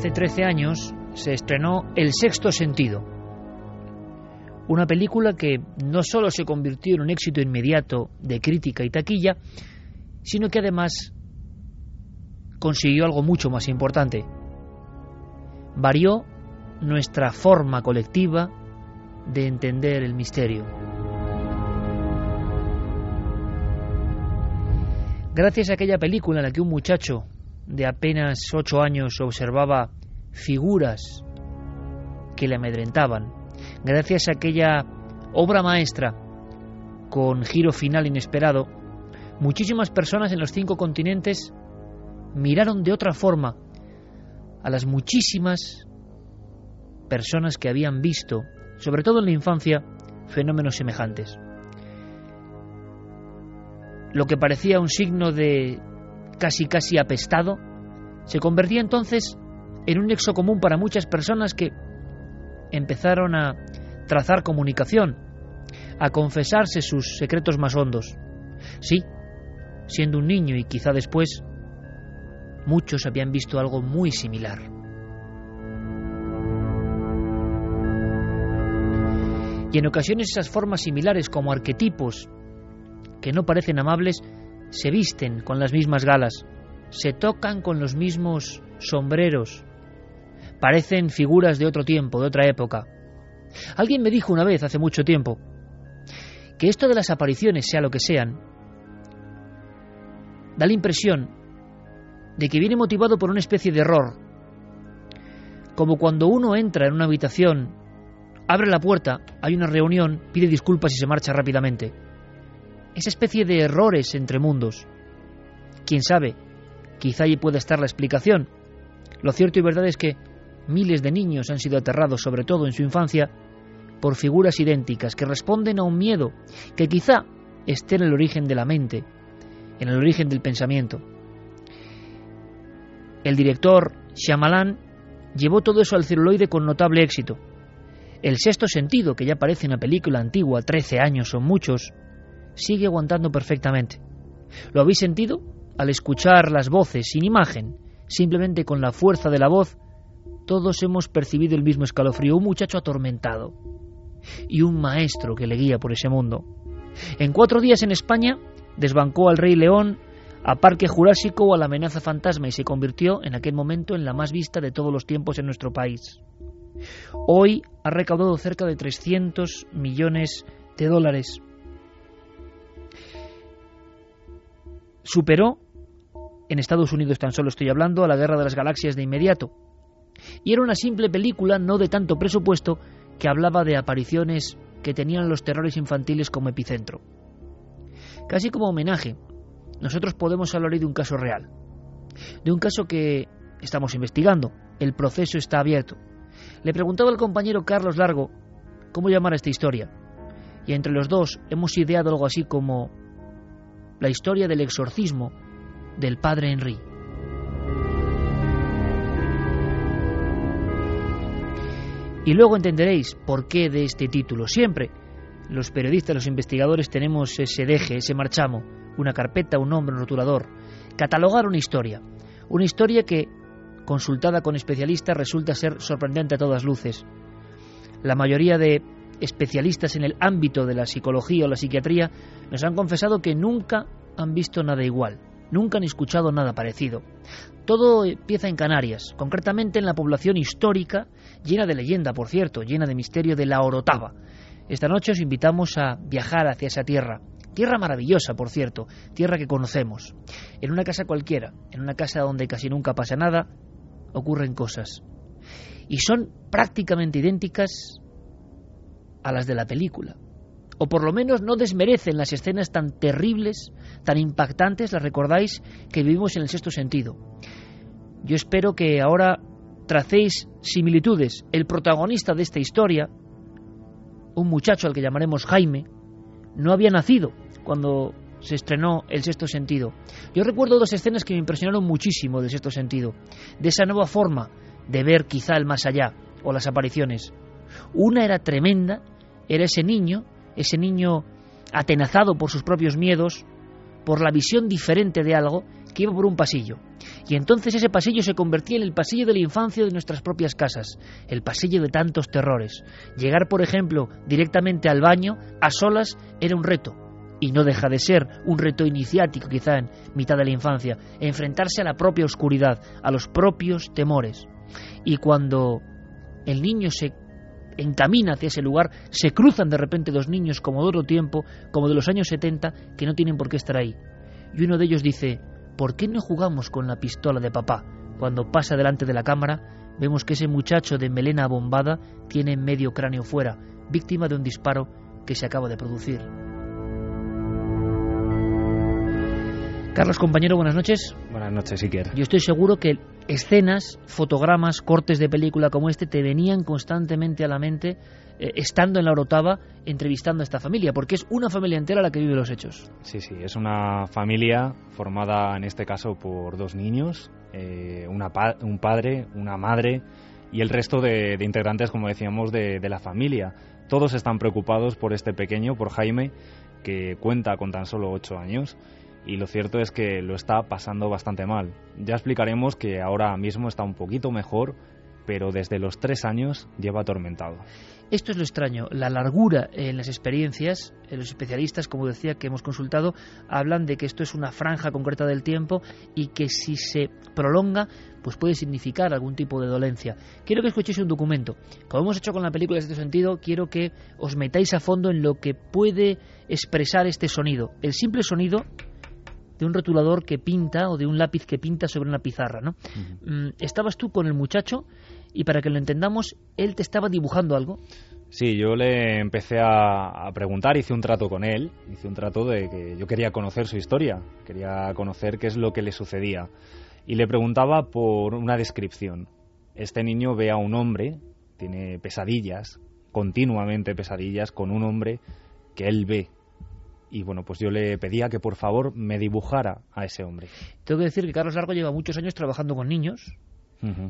Hace 13 años se estrenó El sexto sentido, una película que no solo se convirtió en un éxito inmediato de crítica y taquilla, sino que además consiguió algo mucho más importante. Varió nuestra forma colectiva de entender el misterio. Gracias a aquella película en la que un muchacho de apenas ocho años observaba figuras que le amedrentaban, gracias a aquella obra maestra con giro final inesperado, muchísimas personas en los cinco continentes miraron de otra forma a las muchísimas personas que habían visto, sobre todo en la infancia, fenómenos semejantes. Lo que parecía un signo de casi casi apestado, se convertía entonces en un nexo común para muchas personas que empezaron a trazar comunicación, a confesarse sus secretos más hondos. Sí, siendo un niño y quizá después, muchos habían visto algo muy similar. Y en ocasiones esas formas similares como arquetipos que no parecen amables se visten con las mismas galas, se tocan con los mismos sombreros, parecen figuras de otro tiempo, de otra época. Alguien me dijo una vez, hace mucho tiempo, que esto de las apariciones, sea lo que sean, da la impresión de que viene motivado por una especie de error, como cuando uno entra en una habitación, abre la puerta, hay una reunión, pide disculpas y se marcha rápidamente esa especie de errores entre mundos. Quién sabe, quizá allí puede estar la explicación. Lo cierto y verdad es que miles de niños han sido aterrados, sobre todo en su infancia, por figuras idénticas que responden a un miedo que quizá esté en el origen de la mente, en el origen del pensamiento. El director Shyamalan llevó todo eso al celuloide con notable éxito. El sexto sentido, que ya parece una película antigua, 13 años son muchos, sigue aguantando perfectamente. ¿Lo habéis sentido? Al escuchar las voces sin imagen, simplemente con la fuerza de la voz, todos hemos percibido el mismo escalofrío, un muchacho atormentado y un maestro que le guía por ese mundo. En cuatro días en España desbancó al Rey León, a Parque Jurásico o a la amenaza fantasma y se convirtió en aquel momento en la más vista de todos los tiempos en nuestro país. Hoy ha recaudado cerca de 300 millones de dólares. Superó, en Estados Unidos tan solo estoy hablando, a la Guerra de las Galaxias de inmediato. Y era una simple película no de tanto presupuesto que hablaba de apariciones que tenían los terrores infantiles como epicentro. Casi como homenaje, nosotros podemos hablar hoy de un caso real, de un caso que estamos investigando, el proceso está abierto. Le preguntaba al compañero Carlos Largo cómo llamar a esta historia, y entre los dos hemos ideado algo así como la historia del exorcismo del padre Henry. Y luego entenderéis por qué de este título. Siempre los periodistas, los investigadores tenemos ese deje, ese marchamo, una carpeta, un nombre, un rotulador. Catalogar una historia. Una historia que, consultada con especialistas, resulta ser sorprendente a todas luces. La mayoría de especialistas en el ámbito de la psicología o la psiquiatría nos han confesado que nunca han visto nada igual, nunca han escuchado nada parecido. Todo empieza en Canarias, concretamente en la población histórica, llena de leyenda, por cierto, llena de misterio de la Orotava. Esta noche os invitamos a viajar hacia esa tierra. Tierra maravillosa, por cierto, tierra que conocemos. En una casa cualquiera, en una casa donde casi nunca pasa nada, ocurren cosas. Y son prácticamente idénticas a las de la película. O por lo menos no desmerecen las escenas tan terribles, tan impactantes, las recordáis, que vivimos en el sexto sentido. Yo espero que ahora tracéis similitudes. El protagonista de esta historia, un muchacho al que llamaremos Jaime, no había nacido cuando se estrenó El Sexto Sentido. Yo recuerdo dos escenas que me impresionaron muchísimo del Sexto Sentido, de esa nueva forma de ver quizá el más allá o las apariciones. Una era tremenda, era ese niño, ese niño atenazado por sus propios miedos, por la visión diferente de algo, que iba por un pasillo. Y entonces ese pasillo se convertía en el pasillo de la infancia de nuestras propias casas, el pasillo de tantos terrores. Llegar, por ejemplo, directamente al baño, a solas, era un reto. Y no deja de ser un reto iniciático, quizá en mitad de la infancia, enfrentarse a la propia oscuridad, a los propios temores. Y cuando el niño se encamina hacia ese lugar, se cruzan de repente dos niños como de otro tiempo, como de los años 70, que no tienen por qué estar ahí. Y uno de ellos dice, ¿por qué no jugamos con la pistola de papá? Cuando pasa delante de la cámara, vemos que ese muchacho de melena abombada tiene medio cráneo fuera, víctima de un disparo que se acaba de producir. Carlos, compañero, buenas noches. Buenas noches, Iker. Yo estoy seguro que escenas, fotogramas, cortes de película como este te venían constantemente a la mente eh, estando en la Orotava entrevistando a esta familia, porque es una familia entera la que vive los hechos. Sí, sí, es una familia formada en este caso por dos niños, eh, un padre, una madre y el resto de, integrantes, como decíamos, de, de la familia. Todos están preocupados por este pequeño, por Jaime, que cuenta con tan solo ocho años y lo cierto es que lo está pasando bastante mal. Ya explicaremos que ahora mismo está un poquito mejor, pero desde los tres años lleva atormentado. Esto es lo extraño, la largura en las experiencias, los especialistas, como decía, que hemos consultado, hablan de que esto es una franja concreta del tiempo y que si se prolonga, pues puede significar algún tipo de dolencia. Quiero que escuchéis un documento. Como hemos hecho con la película en este sentido, quiero que os metáis a fondo en lo que puede expresar este sonido. El simple sonido de un rotulador que pinta o de un lápiz que pinta sobre una pizarra, ¿no? Mm, estabas tú con el muchacho y para que lo entendamos, él te estaba dibujando algo. Sí, yo le empecé a, preguntar, hice un trato con él, hice un trato de que yo quería conocer su historia, quería conocer qué es lo que le sucedía. Y le preguntaba por una descripción. este niño ve a un hombre, tiene pesadillas, continuamente pesadillas con un hombre que él ve. Y bueno, pues yo le pedía que por favor me dibujara a ese hombre. Tengo que decir que Carlos Largo lleva muchos años trabajando con niños.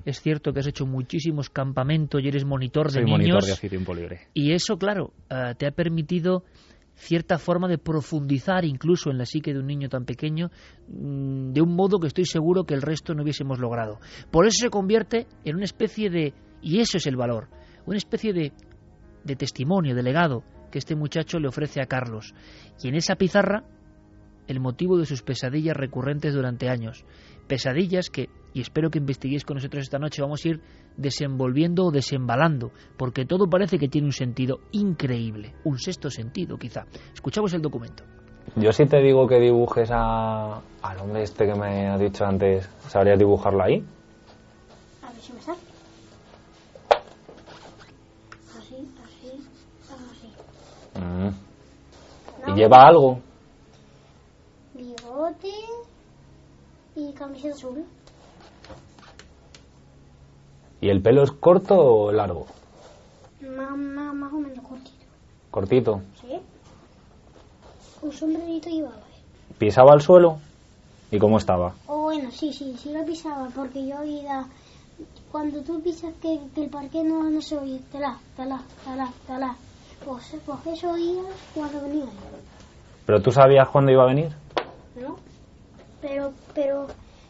Es cierto que has hecho muchísimos campamentos y eres monitor de Soy niños. monitor de ocio tiempo libre. Y eso, claro, eh, te ha permitido cierta forma de profundizar incluso en la psique de un niño tan pequeño mm, de un modo que estoy seguro que el resto no hubiésemos logrado. Por eso se convierte en una especie de, y eso es el valor, una especie de, de testimonio, de legado que este muchacho le ofrece a Carlos. Y en esa pizarra, el motivo de sus pesadillas recurrentes durante años. Pesadillas que, y espero que investiguéis con nosotros esta noche, vamos a ir desenvolviendo o desembalando, porque todo parece que tiene un sentido increíble, un sexto sentido quizá. Escuchamos el documento. Yo si te digo que dibujes a, al hombre este que me has dicho antes, ¿sabrías dibujarlo ahí? A ver si me sale. Así, así, así. Mm. ¿Y lleva algo? Bigote y camiseta azul. ¿Y el pelo es corto o largo? Más, más, más o menos cortito. Cortito. ¿Sí? Un sombrerito llevaba. ¿eh? ¿Pisaba al suelo? ¿Y cómo estaba? O bueno, sí, sí, sí lo pisaba, porque yo oía... Cuando tú pisas que, que el parque no, no se oye, talá, talá, talá, talá. Pues, pues eso oía cuando venía, ¿Pero tú sabías cuándo iba a venir? ¿no? Pero, pero,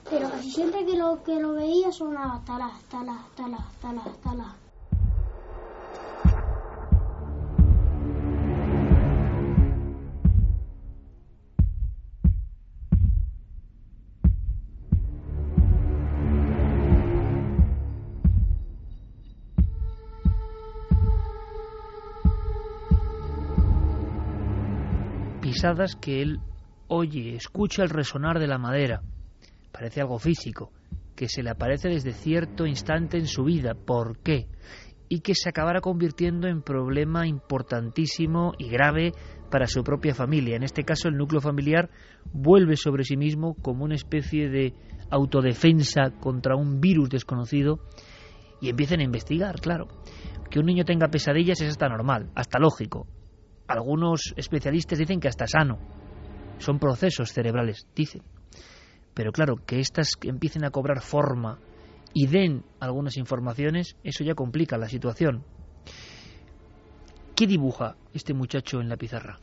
pero casi siempre que lo, que lo veía sonaba talá, talá, talá, talá, talá. Que él oye, escucha el resonar de la madera. Parece algo físico, que se le aparece desde cierto instante en su vida. ¿Por qué? Y que se acabará convirtiendo en problema importantísimo y grave para su propia familia. En este caso, el núcleo familiar vuelve sobre sí mismo como una especie de autodefensa contra un virus desconocido y empiezan a investigar, claro. Que un niño tenga pesadillas es hasta normal, hasta lógico. Algunos especialistas dicen que hasta sano. Son procesos cerebrales, dicen. Pero claro, que éstas empiecen a cobrar forma y den algunas informaciones, eso ya complica la situación. ¿Qué dibuja este muchacho en la pizarra?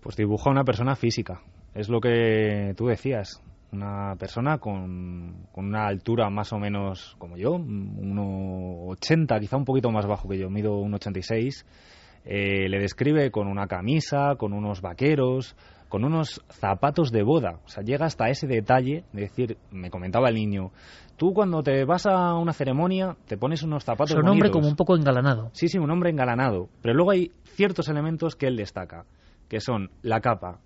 Pues dibuja una persona física. Es lo que tú decías. Una persona con, con una altura más o menos como yo, 1,80, quizá un poquito más bajo que yo, mido 1,86. Eh, le describe con una camisa, con unos vaqueros, con unos zapatos de boda. O sea, llega hasta ese detalle de decir, me comentaba el niño, tú cuando te vas a una ceremonia te pones unos zapatos Son hombre bonitos". como un poco engalanado. Sí, sí, un hombre engalanado. Pero luego hay ciertos elementos que él destaca, que son la capa.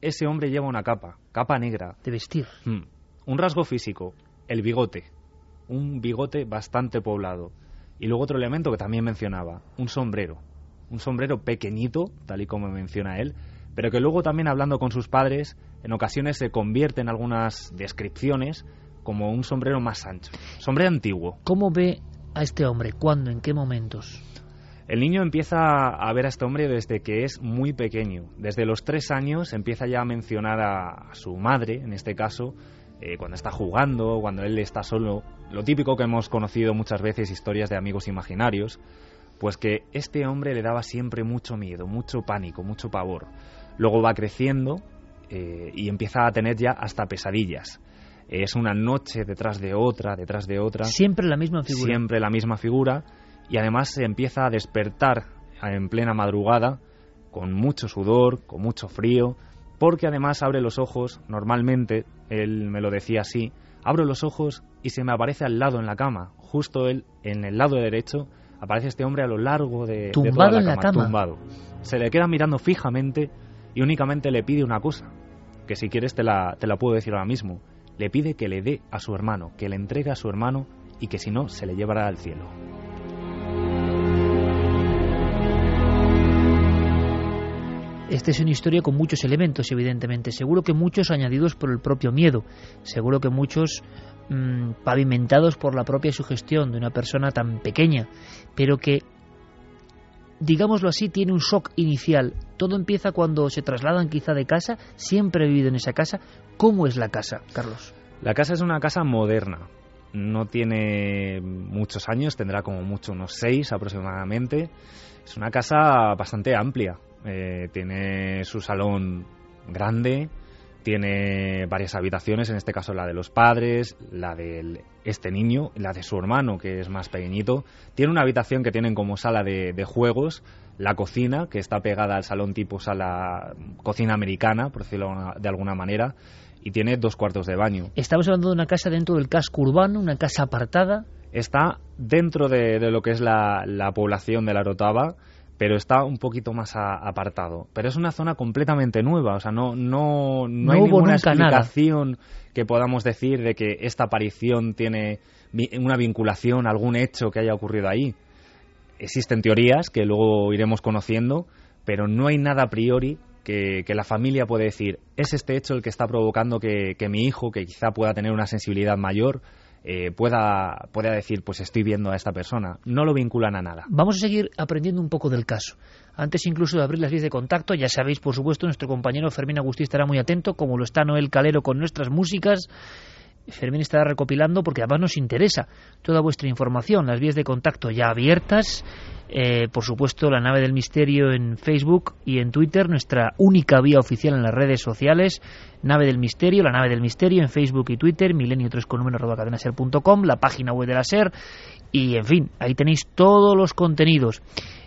Ese hombre lleva una capa, capa negra. De vestir. Hmm. Un rasgo físico, el bigote. Un bigote bastante poblado. Y luego otro elemento que también mencionaba, un sombrero. Un sombrero pequeñito, tal y como menciona él, pero que luego también hablando con sus padres, en ocasiones se convierte en algunas descripciones como un sombrero más ancho. Sombrero antiguo. ¿Cómo ve a este hombre? ¿Cuándo? ¿En qué momentos? El niño empieza a ver a este hombre desde que es muy pequeño. Desde los tres años empieza ya a mencionar a su madre, en este caso, eh, cuando está jugando, cuando él está solo. Lo típico que hemos conocido muchas veces, historias de amigos imaginarios, pues que este hombre le daba siempre mucho miedo, mucho pánico, mucho pavor. Luego va creciendo eh, y empieza a tener ya hasta pesadillas. Es una noche detrás de otra, detrás de otra. Siempre la misma figura. Siempre la misma figura y además se empieza a despertar en plena madrugada con mucho sudor, con mucho frío, porque además abre los ojos, normalmente, él me lo decía así, abro los ojos y se me aparece al lado en la cama, justo él en el lado derecho, aparece este hombre a lo largo de, de toda Tumbado la en la cama, cama. tumbado. Se le queda mirando fijamente y únicamente le pide una cosa, que si quieres te la, te la puedo decir ahora mismo. Le pide que le dé a su hermano, que le entregue a su hermano y que si no se le llevará al cielo. Esta es una historia con muchos elementos, evidentemente. Seguro que muchos añadidos por el propio miedo. Seguro que muchos mm, pavimentados por la propia sugestión de una persona tan pequeña, pero que, digámoslo así, tiene un shock inicial. Todo empieza cuando se trasladan quizá de casa, siempre he vivido en esa casa. ¿Cómo es la casa, Carlos? La casa es una casa moderna. No tiene muchos años, tendrá como mucho unos seis aproximadamente. Es una casa bastante amplia. Eh, tiene su salón grande, tiene varias habitaciones, en este caso la de los padres, la de este niño, la de su hermano, que es más pequeñito. Tiene una habitación que tienen como sala de, juegos, la cocina, que está pegada al salón tipo sala cocina americana, por decirlo de alguna manera, y tiene dos cuartos de baño. Estamos hablando de una casa dentro del casco urbano, una casa apartada. Está dentro de, lo que es la, la población de la Rotava pero está un poquito más apartado. Pero es una zona completamente nueva, o sea, no, no, no, hay ninguna explicación que podamos decir de que esta aparición tiene una vinculación, algún hecho que haya ocurrido ahí. Existen teorías que luego iremos conociendo, pero no hay nada a priori que, la familia puede decir, es este hecho el que está provocando que mi hijo, que quizá pueda tener una sensibilidad mayor, eh, pueda, pueda decir, pues estoy viendo a esta persona. No lo vinculan a nada. Vamos a seguir aprendiendo un poco del caso. Antes incluso de abrir las vías de contacto, ya sabéis, por supuesto, nuestro compañero Fermín Agustí estará muy atento, como lo está Noel Calero con nuestras músicas. Fermín estará recopilando porque además nos interesa toda vuestra información, las vías de contacto ya abiertas eh, por supuesto, la nave del misterio en Facebook y en Twitter, nuestra única vía oficial en las redes sociales, nave del misterio, la nave del misterio en Facebook y Twitter, milenio 3 con número la página web de la SER y, en fin, ahí tenéis todos los contenidos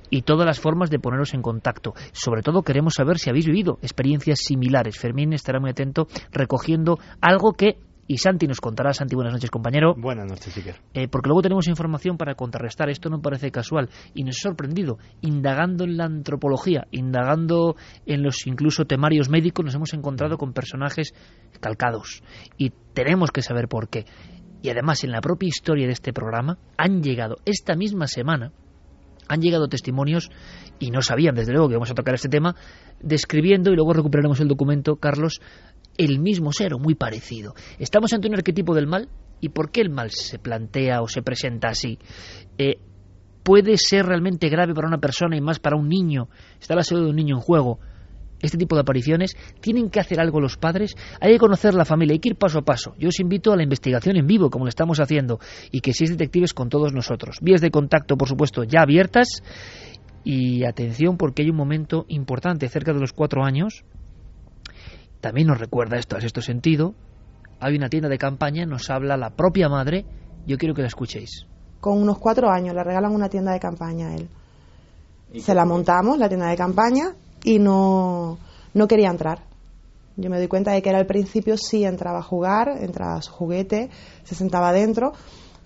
y todas las formas de poneros en contacto. Sobre todo queremos saber si habéis vivido experiencias similares. Fermín estará muy atento recogiendo algo que y Santi nos contará. Santi, buenas noches, compañero. Buenas noches, Iker. Eh, porque luego tenemos información para contrarrestar. Esto no parece casual y nos ha sorprendido. Indagando en la antropología, indagando en los incluso temarios médicos, nos hemos encontrado con personajes calcados y tenemos que saber por qué. Y además, en la propia historia de este programa, han llegado esta misma semana han llegado testimonios y no sabían desde luego que íbamos a tocar este tema describiendo y luego recuperaremos el documento Carlos el mismo ser o muy parecido. Estamos ante un arquetipo del mal y ¿por qué el mal se plantea o se presenta así? Eh, ¿Puede ser realmente grave para una persona y más para un niño? Está la salud de un niño en juego. Este tipo de apariciones, ¿tienen que hacer algo los padres? Hay que conocer la familia, hay que ir paso a paso. Yo os invito a la investigación en vivo, como lo estamos haciendo, y que seáis detectives con todos nosotros. Vías de contacto, por supuesto, ya abiertas. Y atención, porque hay un momento importante, cerca de los cuatro años, también nos recuerda esto, a esto sentido. Hay una tienda de campaña, nos habla la propia madre. Yo quiero que la escuchéis. Con unos cuatro años le regalan una tienda de campaña a él. Se la montamos, la tienda de campaña, y no, no quería entrar. Yo me doy cuenta de que era al principio sí entraba a jugar, entraba a su juguete, se sentaba dentro,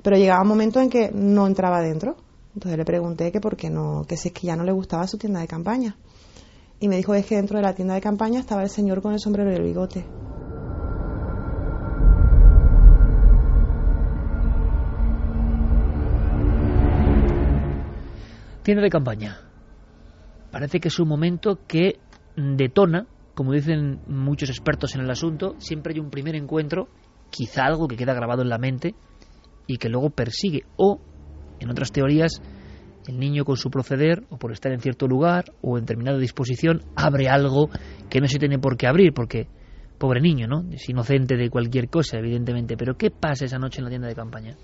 pero llegaba un momento en que no entraba dentro. Entonces le pregunté que por qué no, que si es que ya no le gustaba su tienda de campaña y me dijo es que dentro de la tienda de campaña estaba el señor con el sombrero y el bigote. Tienda de campaña. Parece que es un momento que detona, como dicen muchos expertos en el asunto, siempre hay un primer encuentro, quizá algo que queda grabado en la mente y que luego persigue. O, en otras teorías, el niño con su proceder, o por estar en cierto lugar, o en determinada disposición, abre algo que no se tiene por qué abrir, porque pobre niño, ¿no? Es inocente de cualquier cosa, evidentemente. Pero ¿qué pasa esa noche en la tienda de campaña?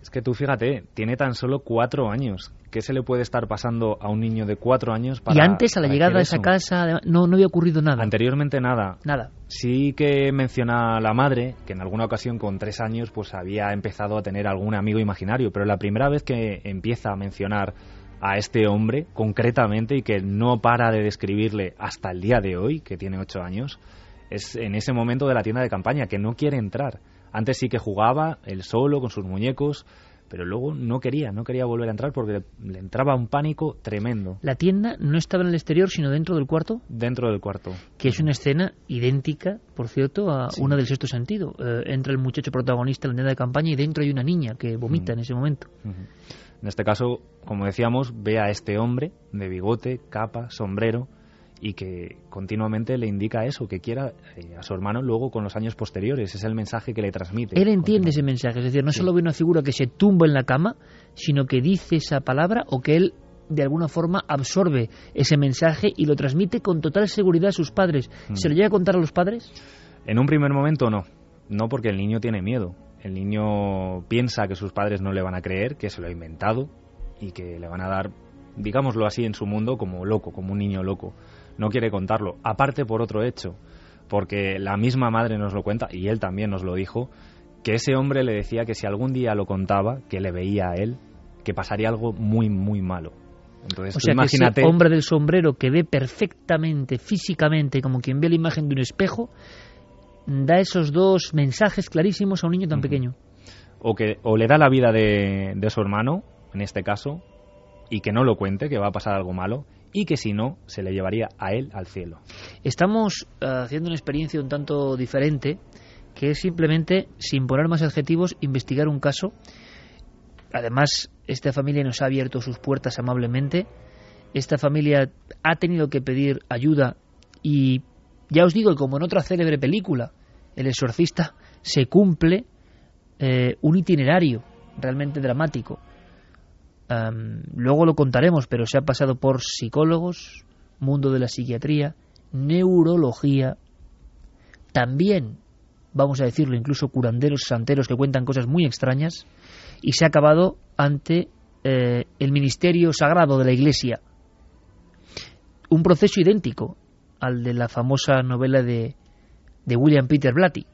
Es que tú fíjate, tiene tan solo cuatro años. ¿Qué se le puede estar pasando a un niño de cuatro años para Y antes, a la llegada a esa casa, no, no había ocurrido nada. Anteriormente nada. Nada. Sí que menciona la madre que en alguna ocasión con tres años pues había empezado a tener algún amigo imaginario, pero la primera vez que empieza a mencionar a este hombre concretamente y que no para de describirle hasta el día de hoy, que tiene ocho años, es en ese momento de la tienda de campaña, que no quiere entrar antes sí que jugaba él solo con sus muñecos, pero luego no quería, no quería volver a entrar porque le, entraba un pánico tremendo. ¿La tienda no estaba en el exterior, sino dentro del cuarto? Dentro del cuarto. Que es una escena idéntica, por cierto, a una del sexto sentido. Eh, entra el muchacho protagonista en la tienda de campaña y dentro hay una niña que vomita en ese momento. En este caso, como decíamos, ve a este hombre de bigote, capa, sombrero, y que continuamente le indica eso, que quiera eh, a su hermano luego con los años posteriores. Es el mensaje que le transmite. Él entiende ese mensaje, es decir, no solo ve una figura que se tumba en la cama, sino que dice esa palabra o que él de alguna forma absorbe ese mensaje y lo transmite con total seguridad a sus padres. Mm. ¿Se lo llega a contar a los padres? En un primer momento no, no porque el niño tiene miedo. El niño piensa que sus padres no le van a creer, que se lo ha inventado y que le van a dar, digámoslo así, en su mundo como loco, como un niño loco no quiere contarlo. Aparte por otro hecho, porque la misma madre nos lo cuenta, y él también nos lo dijo, que ese hombre le decía que si algún día lo contaba, que le veía a él, que pasaría algo muy, muy malo. Entonces, o sea, imagínate... que ese hombre del sombrero que ve perfectamente, físicamente, como quien ve la imagen de un espejo, da esos dos mensajes clarísimos a un niño tan pequeño. O, que, o le da la vida de, de su hermano, en este caso, y que no lo cuente, que va a pasar algo malo, y que si no, se le llevaría a él al cielo. Estamos uh, haciendo una experiencia un tanto diferente, que es simplemente, sin poner más adjetivos, investigar un caso. Además, esta familia nos ha abierto sus puertas amablemente. Esta familia ha tenido que pedir ayuda y ya os digo, como en otra célebre película, El exorcista, se cumple eh, un itinerario realmente dramático Luego lo contaremos, pero se ha pasado por psicólogos, mundo de la psiquiatría, neurología, también, vamos a decirlo, incluso curanderos, santeros que cuentan cosas muy extrañas, y se ha acabado ante eh, el ministerio sagrado de la Iglesia. Un proceso idéntico al de la famosa novela de, de William Peter Blatty.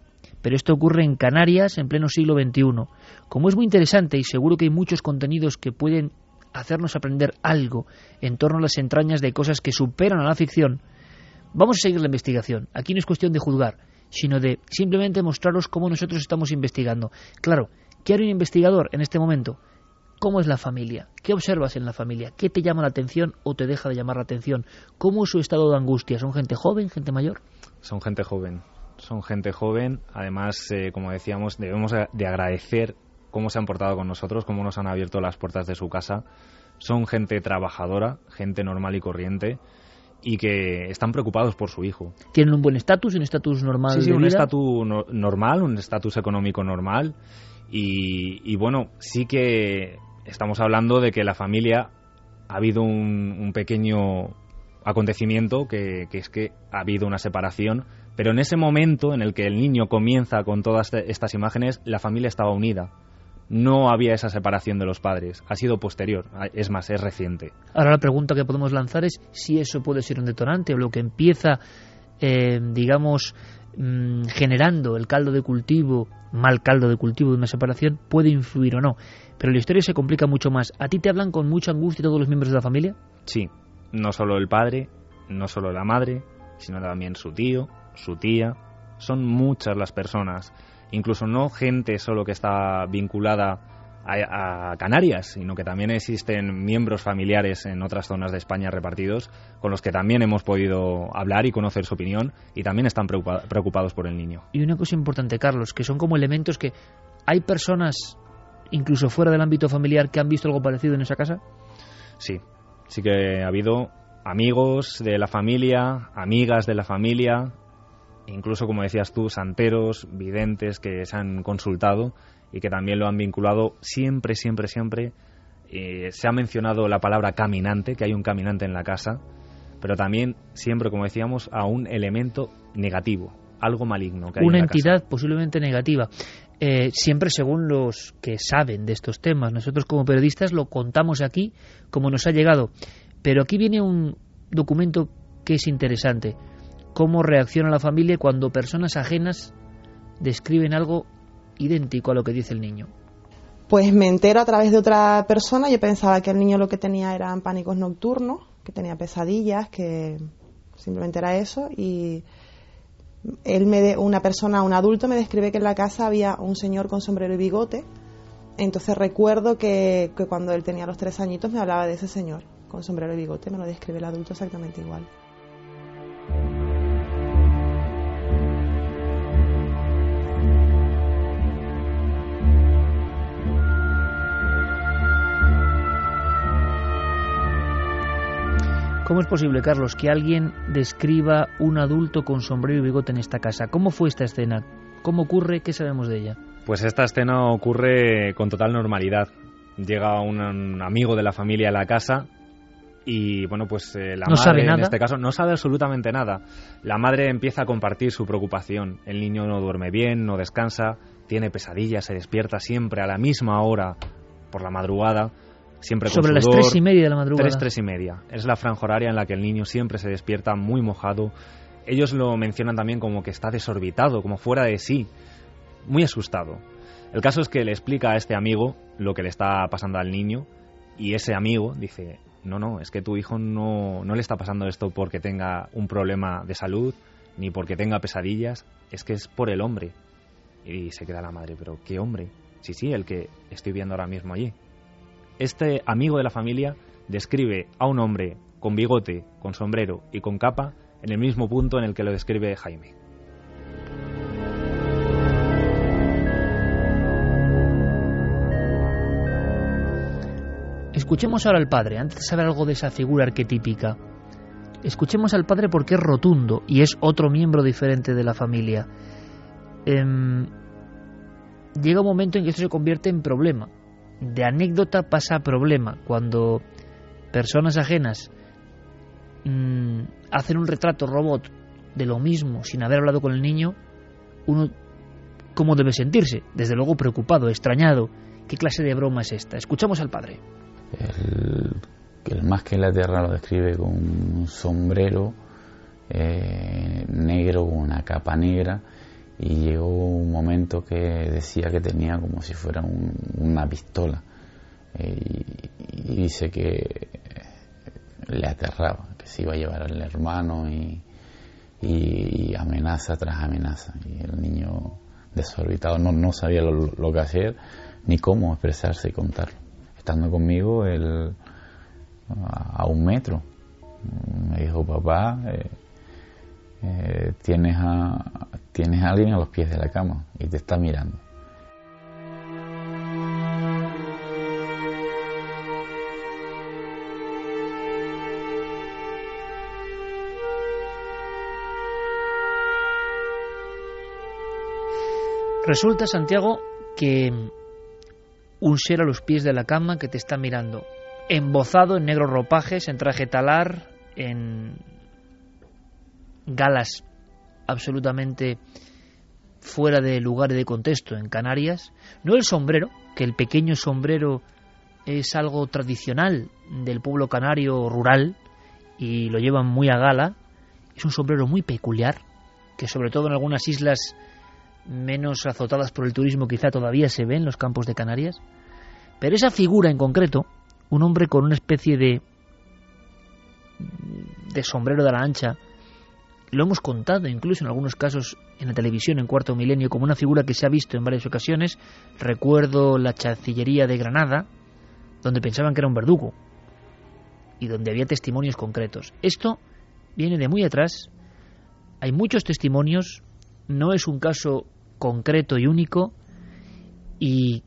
Pero esto ocurre en Canarias en pleno siglo XXI. Como es muy interesante y seguro que hay muchos contenidos que pueden hacernos aprender algo en torno a las entrañas de cosas que superan a la ficción, vamos a seguir la investigación. Aquí no es cuestión de juzgar, sino de simplemente mostraros cómo nosotros estamos investigando. Claro, ¿qué haría un investigador en este momento? ¿Cómo es la familia? ¿Qué observas en la familia? ¿Qué te llama la atención o te deja de llamar la atención? ¿Cómo es su estado de angustia? ¿Son gente joven, gente mayor? Son gente joven son gente joven. Además, eh, como decíamos, debemos de agradecer cómo se han portado con nosotros, cómo nos han abierto las puertas de su casa. Son gente trabajadora, gente normal y corriente y que están preocupados por su hijo. ¿Tienen un buen estatus, un estatus normal? Sí, sí, de un estatus no, normal, un estatus económico normal. Y, y, bueno, sí que estamos hablando de que la familia ha habido un, un pequeño acontecimiento que, que es que ha habido una separación pero en ese momento en el que el niño comienza con todas estas imágenes, la familia estaba unida. No había esa separación de los padres. Ha sido posterior. Es más, es reciente. Ahora la pregunta que podemos lanzar es si eso puede ser un detonante o lo que empieza, eh, digamos, mmm, generando el caldo de cultivo, mal caldo de cultivo de una separación, puede influir o no. Pero la historia se complica mucho más. ¿A ti te hablan con mucha angustia todos los miembros de la familia? Sí. No solo el padre, no solo la madre, sino también su tío, su tía, son muchas las personas, incluso no gente solo que está vinculada a, a, Canarias, sino que también existen miembros familiares en otras zonas de España repartidos con los que también hemos podido hablar y conocer su opinión y también están preocupa preocupados por el niño. Y una cosa importante, Carlos, que son como elementos que hay personas, incluso fuera del ámbito familiar, que han visto algo parecido en esa casa. Sí, sí que ha habido amigos de la familia, amigas de la familia, incluso como decías tú, santeros, videntes que se han consultado y que también lo han vinculado siempre, siempre, siempre. Eh, se ha mencionado la palabra caminante, que hay un caminante en la casa, pero también siempre, como decíamos, a un elemento negativo, algo maligno. Que hay Una en la entidad casa. posiblemente negativa. Eh, siempre según los que saben de estos temas. Nosotros como periodistas lo contamos aquí como nos ha llegado. Pero aquí viene un documento que es interesante cómo reacciona la familia cuando personas ajenas describen algo idéntico a lo que dice el niño. Pues me entero a través de otra persona. Yo pensaba que el niño lo que tenía eran pánicos nocturnos, que tenía pesadillas, que simplemente era eso. Y él una persona, un adulto, me describe que en la casa había un señor con sombrero y bigote. Entonces recuerdo que, que cuando él tenía los tres añitos me hablaba de ese señor con sombrero y bigote. Me lo describe el adulto exactamente igual. ¿Cómo es posible, Carlos, que alguien describa un adulto con sombrero y bigote en esta casa? ¿Cómo fue esta escena? ¿Cómo ocurre? ¿Qué sabemos de ella? Pues esta escena ocurre con total normalidad. Llega un, amigo de la familia a la casa y bueno pues eh, la madre en este caso no sabe absolutamente nada la madre empieza a compartir su preocupación el niño no duerme bien no descansa tiene pesadillas se despierta siempre a la misma hora por la madrugada siempre sobre las tres y media de la madrugada tres tres y media es la franja horaria en la que el niño siempre se despierta muy mojado ellos lo mencionan también como que está desorbitado como fuera de sí muy asustado. El caso es que le explica a este amigo lo que le está pasando al niño y ese amigo dice, no, no, es que tu hijo no, no le está pasando esto porque tenga un problema de salud ni porque tenga pesadillas, es que es por el hombre. Y se queda la madre, pero ¿qué hombre? Sí, sí, el que estoy viendo ahora mismo allí. Este amigo de la familia describe a un hombre con bigote, con sombrero y con capa en el mismo punto en el que lo describe Jaime. Escuchemos ahora al padre, antes de saber algo de esa figura arquetípica. Escuchemos al padre porque es rotundo y es otro miembro diferente de la familia. Em, llega un momento en que esto se convierte en problema. De anécdota pasa a problema. Cuando personas ajenas mm, hacen un retrato robot de lo mismo sin haber hablado con el niño, uno cómo debe sentirse. Desde luego preocupado, extrañado. ¿Qué clase de broma es esta? Escuchamos al padre. El, más que la tierra lo describe con un sombrero eh, negro una capa negra y llegó un momento que decía que tenía como si fuera una pistola eh, y, dice que le aterraba, que se iba a llevar al hermano y, y, amenaza tras amenaza y el niño desorbitado no, no sabía lo que hacer ni cómo expresarse y contarlo estando conmigo él a, un metro. Me dijo, papá, eh, eh, tienes, a, tienes a alguien a los pies de la cama y te está mirando. Resulta, Santiago, que un ser a los pies de la cama que te está mirando, embozado en negros ropajes, en traje talar, en galas absolutamente fuera de lugar de contexto en Canarias, no el sombrero, que el pequeño sombrero es algo tradicional del pueblo canario rural y lo llevan muy a gala, es un sombrero muy peculiar, que sobre todo en algunas islas menos azotadas por el turismo quizá todavía se ve en los campos de Canarias. Pero esa figura en concreto, un hombre con una especie de de sombrero de la ancha, lo hemos contado incluso en algunos casos en la televisión en cuarto milenio como una figura que se ha visto en varias ocasiones. Recuerdo la Chancillería de Granada, donde pensaban que era un verdugo y donde había testimonios concretos. Esto viene de muy atrás. Hay muchos testimonios, no es un caso concreto y único y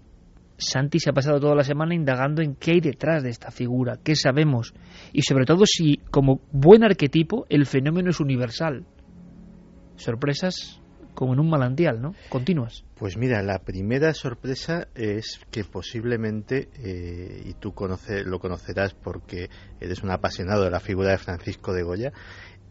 Santi se ha pasado toda la semana indagando en qué hay detrás de esta figura, qué sabemos y sobre todo si como buen arquetipo el fenómeno es universal. Sorpresas como en un manantial, ¿no? Continuas. Pues mira, la primera sorpresa es que posiblemente, eh, y tú lo conocerás porque eres un apasionado de la figura de Francisco de Goya,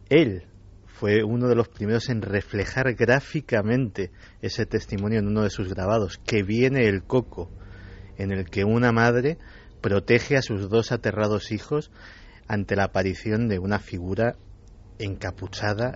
él fue uno de los primeros en reflejar gráficamente ese testimonio en uno de sus grabados, que viene el coco, en el que una madre protege a sus dos aterrados hijos ante la aparición de una figura encapuchada,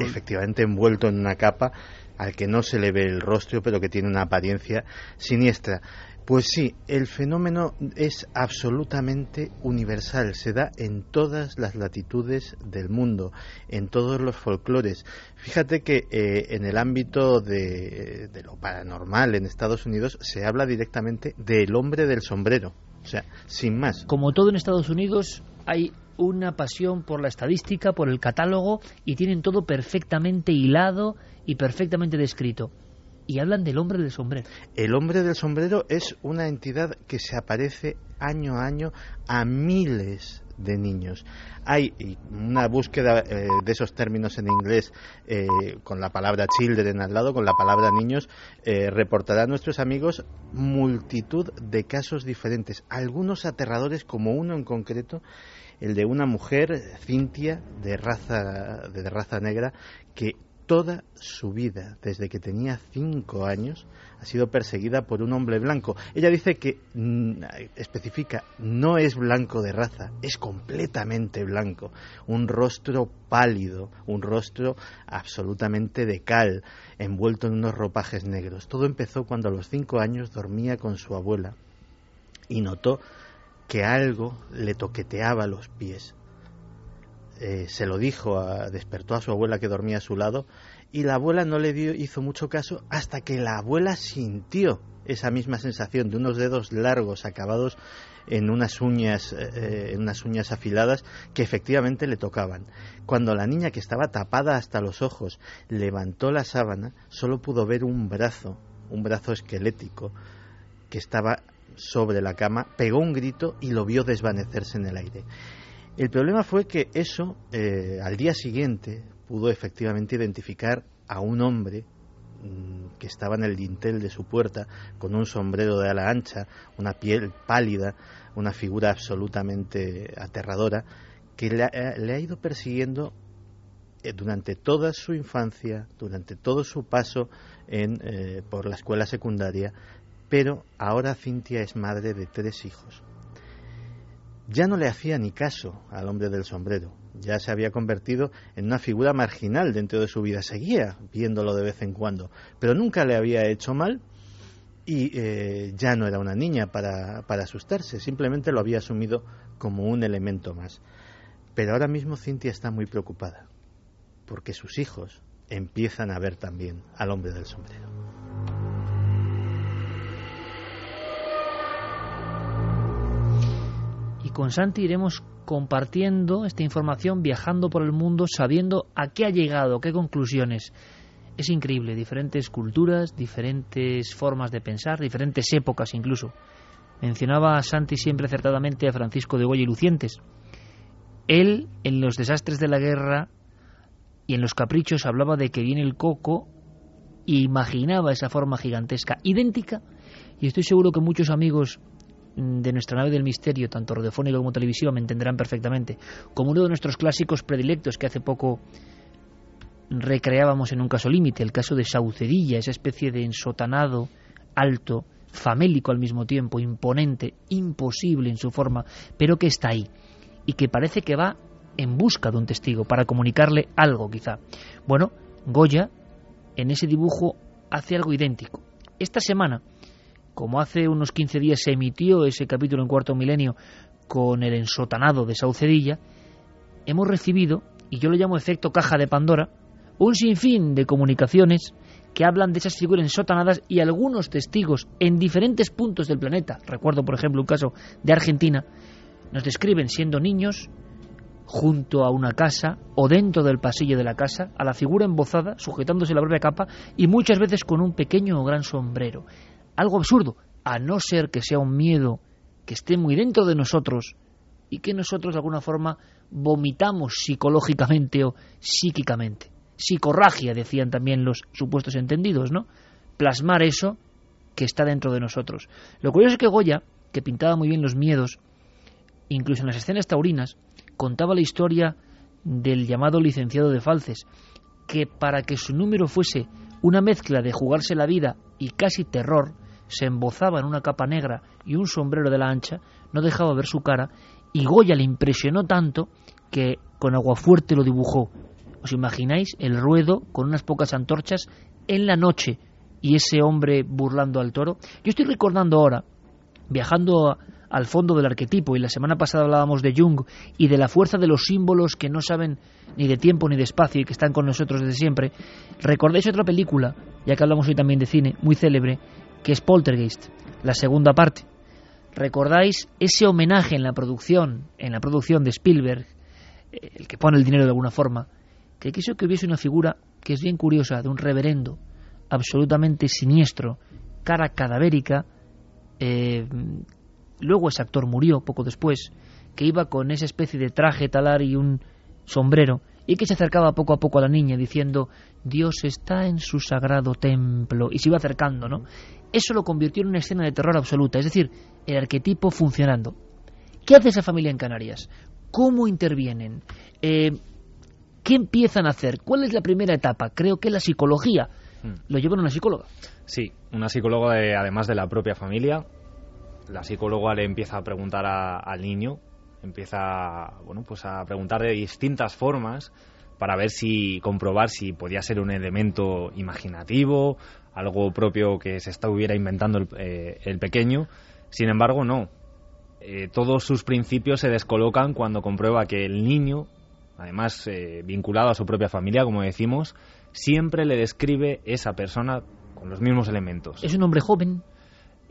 efectivamente envuelto en una capa al que no se le ve el rostro, pero que tiene una apariencia siniestra. Pues sí, el fenómeno es absolutamente universal, se da en todas las latitudes del mundo, en todos los folclores. Fíjate que eh, en el ámbito de, de, lo paranormal en Estados Unidos se habla directamente del hombre del sombrero, o sea, sin más. Como todo en Estados Unidos hay una pasión por la estadística, por el catálogo y tienen todo perfectamente hilado y perfectamente descrito y hablan del hombre del sombrero. El hombre del sombrero es una entidad que se aparece año a año a miles de niños. Hay una búsqueda eh, de esos términos en inglés eh, con la palabra children al lado, con la palabra niños, eh, reportará a nuestros amigos multitud de casos diferentes, algunos aterradores como uno en concreto el de una mujer, Cintia, de raza, de raza negra, que toda su vida, desde que tenía cinco años, ha sido perseguida por un hombre blanco. Ella dice que, mm, especifica, no es blanco de raza, es completamente blanco. Un rostro pálido, un rostro absolutamente de cal, envuelto en unos ropajes negros. Todo empezó cuando a los cinco años dormía con su abuela y notó que algo le toqueteaba los pies. Eh, se lo dijo, despertó a su abuela que dormía a su lado y la abuela no le dio, hizo mucho caso hasta que la abuela sintió esa misma sensación de unos dedos largos acabados en unas uñas, eh, eh, en unas uñas afiladas que efectivamente le tocaban. Cuando la niña que estaba tapada hasta los ojos levantó la sábana, solo pudo ver un brazo, un brazo esquelético que estaba sobre la cama, pegó un grito y lo vio desvanecerse en el aire. El problema fue que eso, eh, al día siguiente, pudo efectivamente identificar a un hombre mm, que estaba en el dintel de su puerta con un sombrero de ala ancha, una piel pálida, una figura absolutamente aterradora, que le ha, ido persiguiendo eh, durante toda su infancia, durante todo su paso en, eh, por la escuela secundaria, pero ahora Cintia es madre de tres hijos. Ya no le hacía ni caso al hombre del sombrero, ya se había convertido en una figura marginal dentro de su vida, seguía viéndolo de vez en cuando, pero nunca le había hecho mal y eh, ya no era una niña para, para asustarse, simplemente lo había asumido como un elemento más. Pero ahora mismo Cintia está muy preocupada, porque sus hijos empiezan a ver también al hombre del sombrero. Con Santi iremos compartiendo esta información, viajando por el mundo, sabiendo a qué ha llegado, qué conclusiones. Es increíble, diferentes culturas, diferentes formas de pensar, diferentes épocas incluso. Mencionaba Santi siempre acertadamente a Francisco de Goya y Lucientes. Él, en los desastres de la guerra y en los caprichos, hablaba de que viene el coco e imaginaba esa forma gigantesca, idéntica, y estoy seguro que muchos amigos de nuestra nave del misterio, tanto radiofónico como televisiva, me entenderán perfectamente, como uno de nuestros clásicos predilectos que hace poco recreábamos en un caso límite, el caso de Saucedilla, esa especie de ensotanado alto, famélico al mismo tiempo, imponente, imposible en su forma, pero que está ahí y que parece que va en busca de un testigo para comunicarle algo quizá. Bueno, Goya en ese dibujo hace algo idéntico. Esta semana como hace unos 15 días se emitió ese capítulo en Cuarto Milenio con el ensotanado de Saucedilla, hemos recibido, y yo lo llamo efecto caja de Pandora, un sinfín de comunicaciones que hablan de esas figuras ensotanadas y algunos testigos en diferentes puntos del planeta, recuerdo por ejemplo un caso de Argentina, nos describen siendo niños junto a una casa o dentro del pasillo de la casa, a la figura embozada, sujetándose la propia capa y muchas veces con un pequeño o gran sombrero algo absurdo, a no ser que sea un miedo que esté muy dentro de nosotros y que nosotros de alguna forma vomitamos psicológicamente o psíquicamente. Psicorragia, decían también los supuestos entendidos, ¿no? Plasmar eso que está dentro de nosotros. Lo curioso es que Goya, que pintaba muy bien los miedos, incluso en las escenas taurinas, contaba la historia del llamado licenciado de Falces, que para que su número fuese una mezcla de jugarse la vida y casi terror, se embozaba en una capa negra y un sombrero de la ancha, no dejaba ver su cara, y Goya le impresionó tanto que con agua fuerte lo dibujó. ¿Os imagináis el ruedo con unas pocas antorchas en la noche y ese hombre burlando al toro? Yo estoy recordando ahora, viajando al fondo del arquetipo, y la semana pasada hablábamos de Jung y de la fuerza de los símbolos que no saben ni de tiempo ni de espacio y que están con nosotros desde siempre, recordáis otra película, ya que hablamos hoy también de cine, muy célebre, que es Poltergeist, la segunda parte. ¿Recordáis ese homenaje en la producción, en la producción de Spielberg, eh, el que pone el dinero de alguna forma, que quiso que hubiese una figura que es bien curiosa, de un reverendo, absolutamente siniestro, cara cadavérica, eh, luego ese actor murió poco después, que iba con esa especie de traje talar y un sombrero y que se acercaba poco a poco a la niña diciendo Dios está en su sagrado templo y se iba acercando, ¿no? Eso lo convirtió en una escena de terror absoluta, es decir, el arquetipo funcionando. ¿Qué hace esa familia en Canarias? ¿Cómo intervienen? Eh, ¿Qué empiezan a hacer? ¿Cuál es la primera etapa? Creo que la psicología. Hmm. Lo llevan a una psicóloga. Sí, una psicóloga de- además de la propia familia. La psicóloga le empieza a preguntar a- al niño, empieza bueno, pues a preguntar de distintas formas para ver si comprobar si podía ser un elemento imaginativo, algo propio que se estuviera inventando el, eh, el pequeño. Sin embargo, no. Eh, todos sus principios se descolocan cuando comprueba que el niño, además eh, vinculado a su propia familia, como decimos, siempre le describe esa persona con los mismos elementos. Es un hombre joven.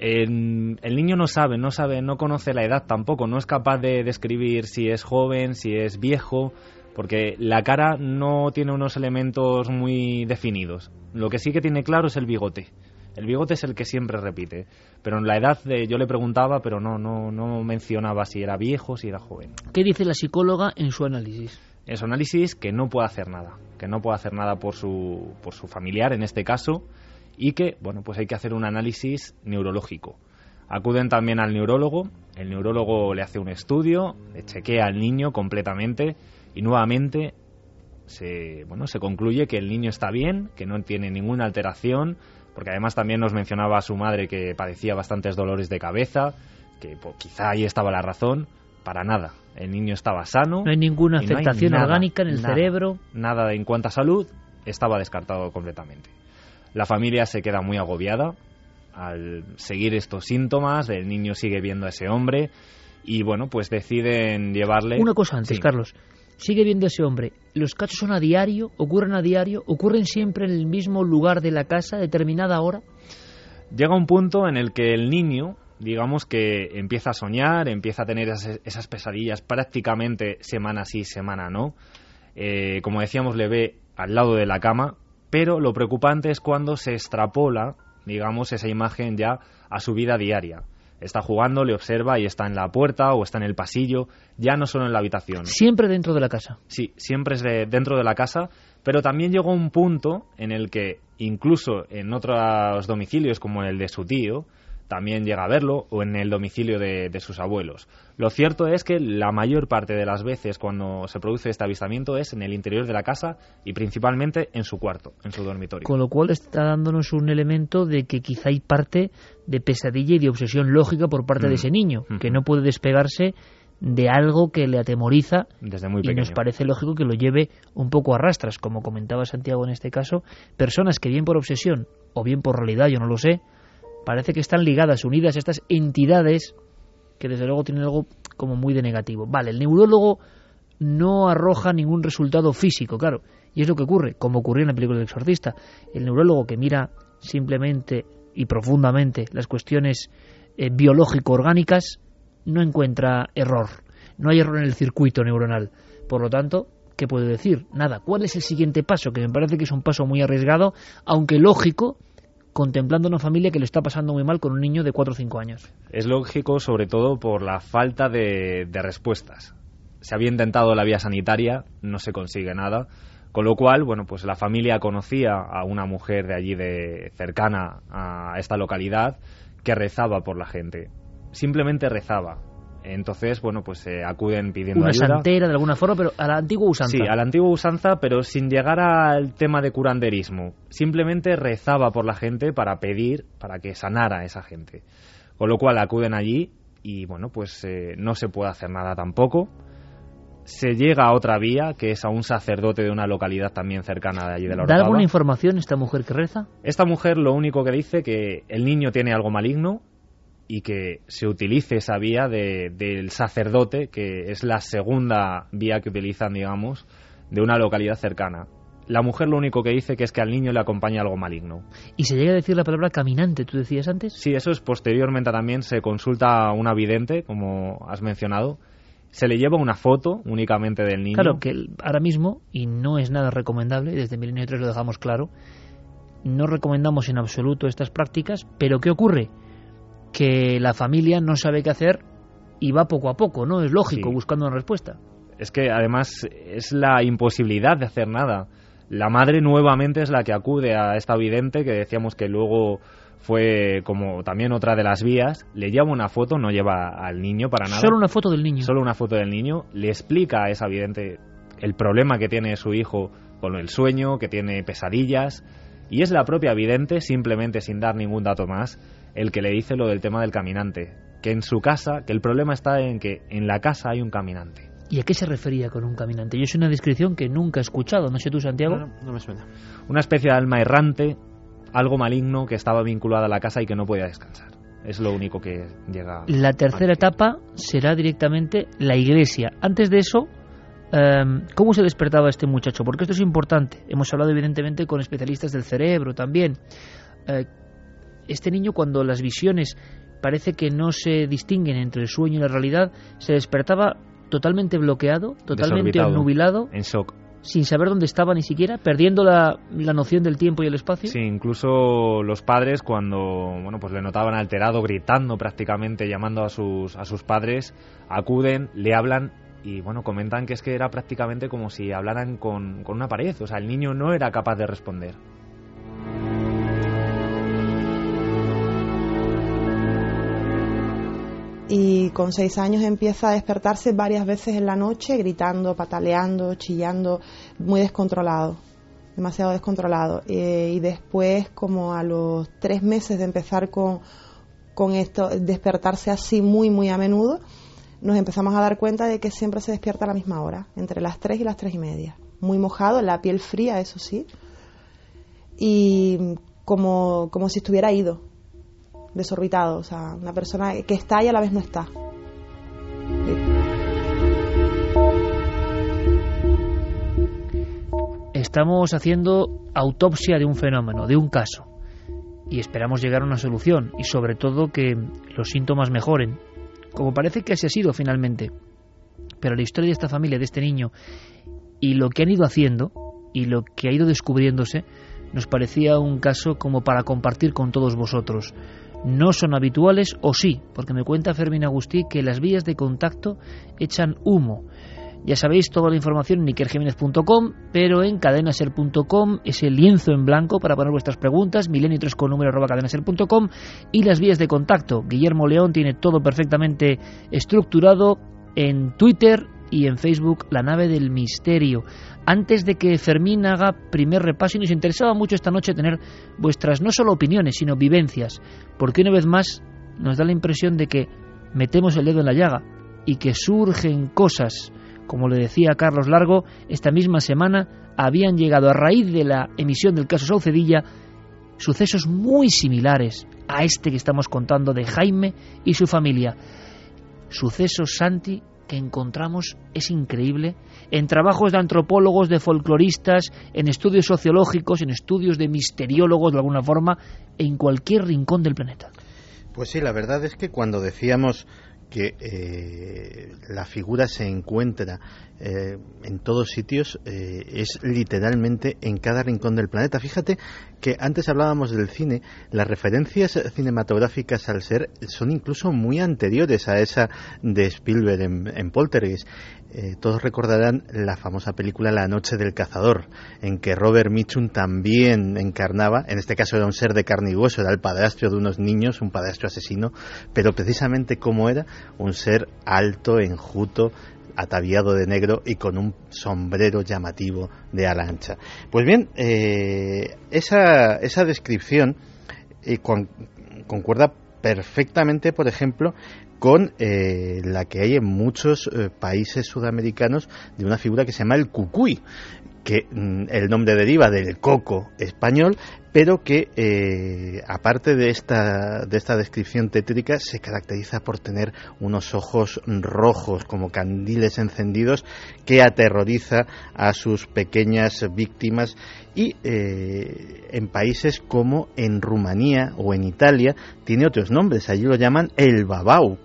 El, el niño no sabe, no sabe, no conoce la edad tampoco, no es capaz de describir si es joven, si es viejo, porque la cara no tiene unos elementos muy definidos. Lo que sí que tiene claro es el bigote. El bigote es el que siempre repite, pero en la edad de, yo le preguntaba, pero no, no, no mencionaba si era viejo, si era joven. ¿Qué dice la psicóloga en su análisis? En su análisis que no puede hacer nada, que no puede hacer nada por su, por su familiar en este caso y que, bueno, pues hay que hacer un análisis neurológico. Acuden también al neurólogo, el neurólogo le hace un estudio, le chequea al niño completamente y nuevamente se, bueno, se concluye que el niño está bien, que no tiene ninguna alteración, porque además también nos mencionaba a su madre que padecía bastantes dolores de cabeza, que pues, quizá ahí estaba la razón, para nada. El niño estaba sano. No hay ninguna y no hay afectación nada, orgánica en el nada, cerebro. Nada en cuanto a salud, estaba descartado completamente. La familia se queda muy agobiada al seguir estos síntomas, el niño sigue viendo a ese hombre y bueno, pues deciden llevarle... Una cosa antes, Sí. Carlos. Sigue viendo ese hombre. ¿Los cachos son a diario? ¿Ocurren a diario? ¿Ocurren siempre en el mismo lugar de la casa a determinada hora? Llega un punto en el que el niño, digamos que empieza a soñar, empieza a tener esas, esas pesadillas prácticamente semana sí, semana no. Eh, como decíamos, le ve al lado de la cama, pero lo preocupante es cuando se extrapola, digamos, esa imagen ya a su vida diaria. Está jugando, le observa y está en la puerta o está en el pasillo, ya no solo en la habitación. Siempre dentro de la casa. Sí, siempre es de- dentro de la casa, pero también llegó un punto en el que incluso en otros domicilios como el de su tío, también llega a verlo, o en el domicilio de, de sus abuelos. Lo cierto es que la mayor parte de las veces cuando se produce este avistamiento es en el interior de la casa y principalmente en su cuarto, en su dormitorio. Con lo cual está dándonos un elemento de que quizá hay parte de pesadilla y de obsesión lógica por parte de Mm. ese niño, que no puede despegarse de algo que le atemoriza Desde muy y nos parece lógico que lo lleve un poco a rastras, como comentaba Santiago en este caso, personas que bien por obsesión o bien por realidad, yo no lo sé, parece que están ligadas, unidas a estas entidades que desde luego tienen algo como muy de negativo. Vale, el neurólogo no arroja ningún resultado físico, claro, y es lo que ocurre, como ocurrió en la película del exorcista. El neurólogo que mira simplemente y profundamente las cuestiones eh, biológico-orgánicas no encuentra error. No hay error en el circuito neuronal. Por lo tanto, ¿qué puede decir? Nada. ¿Cuál es el siguiente paso? Que me parece que es un paso muy arriesgado, aunque lógico, contemplando una familia que le está pasando muy mal con un niño de 4 o 5 años. Es lógico sobre todo por la falta de, de respuestas. Se había intentado la vía sanitaria, no se consigue nada, con lo cual, bueno, pues la familia conocía a una mujer de allí de cercana a esta localidad que rezaba por la gente. Simplemente rezaba. Entonces, bueno, pues se acuden pidiendo Una ayuda. santera de alguna forma, pero a la antigua usanza. Sí, a la antigua usanza, pero sin llegar al tema de curanderismo. Simplemente rezaba por la gente para pedir, para que sanara a esa gente. Con lo cual acuden allí y, bueno, pues eh, no se puede hacer nada tampoco. Se llega a otra vía, que es a un sacerdote de una localidad también cercana de allí de la ¿Da Orotava. alguna información esta mujer que reza? Esta mujer lo único que dice que el niño tiene algo maligno y que se utilice esa vía de- del sacerdote, que es la segunda vía que utilizan, digamos, de una localidad cercana. La mujer lo único que dice que es que al niño le acompaña algo maligno. Y se llega a decir la palabra caminante, ¿tú decías antes? Sí, eso es posteriormente también se consulta a una vidente, como has mencionado. Se le lleva una foto únicamente del niño. Claro, que ahora mismo, y no es nada recomendable, desde Milenio 3 lo dejamos claro, no recomendamos en absoluto estas prácticas, pero ¿qué ocurre? Que la familia no sabe qué hacer y va poco a poco, ¿no? Es lógico, Sí. buscando una respuesta. Es que además es la imposibilidad de hacer nada. La madre nuevamente es la que acude a esta vidente que decíamos que luego fue como también otra de las vías. Le lleva una foto, no lleva al niño para nada. Solo una foto del niño. Solo una foto del niño. Le explica a esa vidente el problema que tiene su hijo con el sueño, que tiene pesadillas. Y es la propia vidente, simplemente sin dar ningún dato más, el que le dice lo del tema del caminante. Que en su casa, que el problema está en que en la casa hay un caminante. ¿Y a qué se refería con un caminante? Yo es una descripción que nunca he escuchado. No sé tú, Santiago. No, no, no me suena. Una especie de alma errante, algo maligno que estaba vinculada a la casa y que no podía descansar. Es lo único que llega. La tercera etapa será directamente la iglesia. Antes de eso, em, ¿cómo se despertaba este muchacho? Porque esto es importante. Hemos hablado evidentemente con especialistas del cerebro también. Este niño cuando las visiones parece que no se distinguen entre el sueño y la realidad, se despertaba totalmente bloqueado, totalmente nubilado, En shock. sin saber dónde estaba ni siquiera, perdiendo la, la noción del tiempo y el espacio. Sí, incluso los padres cuando bueno pues le notaban alterado, gritando prácticamente, llamando a sus a sus padres, acuden, le hablan y bueno comentan que es que era prácticamente como si hablaran con, con una pared, o sea el niño no era capaz de responder. Y con seis años empieza a despertarse varias veces en la noche gritando, pataleando, chillando, muy descontrolado, demasiado descontrolado. Eh, y después, como a los tres meses de empezar con, con esto, despertarse así muy, muy a menudo, nos empezamos a dar cuenta de que siempre se despierta a la misma hora, entre las tres y las tres y media. Muy mojado, la piel fría, eso sí, y como, como si estuviera ido, desorbitado, o sea, una persona que está y a la vez no está. Estamos haciendo autopsia de un fenómeno, de un caso, y esperamos llegar a una solución y sobre todo que los síntomas mejoren, como parece que así ha sido finalmente. Pero la historia de esta familia, de este niño, y lo que han ido haciendo y lo que ha ido descubriéndose, nos parecía un caso como para compartir con todos vosotros. No son habituales o sí, porque me cuenta Fermín Agustí que las vías de contacto echan humo. Ya sabéis toda la información en ikerjiménez.com, pero en cadenaser.com ese lienzo en blanco para poner vuestras preguntas, milenio 3 con número arroba cadenaser.com y las vías de contacto. Guillermo León tiene todo perfectamente estructurado en Twitter y en Facebook La Nave del Misterio. Antes de que Fermín haga primer repaso, y nos interesaba mucho esta noche tener vuestras no solo opiniones, sino vivencias, porque una vez más nos da la impresión de que metemos el dedo en la llaga y que surgen cosas, como le decía Carlos Largo, esta misma semana habían llegado a raíz de la emisión del caso Saucedilla sucesos muy similares a este que estamos contando de Jaime y su familia. Sucesos, Santi, que encontramos es increíble en trabajos de antropólogos, de folcloristas, en estudios sociológicos, en estudios de misteriólogos de alguna forma, en cualquier rincón del planeta. Pues sí, la verdad es que cuando decíamos que eh, la figura se encuentra eh, en todos sitios, eh, es literalmente en cada rincón del planeta. Fíjate que antes hablábamos del cine, las referencias cinematográficas al ser son incluso muy anteriores a esa de Spielberg en, en Poltergeist. Eh, todos recordarán la famosa película La Noche del Cazador, en que Robert Mitchum también encarnaba, en este caso era un ser de carne y hueso, era el padrastro de unos niños, un padrastro asesino, pero precisamente como era, un ser alto, enjuto, ataviado de negro y con un sombrero llamativo de ala ancha. Pues bien, eh, esa, esa descripción eh, con, concuerda perfectamente, por ejemplo, con eh, la que hay en muchos eh, países sudamericanos de una figura que se llama el cucuy, que mm, el nombre deriva del coco español, pero que eh, aparte de esta, de esta descripción tétrica se caracteriza por tener unos ojos rojos como candiles encendidos que aterroriza a sus pequeñas víctimas y eh, en países como en Rumanía o en Italia tiene otros nombres, allí lo llaman el babau.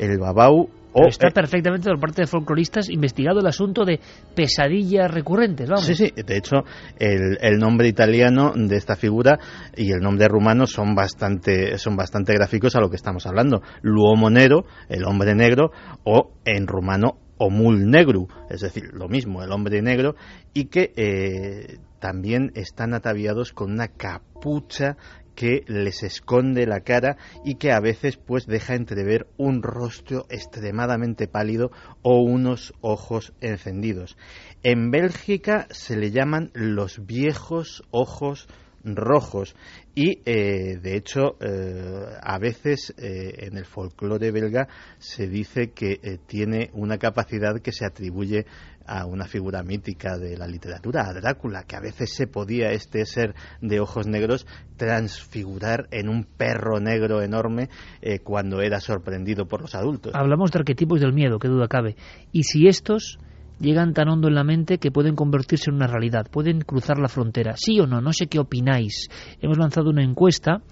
El babau O, está eh, perfectamente por parte de folcloristas investigado el asunto de pesadillas recurrentes, vamos. Sí, sí, de hecho, el, el nombre italiano de esta figura y el nombre rumano son bastante, son bastante gráficos a lo que estamos hablando. L'uomo nero, el hombre negro, o en rumano Omul Negru, es decir, lo mismo, el hombre negro, y que eh, también están ataviados con una capucha que les esconde la cara y que a veces pues deja entrever un rostro extremadamente pálido o unos ojos encendidos. En Bélgica se le llaman los viejos ojos rojos y eh, de hecho eh, a veces eh, en el folclore belga se dice que tiene una capacidad que se atribuye a una figura mítica de la literatura, a Drácula, que a veces se podía este ser de ojos negros transfigurar en un perro negro enorme eh, cuando era sorprendido por los adultos. Hablamos de arquetipos del miedo, que duda cabe. Y si estos llegan tan hondo en la mente que pueden convertirse en una realidad, pueden cruzar la frontera. ¿Sí o no? No sé qué opináis. Hemos lanzado una encuesta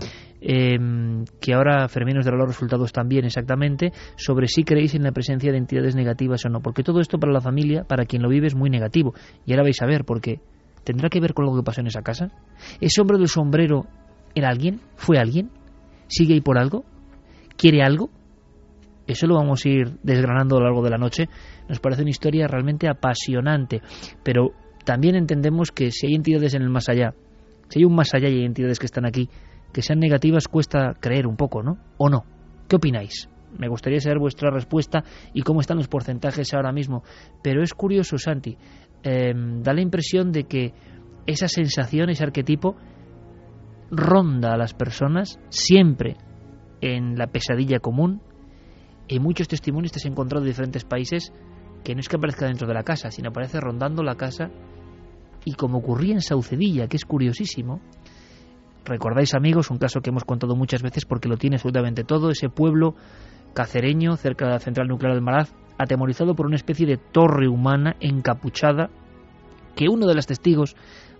eh, que ahora Fermín nos dará los resultados también exactamente sobre si creéis en la presencia de entidades negativas o no. Porque todo esto para la familia, para quien lo vive, es muy negativo. Y ahora vais a ver, porque ¿tendrá que ver con lo que pasó en esa casa? ¿Ese hombre del sombrero era alguien? ¿Fue alguien? ¿Sigue ahí por algo? ¿Quiere algo? Eso lo vamos a ir desgranando a lo largo de la noche. Nos parece una historia realmente apasionante, pero también entendemos que si hay entidades en el más allá, si hay un más allá y hay entidades que están aquí, que sean negativas cuesta creer un poco, ¿no? ¿O no? ¿Qué opináis? Me gustaría saber vuestra respuesta y cómo están los porcentajes ahora mismo. Pero es curioso, Santi, eh, da la impresión de que esa sensación, ese arquetipo, ronda a las personas siempre en la pesadilla común, en muchos testimonios te has encontrado de diferentes países que no es que aparezca dentro de la casa, sino aparece rondando la casa y como ocurría en Saucedilla, que es curiosísimo. Recordáis amigos, un caso que hemos contado muchas veces porque lo tiene absolutamente todo, ese pueblo cacereño cerca de la central nuclear del Maraz, atemorizado por una especie de torre humana encapuchada, que uno de los testigos,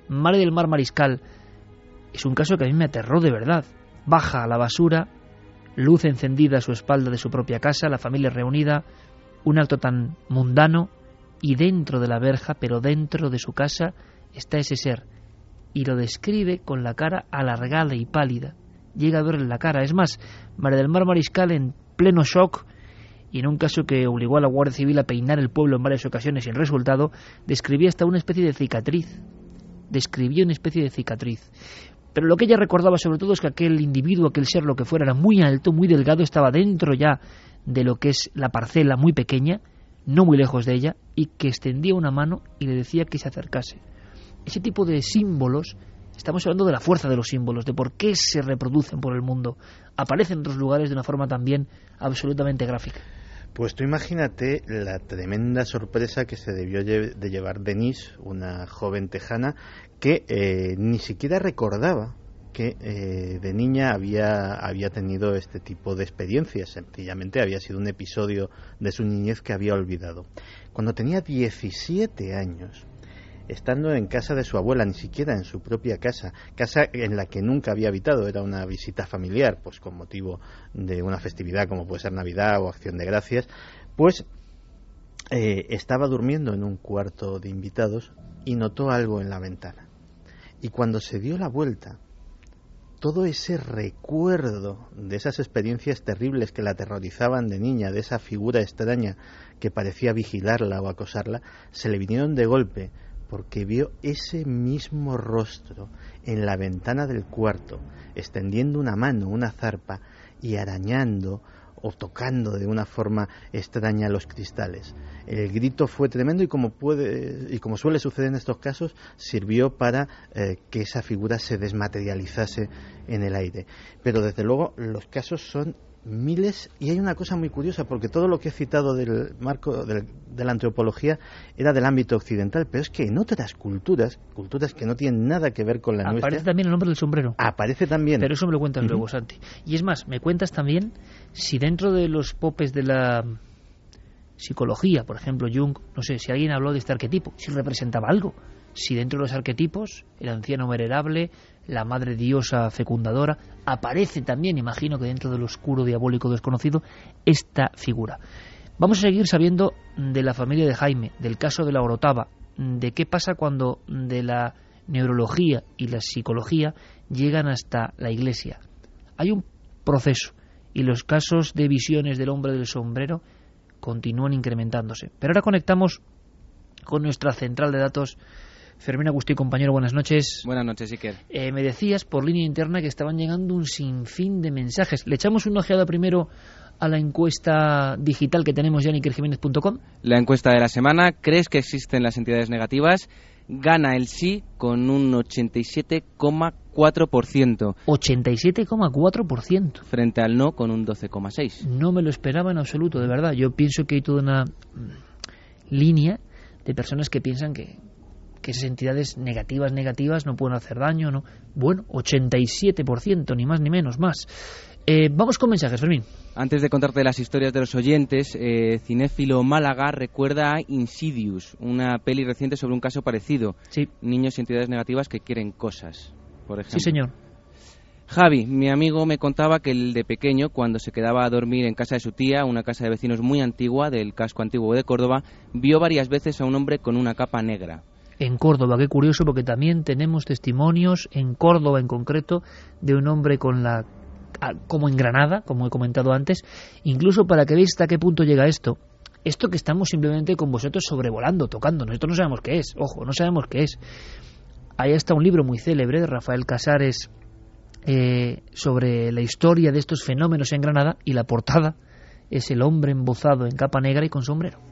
Mare del Mar Mariscal, es un caso que a mí me aterró de verdad. Baja a la basura, luz encendida a su espalda de su propia casa, la familia reunida, un acto tan mundano, y dentro de la verja, pero dentro de su casa, está ese ser, y lo describe con la cara alargada y pálida. Llega a verle la cara. Es más, María del Mar Mariscal, en pleno shock, y en un caso que obligó a la Guardia Civil a peinar el pueblo en varias ocasiones sin resultado, describía hasta una especie de cicatriz. Describió una especie de cicatriz. Pero lo que ella recordaba sobre todo es que aquel individuo, aquel ser, lo que fuera, era muy alto, muy delgado, estaba dentro ya de lo que es la parcela muy pequeña, no muy lejos de ella, y que extendía una mano y le decía que se acercase. Ese tipo de símbolos, estamos hablando de la fuerza de los símbolos, de por qué se reproducen por el mundo, aparecen en otros lugares de una forma también absolutamente gráfica. Pues tú imagínate la tremenda sorpresa que se debió de llevar Denise, una joven tejana, que eh, ni siquiera recordaba que eh, de niña había, había tenido este tipo de experiencias. Sencillamente había sido un episodio de su niñez que había olvidado. Cuando tenía 17 años, estando en casa de su abuela, ni siquiera en su propia casa, casa en la que nunca había habitado, era una visita familiar, pues con motivo de una festividad como puede ser Navidad o Acción de Gracias, pues eh, estaba durmiendo en un cuarto de invitados y notó algo en la ventana. Y cuando se dio la vuelta, todo ese recuerdo de esas experiencias terribles que la aterrorizaban de niña, de esa figura extraña que parecía vigilarla o acosarla, se le vinieron de golpe porque vio ese mismo rostro en la ventana del cuarto, extendiendo una mano, una zarpa, y arañando o tocando de una forma extraña los cristales. El grito fue tremendo y como puede y como suele suceder en estos casos, sirvió para eh, que esa figura se desmaterializase en el aire. Pero desde luego los casos son miles y hay una cosa muy curiosa porque todo lo que he citado del marco del, de la antropología era del ámbito occidental pero es que en otras culturas culturas que no tienen nada que ver con la Aparece nuestra también el nombre del sombrero. aparece también Pero eso me lo cuentas luego, Santi. Y es más, me cuentas también si dentro de los popes de la psicología, por ejemplo, Jung, no sé, si alguien habló de este arquetipo, si representaba algo. Si dentro de los arquetipos, el anciano venerable, la madre diosa fecundadora, aparece también, imagino que dentro del oscuro diabólico desconocido, esta figura. Vamos a seguir sabiendo de la familia de Jaime, del caso de la Orotava, de qué pasa cuando de la neurología y la psicología llegan hasta la iglesia. Hay un proceso y los casos de visiones del hombre del sombrero continúan incrementándose. Pero ahora conectamos con nuestra central de datos. Fermín Agustín, compañero, buenas noches. Buenas noches, Iker. Eh, me decías por línea interna que estaban llegando un sinfín de mensajes. ¿Le echamos una ojeada primero a la encuesta digital que tenemos ya en ikerjiménez.com? La encuesta de la semana, ¿crees que existen las entidades negativas? Gana el sí con un 87,4%. 87,4%. Frente al no con un 12,6%. No me lo esperaba en absoluto, de verdad. Yo pienso que hay toda una línea de personas que piensan que, que esas entidades negativas, negativas no pueden hacer daño, ¿no? Bueno, 87%, ni más ni menos, más. Eh, vamos con mensajes, Fermín. Antes de contarte las historias de los oyentes, eh, Cinéfilo Málaga recuerda a Insidious, una peli reciente sobre un caso parecido. Sí. Niños y entidades negativas que quieren cosas, por ejemplo. Sí, señor. Javi, mi amigo me contaba que el de pequeño, cuando se quedaba a dormir en casa de su tía, una casa de vecinos muy antigua del casco antiguo de Córdoba, vio varias veces a un hombre con una capa negra. En Córdoba, qué curioso, porque también tenemos testimonios, en Córdoba en concreto, de un hombre con la como en Granada, como he comentado antes, incluso para que veáis hasta qué punto llega esto. Esto que estamos simplemente con vosotros sobrevolando, tocando, nosotros no sabemos qué es, ojo, no sabemos qué es. Ahí está un libro muy célebre de Rafael Casares eh, sobre la historia de estos fenómenos en Granada y la portada es el hombre embozado en capa negra y con sombrero.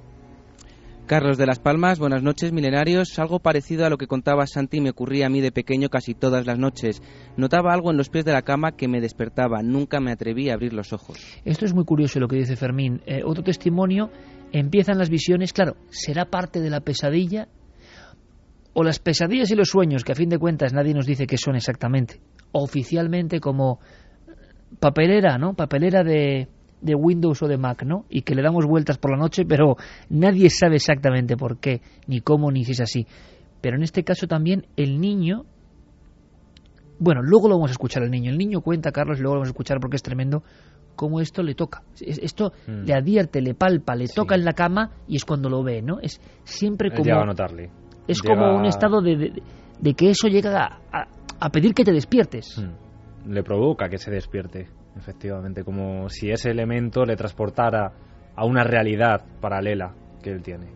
Carlos de las Palmas, buenas noches, milenarios. Algo parecido a lo que contaba Santi me ocurría a mí de pequeño casi todas las noches. Notaba algo en los pies de la cama que me despertaba. Nunca me atreví a abrir los ojos. Esto es muy curioso lo que dice Fermín. Eh, otro testimonio, empiezan las visiones, claro, ¿será parte de la pesadilla? O las pesadillas y los sueños, que a fin de cuentas nadie nos dice qué son exactamente. Oficialmente como papelera, ¿no? Papelera de, de Windows o de Mac, ¿no? Y que le damos vueltas por la noche, pero nadie sabe exactamente por qué, ni cómo, ni si es así. Pero en este caso también el niño, bueno, luego lo vamos a escuchar al niño. El niño cuenta, Carlos, y luego lo vamos a escuchar porque es tremendo cómo esto le toca. Esto mm. le advierte, le palpa, le toca en la cama y es cuando lo ve, ¿no? Es siempre como... a notarle. Es como un estado de, de, que eso llega a, a, pedir que te despiertes. Mm. Le provoca que se despierte efectivamente, como si ese elemento le transportara a una realidad paralela que él tiene.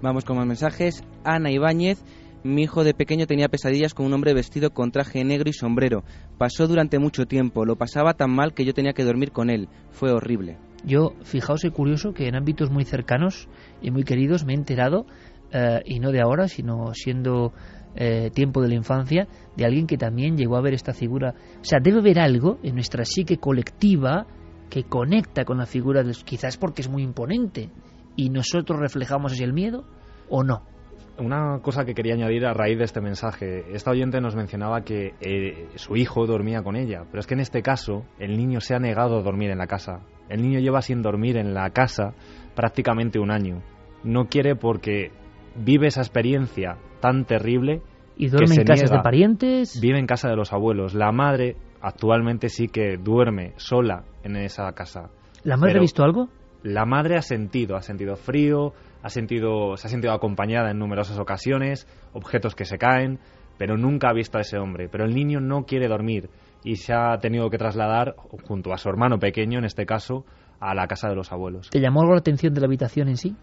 Vamos con más mensajes. Ana Ibáñez, mi hijo de pequeño tenía pesadillas con un hombre vestido con traje negro y sombrero. Pasó durante mucho tiempo, lo pasaba tan mal que yo tenía que dormir con él. Fue horrible. Yo, fijaos, es curioso que en ámbitos muy cercanos y muy queridos me he enterado, eh, y no de ahora, sino siendo eh, tiempo de la infancia de alguien que también llegó a ver esta figura. O sea, debe haber algo en nuestra psique colectiva que conecta con la figura, de, quizás porque es muy imponente y nosotros reflejamos así el miedo o no. Una cosa que quería añadir a raíz de este mensaje, esta oyente nos mencionaba que eh, su hijo dormía con ella, pero es que en este caso el niño se ha negado a dormir en la casa. El niño lleva sin dormir en la casa prácticamente un año. No quiere porque vive esa experiencia tan terrible. ¿Y duerme en casas de parientes? Vive en casa de los abuelos. La madre actualmente sí que duerme sola en esa casa. ¿La madre ha visto algo? La madre ha sentido, ha sentido frío, ha sentido, se ha sentido acompañada en numerosas ocasiones, objetos que se caen, pero nunca ha visto a ese hombre. Pero el niño no quiere dormir y se ha tenido que trasladar, junto a su hermano pequeño en este caso, a la casa de los abuelos. ¿Te llamó algo la atención de la habitación en sí?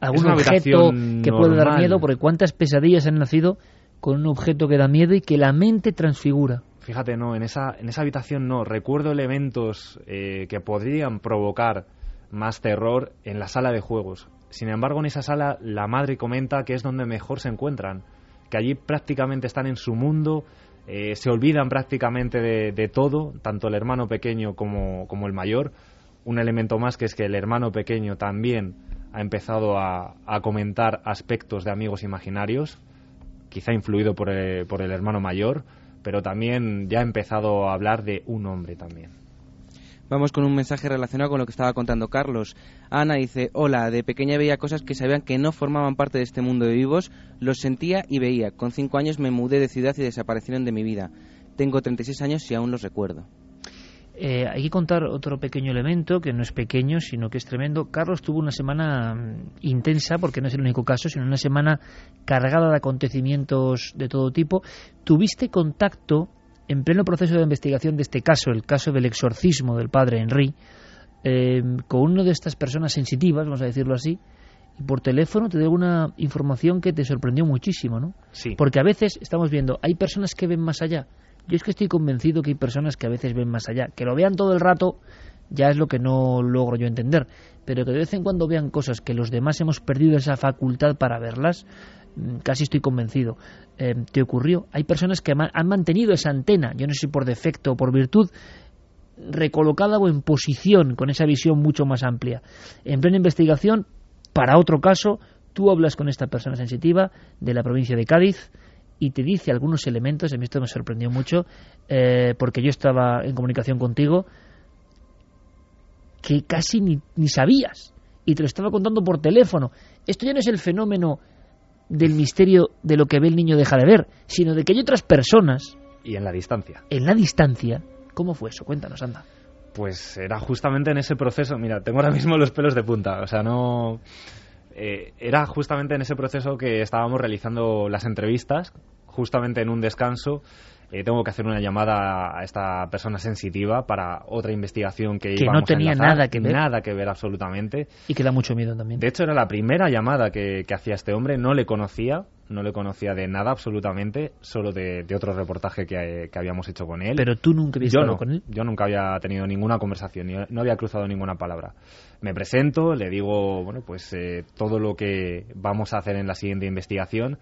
Algún objeto que puede dar miedo, porque cuántas pesadillas han nacido con un objeto que da miedo y que la mente transfigura. Fíjate, no, en esa, en esa habitación no. Recuerdo elementos eh, que podrían provocar más terror en la sala de juegos. Sin embargo, en esa sala la madre comenta que es donde mejor se encuentran, que allí prácticamente están en su mundo, eh, se olvidan prácticamente de, de, todo, tanto el hermano pequeño como, como el mayor. Un elemento más que es que el hermano pequeño también ha empezado a, comentar aspectos de amigos imaginarios, quizá influido por el, por el hermano mayor, pero también ya ha empezado a hablar de un hombre también. Vamos con un mensaje relacionado con lo que estaba contando Carlos. Ana dice, hola, de pequeña veía cosas que sabían que no formaban parte de este mundo de vivos, los sentía y veía. Con cinco años me mudé de ciudad y desaparecieron de mi vida. Tengo 36 años y aún los recuerdo. Eh, hay que contar otro pequeño elemento, que no es pequeño, sino que es tremendo. Carlos tuvo una semana mm, intensa, porque no es el único caso, sino una semana cargada de acontecimientos de todo tipo. Tuviste contacto en pleno proceso de investigación de este caso, el caso del exorcismo del padre Henry, eh, con una de estas personas sensitivas, vamos a decirlo así, y por teléfono te dio una información que te sorprendió muchísimo, ¿no? Sí. Porque a veces estamos viendo, hay personas que ven más allá. Yo es que estoy convencido que hay personas que a veces ven más allá. Que lo vean todo el rato ya es lo que no logro yo entender. Pero que de vez en cuando vean cosas que los demás hemos perdido esa facultad para verlas, mm, casi estoy convencido. Eh, ¿Te ocurrió? Hay personas que han mantenido esa antena, yo no sé si por defecto o por virtud, recolocada o en posición con esa visión mucho más amplia. En plena investigación, para otro caso, tú hablas con esta persona sensitiva de la provincia de Cádiz y te dice algunos elementos, a mí esto me sorprendió mucho, eh, porque yo estaba en comunicación contigo, que casi ni, ni sabías y te lo estaba contando por teléfono. Esto ya no es el fenómeno del misterio de lo que ve el niño deja de ver, sino de que hay otras personas. Y en la distancia. En la distancia. ¿Cómo fue eso? Cuéntanos, anda. Pues era justamente en ese proceso. Mira, tengo ahora mismo los pelos de punta. O sea, no. Eh, era justamente en ese proceso que estábamos realizando las entrevistas, justamente en un descanso. Eh, tengo que hacer una llamada a esta persona sensitiva para otra investigación que, que no tenía nada que ver. Nada que ver absolutamente. Y que da mucho miedo también. De hecho, era la primera llamada que, que hacía este hombre. No le conocía, no le conocía de nada absolutamente, solo de, de otro reportaje que, que, habíamos hecho con él. Pero tú nunca habías hablado con él. Yo nunca había tenido ninguna conversación, no había cruzado ninguna palabra. Me presento, le digo, bueno, pues eh, todo lo que vamos a hacer en la siguiente investigación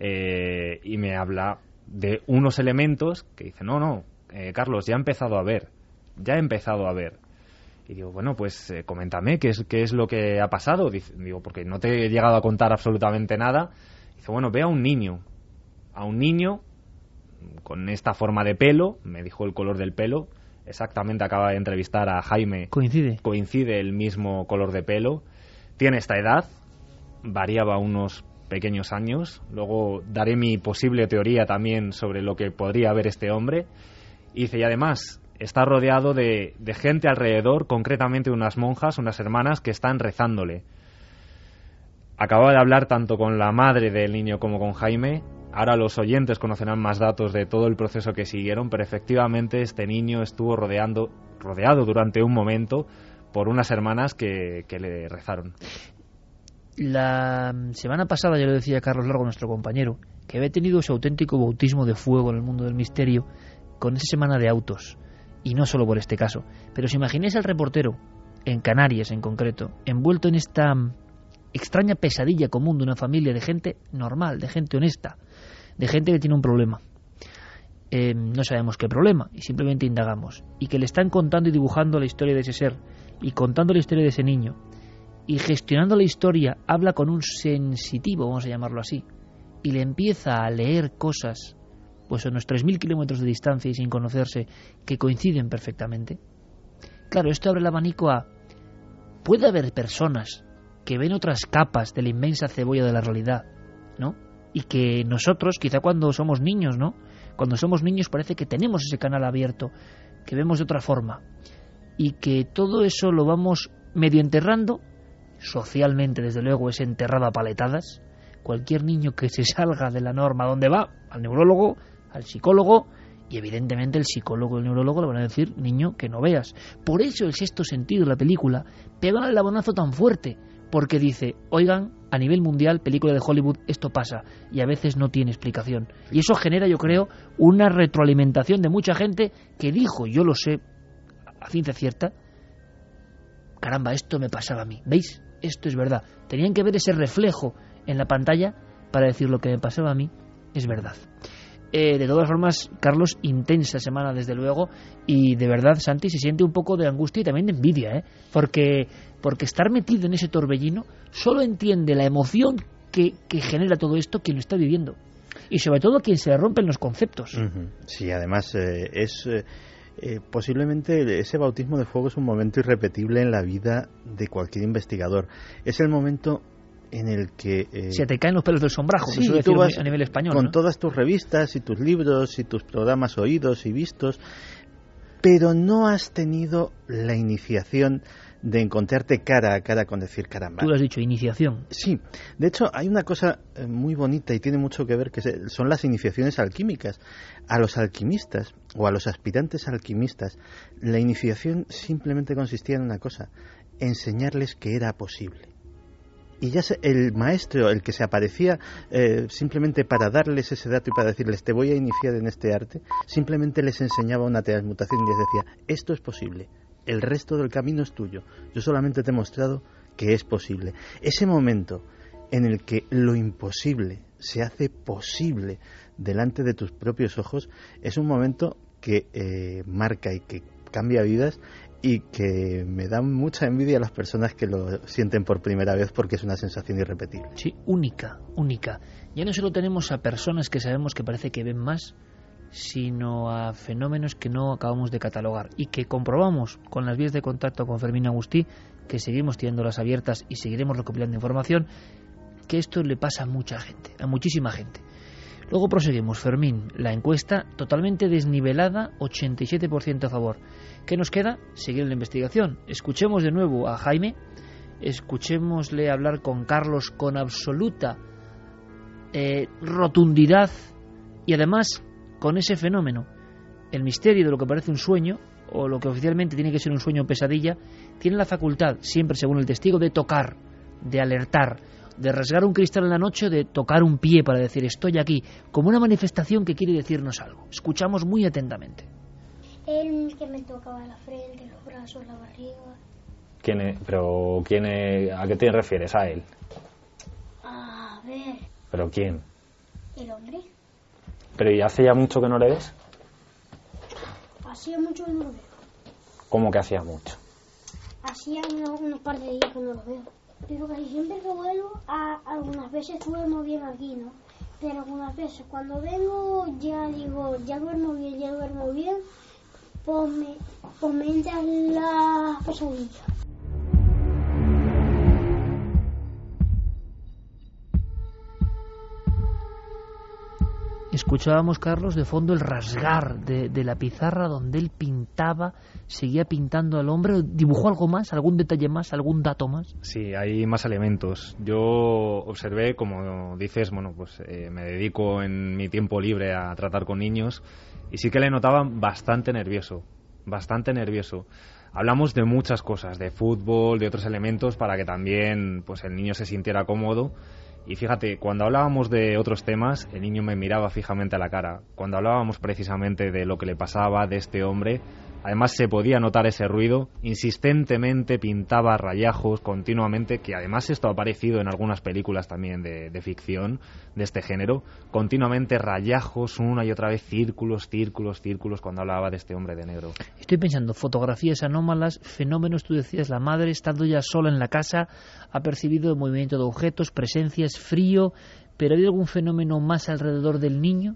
eh, y me habla de unos elementos que dice, no, no, eh, Carlos, ya he empezado a ver, ya he empezado a ver. Y digo, bueno, pues eh, coméntame qué es, qué es lo que ha pasado. digo, porque no te he llegado a contar absolutamente nada. Dice, bueno, ve a un niño, a un niño con esta forma de pelo, me dijo el color del pelo, exactamente acaba de entrevistar a Jaime. Coincide. Coincide el mismo color de pelo. Tiene esta edad, variaba unos pequeños años. Luego daré mi posible teoría también sobre lo que podría haber este hombre. Y dice, y además está rodeado de, de gente alrededor, concretamente unas monjas, unas hermanas que están rezándole. Acababa de hablar tanto con la madre del niño como con Jaime. Ahora los oyentes conocerán más datos de todo el proceso que siguieron, pero efectivamente este niño estuvo rodeando, rodeado durante un momento por unas hermanas que, que le rezaron. La semana pasada, ya lo decía Carlos Largo, nuestro compañero, que había tenido ese auténtico bautismo de fuego en el mundo del misterio con esa semana de autos. Y no solo por este caso. Pero si imagináis al reportero, en Canarias en concreto, envuelto en esta extraña pesadilla común de una familia de gente normal, de gente honesta, de gente que tiene un problema. Eh, no sabemos qué problema y simplemente indagamos. Y que le están contando y dibujando la historia de ese ser y contando la historia de ese niño y gestionando la historia habla con un sensitivo, vamos a llamarlo así, y le empieza a leer cosas, pues a unos 3.000 kilómetros de distancia y sin conocerse, que coinciden perfectamente. Claro, esto abre el abanico a... Puede haber personas que ven otras capas de la inmensa cebolla de la realidad, ¿no? Y que nosotros, quizá cuando somos niños, ¿no? Cuando somos niños parece que tenemos ese canal abierto, que vemos de otra forma. Y que todo eso lo vamos medio enterrando socialmente, desde luego, es enterrado a paletadas. Cualquier niño que se salga de la norma, ¿dónde va? Al neurólogo, al psicólogo, y evidentemente el psicólogo y el neurólogo le van a decir, niño, que no veas. Por eso el sexto sentido de la película pega el labonazo tan fuerte, porque dice, oigan, a nivel mundial, película de Hollywood, esto pasa, y a veces no tiene explicación. Y eso genera, yo creo, una retroalimentación de mucha gente que dijo, yo lo sé, a ciencia cierta, caramba, esto me pasaba a mí. ¿Veis? esto es verdad. Tenían que ver ese reflejo en la pantalla para decir lo que me pasaba a mí es verdad. Eh, de todas formas, Carlos, intensa semana desde luego y de verdad, Santi, se siente un poco de angustia y también de envidia, ¿eh? porque, porque estar metido en ese torbellino solo entiende la emoción que, que genera todo esto quien lo está viviendo y sobre todo quien se le rompen los conceptos. Sí, además eh, es... Eh, eh, posiblemente ese bautismo de fuego es un momento irrepetible en la vida de cualquier investigador. Es el momento en el que... Eh, Se te caen los pelos del sombrajo, sí, tú vas a nivel español. Con todas tus revistas y tus libros y tus programas oídos y vistos, pero no has tenido la iniciación de encontrarte cara a cara con decir caramba. Tú lo has dicho, iniciación. Sí, de hecho hay una cosa eh, muy bonita y tiene mucho que ver que son las iniciaciones alquímicas. A los alquimistas o a los aspirantes alquimistas, la iniciación simplemente consistía en una cosa, enseñarles que era posible. Y ya el maestro, el que se aparecía eh, simplemente para darles ese dato y para decirles te voy a iniciar en este arte, simplemente les enseñaba una transmutación y les decía esto es posible, el resto del camino es tuyo. Yo solamente te he mostrado que es posible. Ese momento en el que lo imposible se hace posible delante de tus propios ojos es un momento que eh, marca y que cambia vidas y que me da mucha envidia a las personas que lo sienten por primera vez porque es una sensación irrepetible. Sí, única, única. Ya no solo tenemos a personas que sabemos que parece que ven más, sino a fenómenos que no acabamos de catalogar y que comprobamos con las vías de contacto con Fermín Agustí, que seguimos las abiertas y seguiremos recopilando información, que esto le pasa a mucha gente, a muchísima gente. Luego proseguimos, Fermín, la encuesta totalmente desnivelada, 87% a favor. ¿Qué nos queda? Seguir la investigación. Escuchemos de nuevo a Jaime, escuchémosle hablar con Carlos con absoluta eh, rotundidad y además con ese fenómeno, el misterio de lo que parece un sueño, o lo que oficialmente tiene que ser un sueño o pesadilla, tiene la facultad, siempre según el testigo, de tocar, de alertar, de rasgar un cristal en la noche, de tocar un pie para decir estoy aquí, como una manifestación que quiere decirnos algo. Escuchamos muy atentamente. Él que me tocaba la frente, los brazos, la barriga. ¿Quién es? ¿Pero quién es? ¿A qué te refieres? ¿A él? A ver. ¿Pero quién? El hombre. ¿Pero y hace ya mucho que no le ves? Hacía mucho que no lo veo. ¿Cómo que hacía mucho? Hacía unos, par de días que no lo veo. Pero casi siempre que vuelvo, a, algunas veces duermo bien aquí, ¿no? Pero algunas veces cuando vengo ya digo, ya duermo bien, ya duermo bien, pues me, pues me entran las pesadillas. Escuchábamos, Carlos, de fondo el rasgar de, la pizarra donde él pintaba, seguía pintando al hombre. ¿Dibujó algo más, algún detalle más, algún dato más? Sí, hay más elementos. Yo observé, como dices, bueno, pues eh, me dedico en mi tiempo libre a tratar con niños y sí que le notaba bastante nervioso, bastante nervioso. Hablamos de muchas cosas, de fútbol, de otros elementos para que también pues el niño se sintiera cómodo y fíjate, cuando hablábamos de otros temas, el niño me miraba fijamente a la cara. Cuando hablábamos precisamente de lo que le pasaba, de este hombre, Además se podía notar ese ruido, insistentemente pintaba rayajos continuamente, que además esto ha aparecido en algunas películas también de, ficción de este género, continuamente rayajos, una y otra vez círculos, círculos, círculos cuando hablaba de este hombre de negro. Estoy pensando, fotografías anómalas, fenómenos, tú decías, la madre estando ya sola en la casa, ha percibido el movimiento de objetos, presencias, frío, pero ¿ha habido algún fenómeno más alrededor del niño?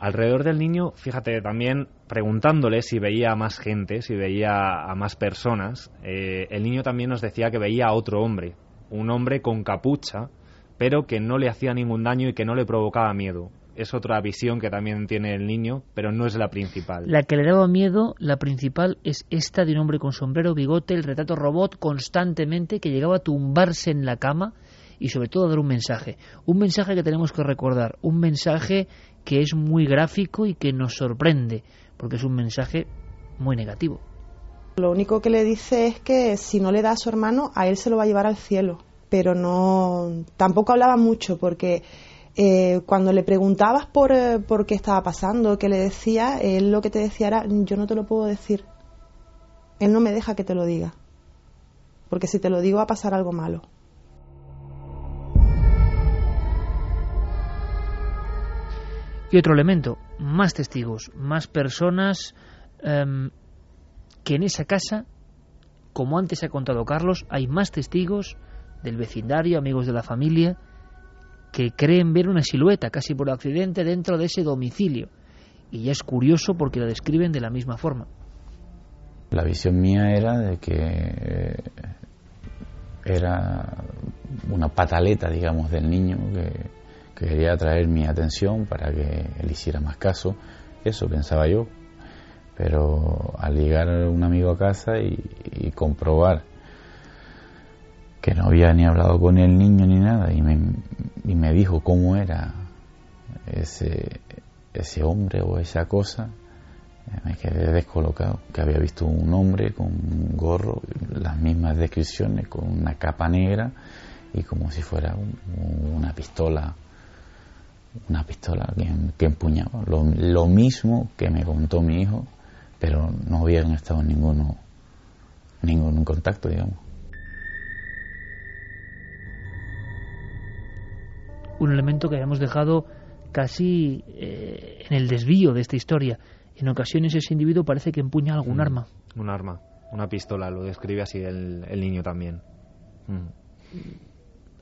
Alrededor del niño, fíjate, también preguntándole si veía a más gente, si veía a más personas, eh, el niño también nos decía que veía a otro hombre, un hombre con capucha, pero que no le hacía ningún daño y que no le provocaba miedo. Es otra visión que también tiene el niño, pero no es la principal. La que le daba miedo, la principal, es esta de un hombre con sombrero, bigote, el retrato robot constantemente que llegaba a tumbarse en la cama y sobre todo dar un mensaje. Un mensaje que tenemos que recordar, un mensaje que es muy gráfico y que nos sorprende, porque es un mensaje muy negativo. Lo único que le dice es que si no le da a su hermano, a él se lo va a llevar al cielo. Pero no, tampoco hablaba mucho porque eh, cuando le preguntabas por, eh, por qué estaba pasando, qué le decía, él lo que te decía era, yo no te lo puedo decir. Él no me deja que te lo diga. Porque si te lo digo va a pasar algo malo. Y otro elemento, más testigos, más personas em, que en esa casa, como antes ha contado Carlos, hay más testigos del vecindario, amigos de la familia, que creen ver una silueta casi por accidente dentro de ese domicilio. Y ya es curioso porque la describen de la misma forma. La visión mía era de que eh, era una pataleta, digamos, del niño que quería atraer mi atención para que él hiciera más caso. Eso pensaba yo. Pero al llegar un amigo a casa y, comprobar que no había ni hablado con el niño ni nada y me, y me dijo cómo era ese, ese hombre o esa cosa, me quedé descolocado, que había visto un hombre con un gorro, las mismas descripciones, con una capa negra y como si fuera un- una pistola, una pistola que, que empuñaba. Lo, lo mismo que me contó mi hijo, pero no habían estado en ninguno, ningún contacto, digamos. un elemento que habíamos dejado casi eh, en el desvío de esta historia. En ocasiones ese individuo parece que empuña algún Mm. arma. Un arma, una pistola, lo describe así el, el niño también. Mm.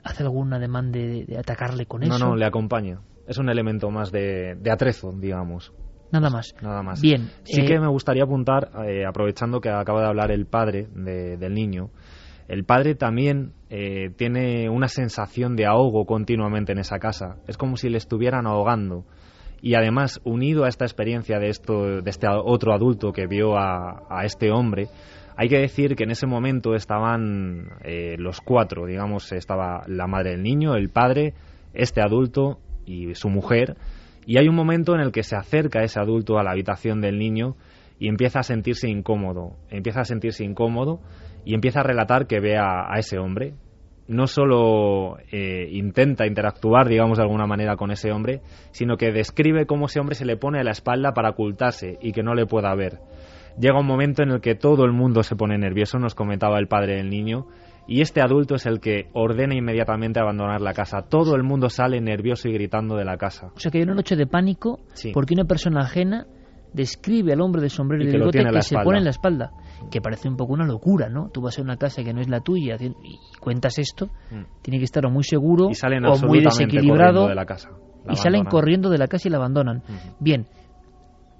¿Hace algún ademán de, de atacarle con No, eso? no, le acompaña. Es un elemento más de, de atrezo, digamos. Nada más. Nada más. Bien. Sí eh, que me gustaría apuntar, eh, aprovechando que acaba de hablar el padre de- del niño, el padre también eh, tiene una sensación de ahogo continuamente en esa casa. Es como si le estuvieran ahogando. Y además, unido a esta experiencia de, esto, de este otro adulto que vio a, a este hombre, hay que decir que en ese momento estaban eh, los cuatro, digamos, estaba la madre del niño, el padre, este adulto y su mujer, y hay un momento en el que se acerca ese adulto a la habitación del niño y empieza a sentirse incómodo, empieza a sentirse incómodo y empieza a relatar que ve a, ese hombre. No solo eh, intenta interactuar, digamos, de alguna manera con ese hombre, sino que describe cómo ese hombre se le pone a la espalda para ocultarse y que no le pueda ver. Llega un momento en el que todo el mundo se pone nervioso, nos comentaba el padre del niño, y este adulto es el que ordena inmediatamente abandonar la casa. Todo el mundo sale nervioso y gritando de la casa. O sea que hay una noche de pánico Sí. porque una persona ajena describe al hombre de sombrero y, de bigote que se espalda. pone en la espalda. Que parece un poco una locura, ¿no? Tú vas a una casa que no es la tuya y cuentas esto, Mm. tiene que estar o muy seguro Y salen o muy desequilibrado de la casa. La y salen corriendo de la casa y la abandonan. Bien,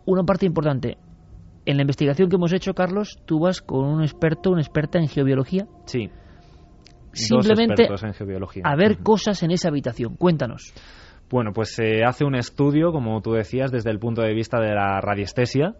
una parte importante. En la investigación que hemos hecho, Carlos, tú vas con un experto, una experta en geobiología, Sí. Simplemente Dos expertos en geobiología. a ver cosas en esa habitación. Cuéntanos. Bueno, pues se hace un estudio, como tú decías, desde el punto de vista de la radiestesia.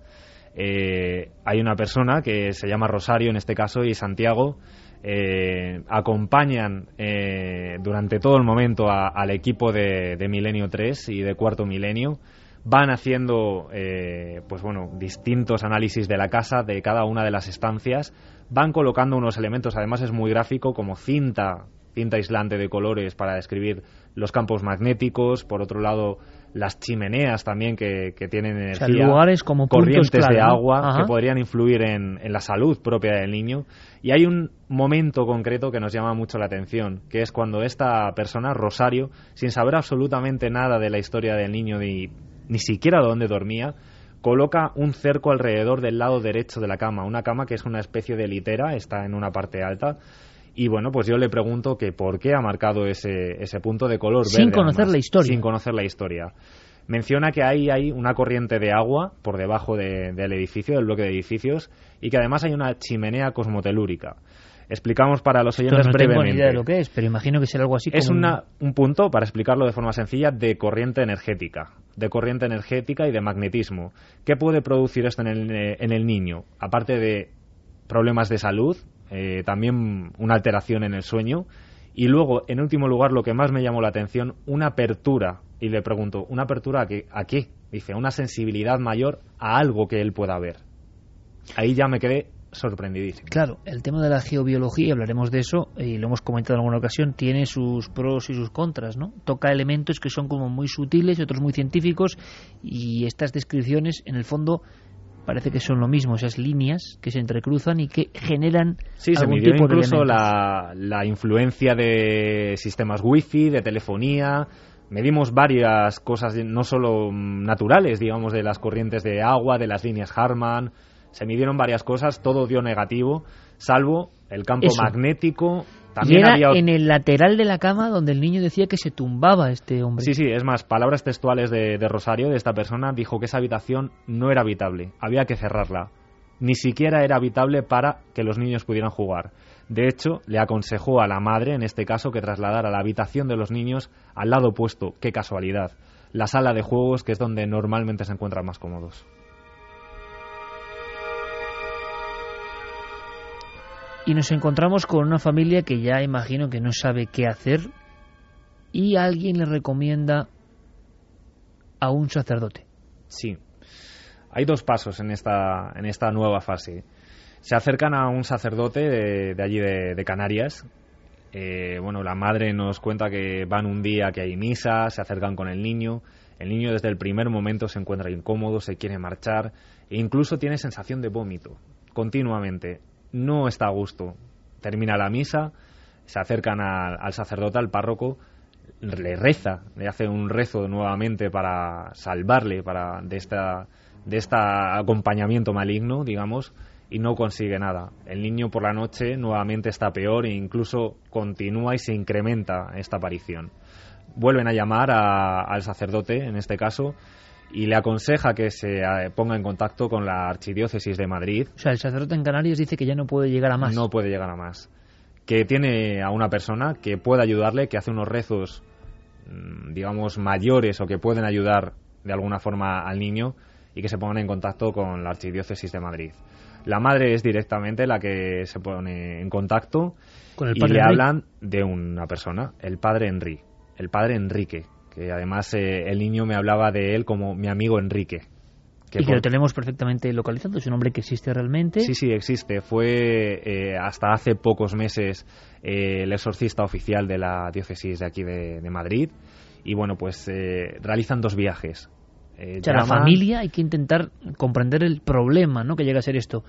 Eh, hay una persona que se llama Rosario en este caso y Santiago eh, acompañan eh, durante todo el momento a- al equipo de, de Milenio 3 y de Cuarto Milenio. Van haciendo, eh, pues bueno, distintos análisis de la casa, de cada una de las estancias. Van colocando unos elementos, además es muy gráfico, como cinta, cinta aislante de colores para describir los campos magnéticos. Por otro lado, las chimeneas también que, que tienen O energía. sea, lugares como corrientes de agua que podrían influir en, en la salud propia del niño. Y hay un momento concreto que nos llama mucho la atención, que es cuando esta persona, Rosario, sin saber absolutamente nada de la historia del niño ni, ni siquiera de dónde dormía, coloca un cerco alrededor del lado derecho de la cama, una cama que es una especie de litera, está en una parte alta. Y bueno, pues yo le pregunto que por qué ha marcado ese, ese punto de color Sin verde, conocer además, la historia. Sin conocer la historia. Menciona que ahí hay una corriente de agua por debajo de- del edificio, del bloque de edificios, y que además hay una chimenea cosmotelúrica. Explicamos para los Esto oyentes no tengo ni brevemente. idea de lo que es, pero imagino que será algo así Es como una- un punto, para explicarlo de forma sencilla, de corriente energética. De corriente energética y de magnetismo. ¿Qué puede producir esto en el, en el niño? Aparte de problemas de salud, eh, también una alteración en el sueño. Y luego, en último lugar, lo que más me llamó la atención, una apertura. Y le pregunto, ¿una apertura a qué? ¿A qué? Dice, una sensibilidad mayor a algo que él pueda ver. Ahí ya me quedé sorprendidísimo. Claro, el tema de la geobiología, y hablaremos de eso, y lo hemos comentado en alguna ocasión, tiene sus pros y sus contras, ¿no? Toca elementos que son como muy sutiles y otros muy científicos, y estas descripciones, en el fondo, parece que son lo mismo, esas líneas que se entrecruzan y que generan Sí, se algún midió tipo de incluso la, la influencia de sistemas wifi, de telefonía. Medimos varias cosas, no solo naturales, digamos, de las corrientes de agua, de las líneas Harman. Se midieron varias cosas, todo dio negativo, salvo el campo Eso. magnético. Y También era había en el lateral de la cama donde el niño decía que se tumbaba este hombre. Sí, sí, es más, palabras textuales de, de Rosario, de esta persona, dijo que esa habitación no era habitable, había que cerrarla. Ni siquiera era habitable para que los niños pudieran jugar. De hecho, le aconsejó a la madre, en este caso, que trasladara la habitación de los niños al lado opuesto. Qué casualidad. La sala de juegos, que es donde normalmente se encuentran más cómodos. Y nos encontramos con una familia que ya imagino que no sabe qué hacer y alguien le recomienda a un sacerdote. Sí. Hay dos pasos en esta, en esta nueva fase. Se acercan a un sacerdote de, allí de, de Canarias. Eh, bueno, la madre nos cuenta que van un día que hay misa, se acercan con el niño. El niño desde el primer momento se encuentra incómodo, se quiere marchar e incluso tiene sensación de vómito continuamente. No está a gusto. Termina la misa, se acercan al, sacerdote, al párroco, le reza, le hace un rezo nuevamente para salvarle para de esta de este acompañamiento maligno, digamos, y no consigue nada. El niño por la noche nuevamente está peor e incluso continúa y se incrementa esta aparición. Vuelven a llamar a- al sacerdote, en este caso, y le aconseja que se eh, ponga en contacto con la Archidiócesis de Madrid. O sea, el sacerdote en Canarias dice que ya no puede llegar a más. No puede llegar a más. Que tiene a una persona que puede ayudarle, que hace unos rezos, mm, digamos, mayores o que pueden ayudar de alguna forma al niño y que se pongan en contacto con la Archidiócesis de Madrid. La madre es directamente la que se pone en contacto Con el y padre le Enrique. hablan de una persona, el padre Enrique, el padre Enrique, que además eh, el niño me hablaba de él como mi amigo Enrique. y que lo tenemos perfectamente localizado. Es un hombre que existe realmente. Sí, sí, existe. Fue eh, hasta hace pocos meses eh, el exorcista oficial de la diócesis de aquí de, de Madrid. Y bueno, pues eh, realizan dos viajes. O sea, la familia hay que intentar comprender el problema, ¿no? Que llega a ser esto.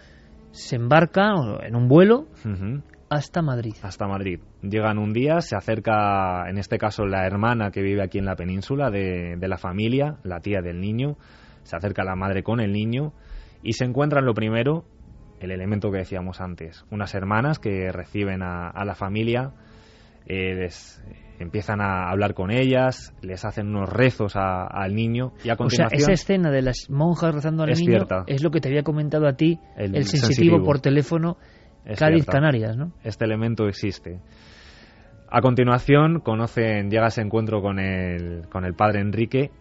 Se embarca en un vuelo Ujú, hasta Madrid. hasta Madrid. Llegan un día, se acerca, en este caso, la hermana que vive aquí en la península de, de la familia, la tía del niño. Se acerca la madre con el niño y se encuentran lo primero, el elemento que decíamos antes, unas hermanas que reciben a, a la familia, eh, les empiezan a hablar con ellas, les hacen unos rezos a- al niño y a O sea, continuación esa escena de las monjas rezando al Es niño cierta. es lo que te había comentado a ti, el, El sensitivo, sensitivo. por teléfono Es Cádiz, cierta. Canarias, ¿no? este elemento existe. A continuación conocen, llega ese encuentro con el, con el padre Enrique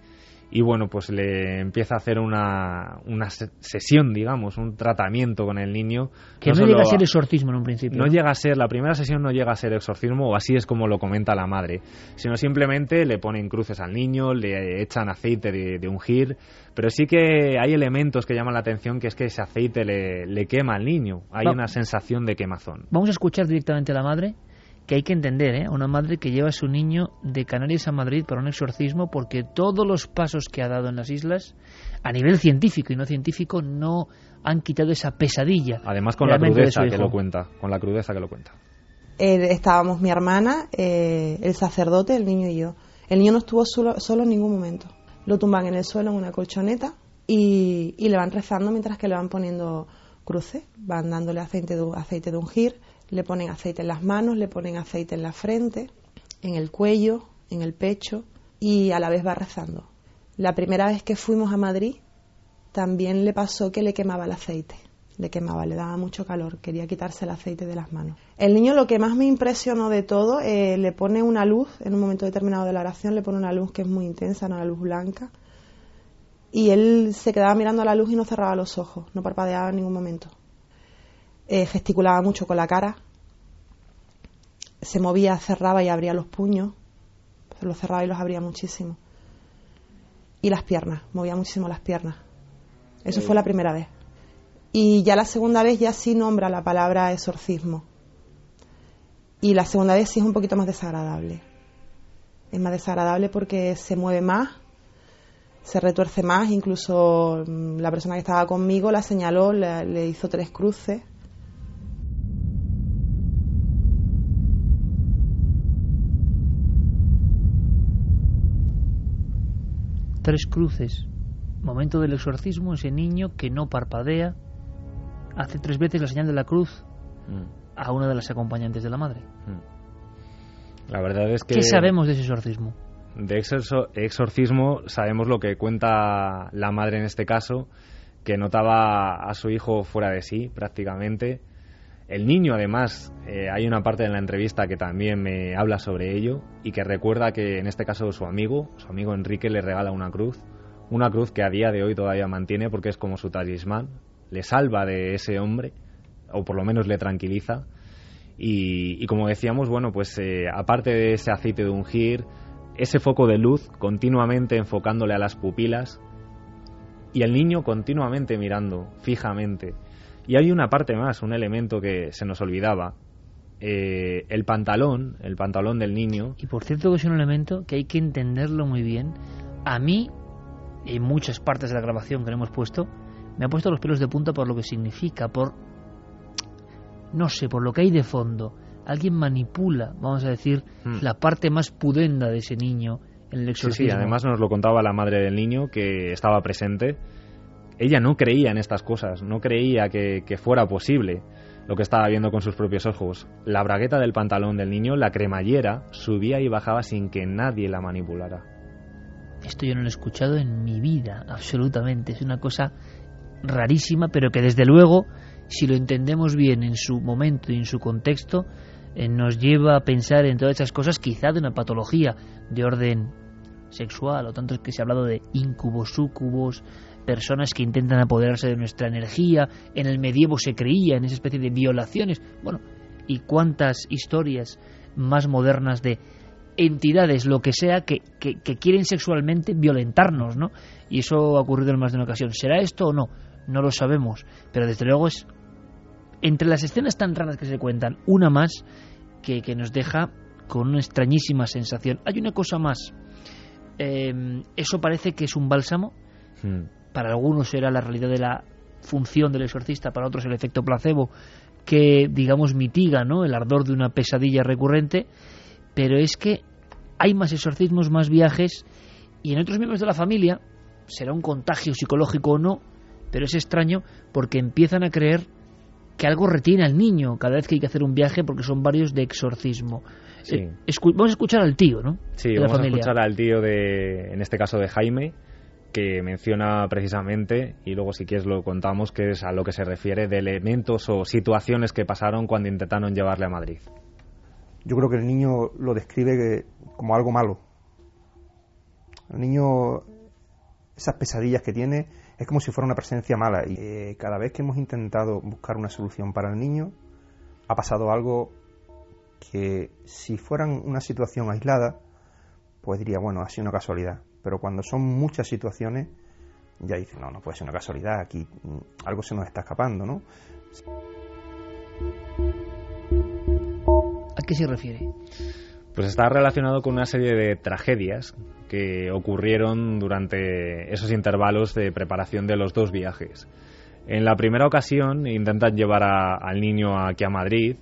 y bueno, pues le empieza a hacer una, una se- sesión, digamos, un tratamiento con el niño. Que no, llega a ser exorcismo en un principio. No llega a ser, la primera sesión no llega a ser exorcismo, o así es como lo comenta la madre, sino simplemente le ponen cruces al niño, le echan aceite de, de ungir, pero sí que hay elementos que llaman la atención, que es que ese aceite le, le quema al niño, hay Va- una sensación de quemazón. Vamos a escuchar directamente a la madre, que hay que entender, ¿eh? Una madre que lleva a su niño de Canarias a Madrid para un exorcismo porque todos los pasos que ha dado en las islas, a nivel científico y no científico, no han quitado esa pesadilla. Además con la crudeza que lo cuenta, con la crudeza que lo cuenta. Eh, estábamos mi hermana, eh, el sacerdote, el niño y yo. El niño no estuvo solo, solo en ningún momento. Lo tumban en el suelo en una colchoneta y, y le van rezando mientras que le van poniendo cruces. Van dándole aceite de, aceite de ungir, le ponen aceite en las manos, le ponen aceite en la frente, en el cuello, en el pecho y a la vez va rezando. La primera vez que fuimos a Madrid también le pasó que le quemaba el aceite. Le quemaba, le daba mucho calor, quería quitarse el aceite de las manos. El niño lo que más me impresionó de todo, eh, le pone una luz, en un momento determinado de la oración, le pone una luz que es muy intensa, una luz blanca, y él se quedaba mirando a la luz y no cerraba los ojos, no parpadeaba en ningún momento. Eh, gesticulaba mucho con la cara, se movía, cerraba y abría los puños, los cerraba y los abría muchísimo. Y las piernas, movía muchísimo las piernas. Eso fue la primera vez. Y ya la segunda vez ya sí nombra la palabra exorcismo. Y la segunda vez sí es un poquito más desagradable. Es más desagradable porque se mueve más, se retuerce más, incluso mm, la persona que estaba conmigo la señaló, le hizo tres cruces. Tres cruces. Momento del exorcismo, ese niño que no parpadea, hace tres veces la señal de la cruz a una de las acompañantes de la madre. La verdad es que... ¿Qué sabemos de ese exorcismo? De exorcismo sabemos lo que cuenta la madre en este caso, que notaba a su hijo fuera de sí prácticamente. El niño además, eh, hay una parte de la entrevista que también me habla sobre ello y que recuerda que en este caso su amigo, su amigo Enrique le regala una cruz, una cruz que a día de hoy todavía mantiene porque es como su talismán, le salva de ese hombre, o por lo menos le tranquiliza. Y, como decíamos, bueno, pues eh, aparte de ese aceite de ungir, ese foco de luz continuamente enfocándole a las pupilas y el niño continuamente mirando fijamente. Y hay una parte más, un elemento que se nos olvidaba. Eh, el pantalón, el pantalón del niño. Y por cierto que es un elemento que hay que entenderlo muy bien. A mí, en muchas partes de la grabación que le hemos puesto, me ha puesto los pelos de punta por lo que significa, por no sé, por lo que hay de fondo. Alguien manipula, vamos a decir, Hmm. la parte más pudenda de ese niño en el Sí, exorcismo. sí, además nos lo contaba la madre del niño que estaba presente. Ella no creía en estas cosas, no creía que, fuera posible lo que estaba viendo con sus propios ojos. La bragueta del pantalón del niño, la cremallera, subía y bajaba sin que nadie la manipulara. Esto yo no lo he escuchado en mi vida, absolutamente. Es una cosa rarísima, pero que desde luego, si lo entendemos bien en su momento y en su contexto, eh, nos lleva a pensar en todas esas cosas, quizá de una patología de orden sexual, o tanto es que se ha hablado de incubos, sucubos, personas que intentan apoderarse de nuestra energía. En el medievo se creía en esa especie de violaciones. Bueno, y cuántas historias más modernas de entidades, lo que sea, que, que, que quieren sexualmente violentarnos, ¿no? Y eso ha ocurrido en más de una ocasión. ¿Será esto o no? No lo sabemos, pero desde luego es entre las escenas tan raras que se cuentan, una más que, que nos deja con una extrañísima sensación. Hay una cosa más. Eh, eso parece que es un bálsamo. Para algunos será la realidad de la función del exorcista, para otros el efecto placebo, que, digamos, mitiga ¿no? el ardor de una pesadilla recurrente. Pero es que hay más exorcismos, más viajes, y en otros miembros de la familia, será un contagio psicológico o no, pero es extraño porque empiezan a creer que algo retiene al niño cada vez que hay que hacer un viaje porque son varios de exorcismo. Sí. Eh, vamos a escuchar al tío, ¿no? Sí, de la vamos a escuchar al tío de, en este caso de Jaime, que menciona precisamente, y luego si quieres lo contamos, que es a lo que se refiere de elementos o situaciones que pasaron cuando intentaron llevarle a Madrid. Yo creo que el niño lo describe como algo malo. El niño, esas pesadillas que tiene, es como si fuera una presencia mala. Y eh, cada vez que hemos intentado buscar una solución para el niño, ha pasado algo que si fueran una situación aislada, pues diría, bueno, ha sido una casualidad. Pero cuando son muchas situaciones, ya dice, no, no puede ser una casualidad, aquí mm, algo se nos está escapando, ¿no? ¿A qué se refiere? Pues está relacionado con una serie de tragedias que ocurrieron durante esos intervalos de preparación de los dos viajes. En la primera ocasión intentan llevar a- al niño aquí a Madrid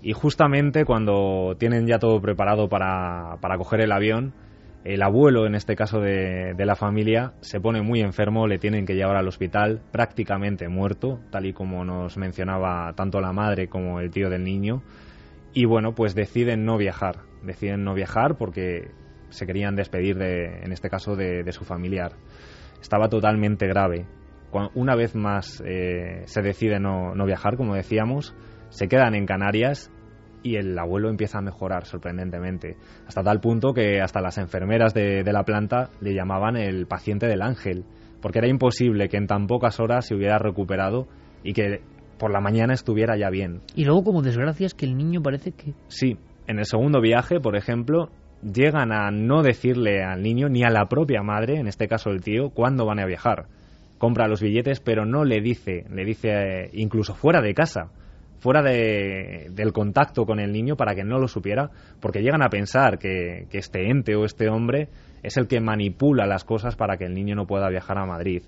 y justamente cuando tienen ya todo preparado para, para coger el avión, el abuelo, en este caso de, la familia, se pone muy enfermo, le tienen que llevar al hospital prácticamente muerto, tal y como nos mencionaba tanto la madre como el tío del niño. Y bueno, pues deciden no viajar. Deciden no viajar porque se querían despedir de, en este caso, de, su familiar. Estaba totalmente grave. Una vez más eh, se decide no, no viajar, como decíamos, se quedan en Canarias y el abuelo empieza a mejorar sorprendentemente. Hasta tal punto que hasta las enfermeras de, de la planta le llamaban el paciente del ángel, porque era imposible que en tan pocas horas se hubiera recuperado y que por la mañana estuviera ya bien. Y luego, como desgracia, es que el niño parece que Sí, en el segundo viaje, por ejemplo, llegan a no decirle al niño ni a la propia madre, en este caso el tío, cuándo van a viajar. Compra los billetes, pero no le dice, le dice eh, incluso fuera de casa, fuera de- del contacto con el niño para que no lo supiera, porque llegan a pensar que, que este ente o este hombre es el que manipula las cosas para que el niño no pueda viajar a Madrid.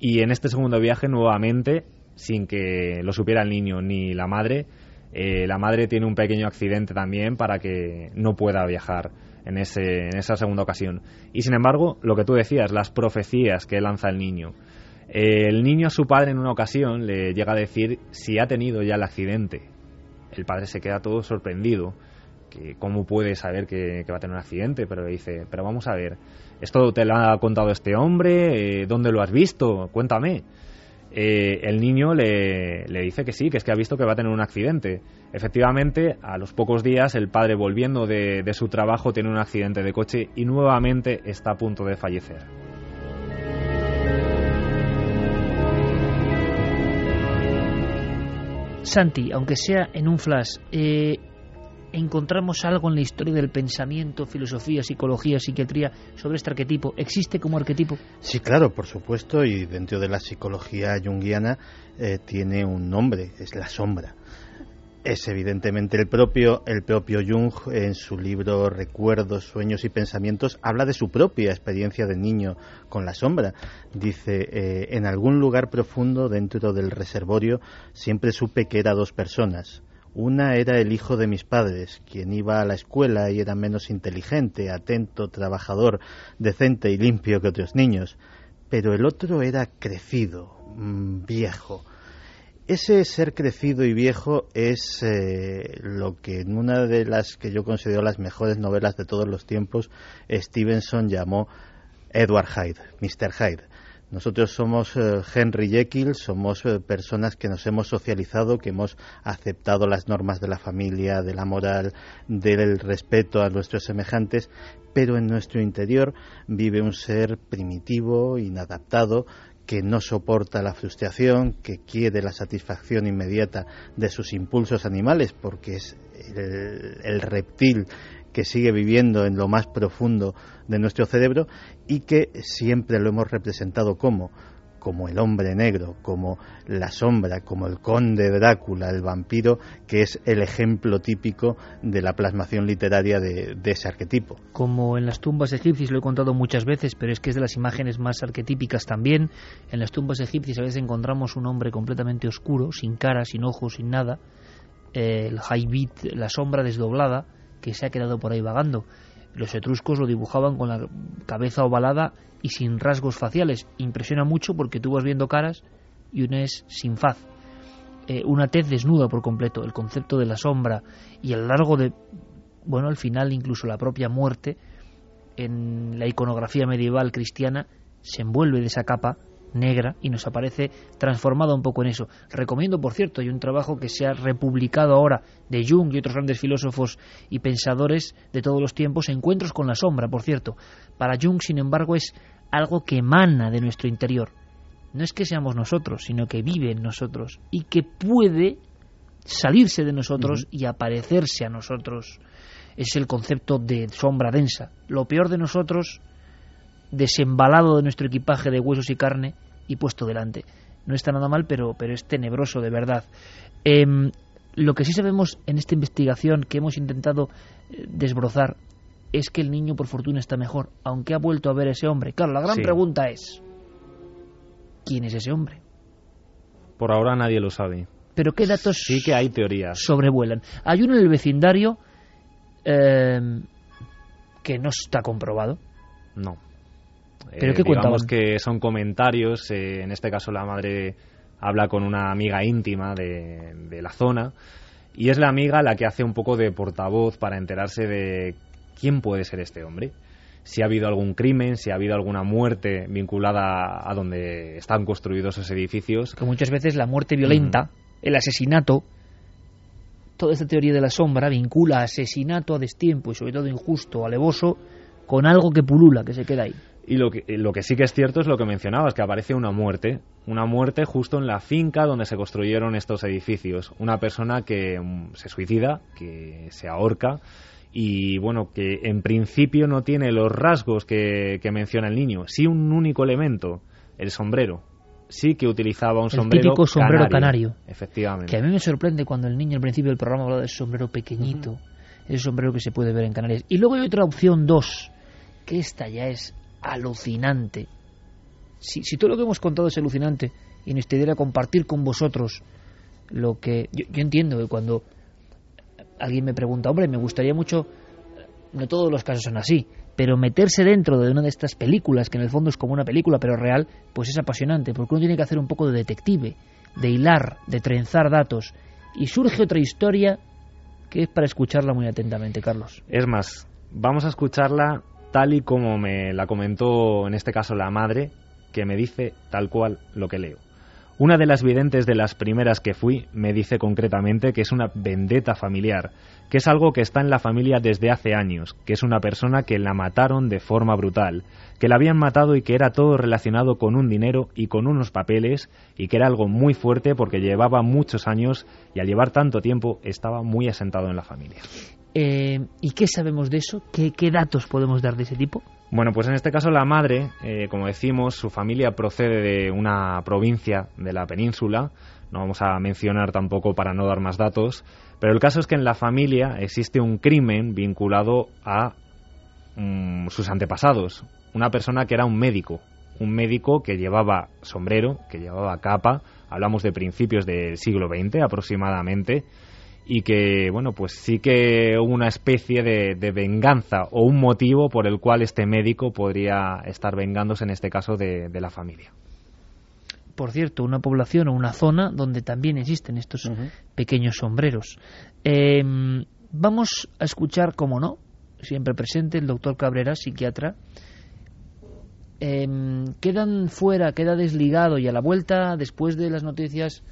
Y en este segundo viaje, nuevamente, sin que lo supiera el niño ni la madre, eh, la madre tiene un pequeño accidente también para que no pueda viajar en, ese, en esa segunda ocasión. Y sin embargo, lo que tú decías, las profecías que lanza el niño. El niño a su padre en una ocasión le llega a decir si ha tenido ya el accidente. El padre se queda todo sorprendido. Que ¿Cómo puede saber que, va a tener un accidente? Pero le dice, pero vamos a ver, ¿esto te lo ha contado este hombre? Eh, ¿Dónde lo has visto? Cuéntame. Eh, el niño le, dice que sí, que es que ha visto que va a tener un accidente. Efectivamente, a los pocos días, el padre volviendo de su trabajo tiene un accidente de coche y nuevamente está a punto de fallecer. Santi, aunque sea en un flash, eh, encontramos algo en la historia del pensamiento, filosofía, psicología, psiquiatría sobre este arquetipo. ¿Existe como arquetipo? Sí, claro, por supuesto, y dentro de la psicología junguiana eh, tiene un nombre, es la sombra. Es evidentemente el propio, el propio Jung en su libro Recuerdos, Sueños y Pensamientos habla de su propia experiencia de niño con la sombra. Dice, eh, en algún lugar profundo dentro del reservorio siempre supe que era dos personas, una era el hijo de mis padres, quien iba a la escuela y era menos inteligente, atento, trabajador, decente y limpio que otros niños. Pero el otro era crecido, mm, viejo. Ese ser crecido y viejo es eh, lo que en una de las que yo considero las mejores novelas de todos los tiempos, Stevenson llamó Edward Hyde, Mr. Hyde. Nosotros somos eh, Henry Jekyll, somos eh, personas que nos hemos socializado, que hemos aceptado las normas de la familia, de la moral, del respeto a nuestros semejantes, pero en nuestro interior vive un ser primitivo, inadaptado, que no soporta la frustración, que quiere la satisfacción inmediata de sus impulsos animales, porque es el reptil que sigue viviendo en lo más profundo de nuestro cerebro y que siempre lo hemos representado como como el hombre negro, como la sombra, como el conde Drácula, el vampiro, que es el ejemplo típico de la plasmación literaria de, ese arquetipo. Como en las tumbas egipcias, lo he contado muchas veces, pero es que es de las imágenes más arquetípicas también. En las tumbas egipcias a veces encontramos un hombre completamente oscuro, sin cara, sin ojos, sin nada, el haibit, la sombra desdoblada, que se ha quedado por ahí vagando. Los etruscos lo dibujaban con la cabeza ovalada y sin rasgos faciales. Impresiona mucho porque tú vas viendo caras y una es sin faz. Eh, una tez desnuda por completo, el concepto de la sombra y lo largo de, bueno, al final incluso la propia muerte en la iconografía medieval cristiana se envuelve de esa capa negra y nos aparece transformado un poco en eso. Recomiendo, por cierto, hay un trabajo que se ha republicado ahora de Jung y otros grandes filósofos y pensadores de todos los tiempos, Encuentros con la sombra, por cierto. Para Jung, sin embargo, es algo que emana de nuestro interior. No es que seamos nosotros, sino que vive en nosotros y que puede salirse de nosotros y aparecerse a nosotros. Es el concepto de sombra densa. Lo peor de nosotros desembalado de nuestro equipaje de huesos y carne y puesto delante. No está nada mal, pero, pero es tenebroso de verdad. Em, lo que sí sabemos en esta investigación que hemos intentado eh, desbrozar es que el niño por fortuna está mejor, aunque ha vuelto a ver a ese hombre. Claro, la gran pregunta es, ¿quién es ese hombre? Por ahora nadie lo sabe. Pero ¿qué datos sí que hay teorías. sobrevuelan? Hay uno en el vecindario em, que no está comprobado. No. ¿Pero eh, qué digamos que son comentarios, eh, en este caso la madre habla con una amiga íntima de, de, la zona y es la amiga la que hace un poco de portavoz para enterarse de quién puede ser este hombre, si ha habido algún crimen, si ha habido alguna muerte vinculada a donde están construidos esos edificios. Que muchas veces la muerte violenta, mm. el asesinato, toda esta teoría de la sombra vincula asesinato a destiempo y sobre todo injusto, alevoso, con algo que pulula, que se queda ahí. Y lo que, lo que sí que es cierto es lo que mencionabas, que aparece una muerte, una muerte justo en la finca donde se construyeron estos edificios. Una persona que mm, se suicida, que se ahorca y bueno, que en principio no tiene los rasgos que, menciona el niño, sí un único elemento, el sombrero. Sí que utilizaba un el sombrero típico sombrero canario, Efectivamente. Que a mí me sorprende cuando el niño al principio del programa hablaba de ese sombrero pequeñito, uh -huh. ese sombrero que se puede ver en Canarias. Y luego hay otra opción dos, que esta ya es alucinante. Si, todo lo que hemos contado es alucinante y idea era compartir con vosotros lo que yo, yo, entiendo que cuando alguien me pregunta, hombre, me gustaría mucho, no todos los casos son así, pero meterse dentro de una de estas películas, que en el fondo es como una película pero real, pues es apasionante, porque uno tiene que hacer un poco de detective, de hilar, de trenzar datos, y surge otra historia que es para escucharla muy atentamente, Carlos. Es más, vamos a escucharla tal y como me la comentó en este caso la madre, que me dice tal cual lo que leo. Una de las videntes de las primeras que fui me dice concretamente que es una vendetta familiar, que es algo que está en la familia desde hace años, que es una persona que la mataron de forma brutal, que la habían matado y que era todo relacionado con un dinero y con unos papeles y que era algo muy fuerte porque llevaba muchos años y al llevar tanto tiempo estaba muy asentado en la familia. Eh, ¿Y qué sabemos de eso? ¿Qué, ¿Qué datos podemos dar de ese tipo? Bueno, pues en este caso la madre, eh, como decimos, su familia procede de una provincia de la península, no vamos a mencionar tampoco para no dar más datos, pero el caso es que en la familia existe un crimen vinculado a mm, sus antepasados, una persona que era un médico, un médico que llevaba sombrero, que llevaba capa, hablamos de principios del siglo XX aproximadamente, y que, bueno, pues sí que hubo una especie de, de, venganza o un motivo por el cual este médico podría estar vengándose, en este caso, de, de la familia. Por cierto, una población o una zona donde también existen estos uh -huh. pequeños sombreros. Eh, vamos a escuchar, como no, siempre presente, el doctor Cabrera, psiquiatra. Eh, quedan fuera, queda desligado y a la vuelta, después de las noticias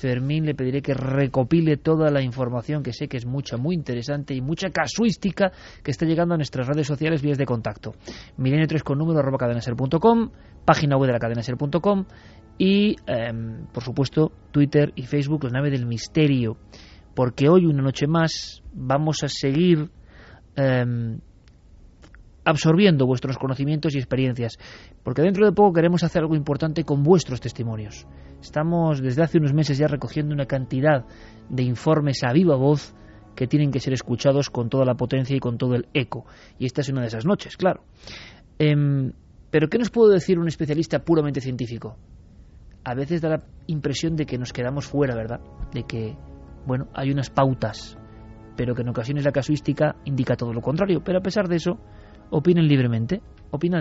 Fermín le pediré que recopile toda la información que sé que es mucha, muy interesante y mucha casuística que está llegando a nuestras redes sociales, vías de contacto. Milenio 3 con número arroba cadenaser.com, página web de la cadenaser.com y, eh, por supuesto, Twitter y Facebook, la nave del misterio. Porque hoy, una noche más, vamos a seguir eh, absorbiendo vuestros conocimientos y experiencias. Porque dentro de poco queremos hacer algo importante con vuestros testimonios. Estamos desde hace unos meses ya recogiendo una cantidad de informes a viva voz que tienen que ser escuchados con toda la potencia y con todo el eco. Y esta es una de esas noches, claro. Eh, pero ¿qué nos puede decir un especialista puramente científico? A veces da la impresión de que nos quedamos fuera, ¿verdad? De que, bueno, hay unas pautas, pero que en ocasiones la casuística indica todo lo contrario. Pero a pesar de eso, opinen libremente.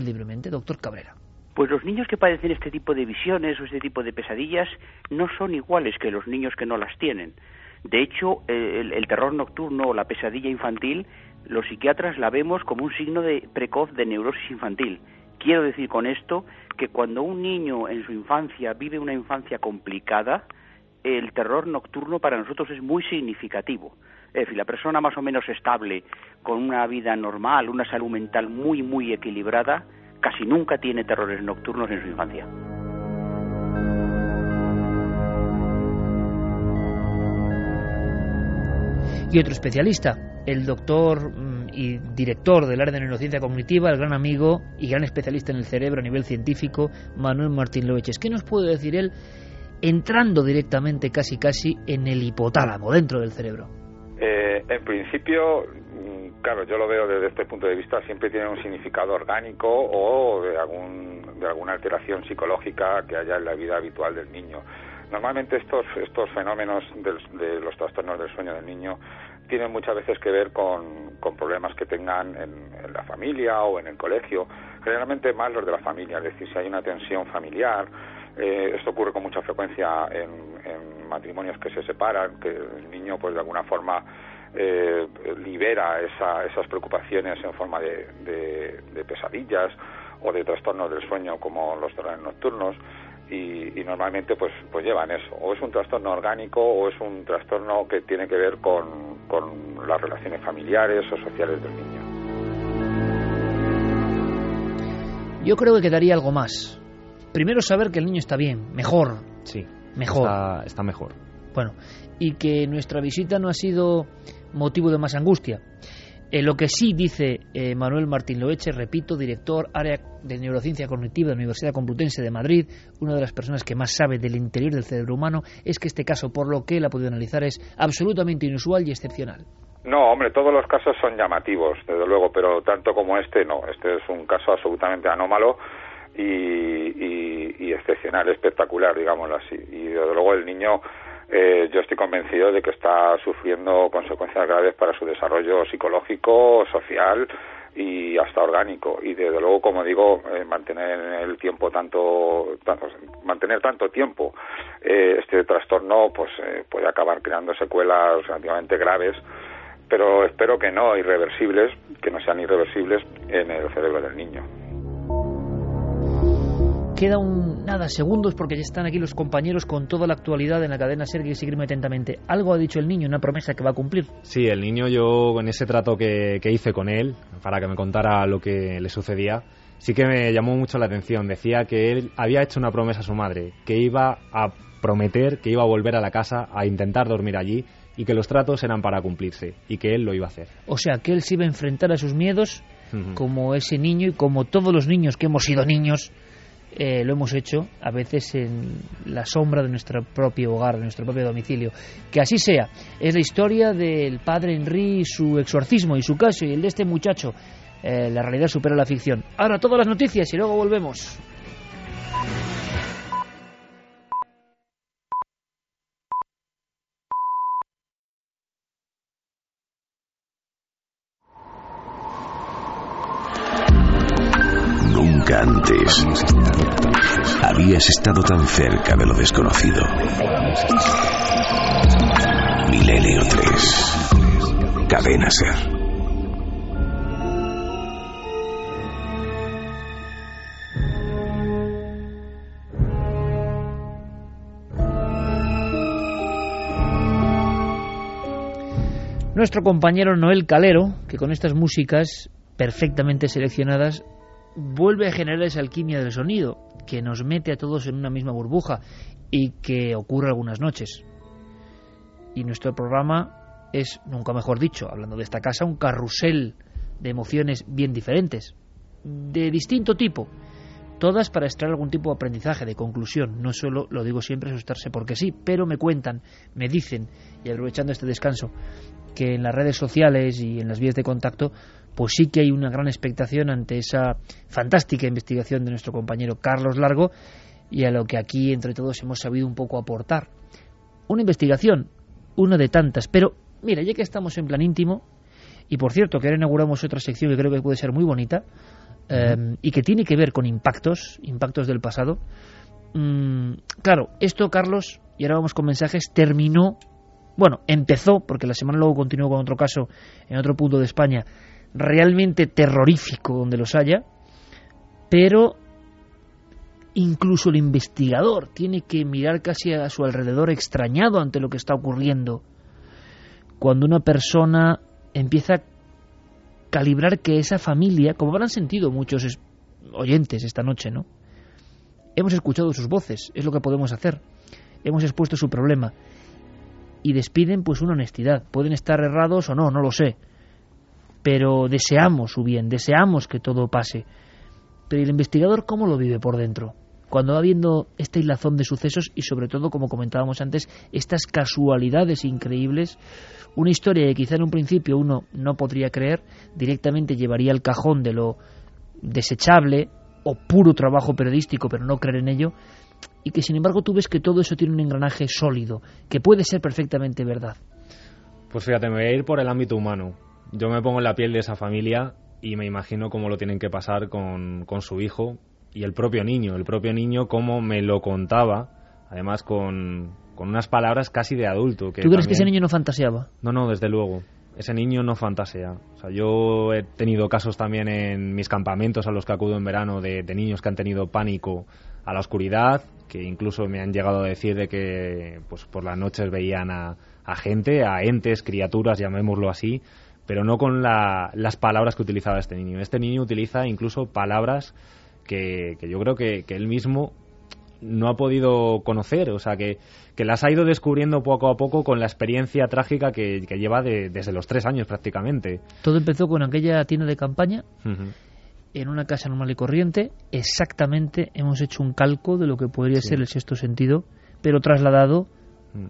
Libremente, doctor Cabrera. Pues los niños que padecen este tipo de visiones o este tipo de pesadillas no son iguales que los niños que no las tienen. De hecho, el, el terror nocturno o la pesadilla infantil, los psiquiatras la vemos como un signo de precoz de neurosis infantil. Quiero decir con esto que cuando un niño en su infancia vive una infancia complicada, el terror nocturno para nosotros es muy significativo. Es decir, la persona más o menos estable, con una vida normal, una salud mental muy, muy equilibrada, casi nunca tiene terrores nocturnos en su infancia. Y otro especialista, el doctor y director del área de neurociencia cognitiva, el gran amigo y gran especialista en el cerebro a nivel científico, Manuel Martín Loeches. ¿Qué nos puede decir él entrando directamente casi casi en el hipotálamo, dentro del cerebro? Eh, en principio, claro, yo lo veo desde este punto de vista, siempre tiene un significado orgánico o de, algún, de alguna alteración psicológica que haya en la vida habitual del niño. Normalmente estos, estos fenómenos del, de los trastornos del sueño del niño tienen muchas veces que ver con, con problemas que tengan en, en, la familia o en el colegio, generalmente más los de la familia, es decir, si hay una tensión familiar, eh, esto ocurre con mucha frecuencia en, matrimonios que se separan, que el niño pues de alguna forma eh, libera esa, esas preocupaciones en forma de, de, pesadillas o de trastornos del sueño como los terrores nocturnos y, y, normalmente pues pues llevan eso o es un trastorno orgánico o es un trastorno que tiene que ver con las relaciones familiares o sociales del niño. Yo creo que quedaría algo más. Primero saber que el niño está bien, mejor. Sí. Mejor. Está, está mejor. Bueno, y que nuestra visita no ha sido motivo de más angustia. Eh, lo que sí dice eh, Manuel Martín Loeche, repito, director área de neurociencia cognitiva de la Universidad Complutense de Madrid, una de las personas que más sabe del interior del cerebro humano, es que este caso, por lo que él ha podido analizar, es absolutamente inusual y excepcional. No, hombre, todos los casos son llamativos, desde luego, pero tanto como este, no. Este es un caso absolutamente anómalo y, y, excepcional, espectacular, digámoslo así. Y desde luego el niño eh, yo estoy convencido de que está sufriendo consecuencias graves para su desarrollo psicológico, social y hasta orgánico. Y desde luego, como digo, eh, mantener en el tiempo tanto, tanto mantener tanto tiempo eh, este trastorno, pues eh, puede acabar creando secuelas relativamente graves. Pero espero que no irreversibles, que no sean irreversibles en el cerebro del niño. Queda un nada segundos porque ya están aquí los compañeros con toda la actualidad en la cadena Ser que seguirme atentamente. Algo ha dicho el niño, una promesa que va a cumplir. Sí, el niño yo con ese trato que, que hice con él para que me contara lo que le sucedía, sí que me llamó mucho la atención. Decía que él había hecho una promesa a su madre, que iba a prometer que iba a volver a la casa a intentar dormir allí y que los tratos eran para cumplirse y que él lo iba a hacer. O sea, que él se iba a enfrentar a sus miedos como ese niño y como todos los niños que hemos sido niños eh, lo hemos hecho a veces en la sombra de nuestro propio hogar, de nuestro propio domicilio. Que así sea. Es la historia del padre Henry, su exorcismo y su caso y el de este muchacho. Eh, la realidad supera la ficción. Ahora todas las noticias y luego volvemos. Antes habías estado tan cerca de lo desconocido. Milenio 3. Cadena Ser. Nuestro compañero Noel Calero, que con estas músicas perfectamente seleccionadas vuelve a generar esa alquimia del sonido que nos mete a todos en una misma burbuja y que ocurre algunas noches. Y nuestro programa es, nunca mejor dicho, hablando de esta casa, un carrusel de emociones bien diferentes, de distinto tipo, todas para extraer algún tipo de aprendizaje, de conclusión. No solo, lo digo siempre, asustarse porque sí, pero me cuentan, me dicen, y aprovechando este descanso, que en las redes sociales y en las vías de contacto pues sí que hay una gran expectación ante esa fantástica investigación de nuestro compañero Carlos Largo y a lo que aquí entre todos hemos sabido un poco aportar. Una investigación, una de tantas, pero mira, ya que estamos en plan íntimo, y por cierto que ahora inauguramos otra sección que creo que puede ser muy bonita, eh, y que tiene que ver con impactos, impactos del pasado, mm, claro, esto Carlos, y ahora vamos con mensajes, terminó, bueno, empezó, porque la semana luego continuó con otro caso en otro punto de España, realmente terrorífico donde los haya, pero incluso el investigador tiene que mirar casi a su alrededor extrañado ante lo que está ocurriendo. Cuando una persona empieza a calibrar que esa familia, como habrán sentido muchos oyentes esta noche, ¿no? Hemos escuchado sus voces, es lo que podemos hacer. Hemos expuesto su problema y despiden pues una honestidad. Pueden estar errados o no, no lo sé pero deseamos su bien, deseamos que todo pase. Pero el investigador cómo lo vive por dentro? Cuando va viendo esta hilazón de sucesos y sobre todo, como comentábamos antes, estas casualidades increíbles, una historia que quizá en un principio uno no podría creer, directamente llevaría al cajón de lo desechable o puro trabajo periodístico, pero no creer en ello, y que sin embargo tú ves que todo eso tiene un engranaje sólido, que puede ser perfectamente verdad. Pues fíjate, me voy a ir por el ámbito humano yo me pongo en la piel de esa familia y me imagino cómo lo tienen que pasar con, con su hijo y el propio niño, el propio niño cómo me lo contaba, además con, con unas palabras casi de adulto. Que ¿Tú crees que ese niño no fantaseaba? No, no, desde luego. Ese niño no fantasea. O sea, yo he tenido casos también en mis campamentos a los que acudo en verano de, de niños que han tenido pánico a la oscuridad, que incluso me han llegado a decir de que pues por las noches veían a, a gente, a entes, criaturas, llamémoslo así, pero no con las palabras que utilizaba este niño. Este niño utiliza incluso palabras que, yo creo que, él mismo no ha podido conocer, o sea, que, las ha ido descubriendo poco a poco con la experiencia trágica que, lleva desde los tres años prácticamente. Todo empezó con aquella tienda de campaña. En una casa normal y corriente, exactamente hemos hecho un calco de lo que podría ser el sexto sentido, pero trasladado mm.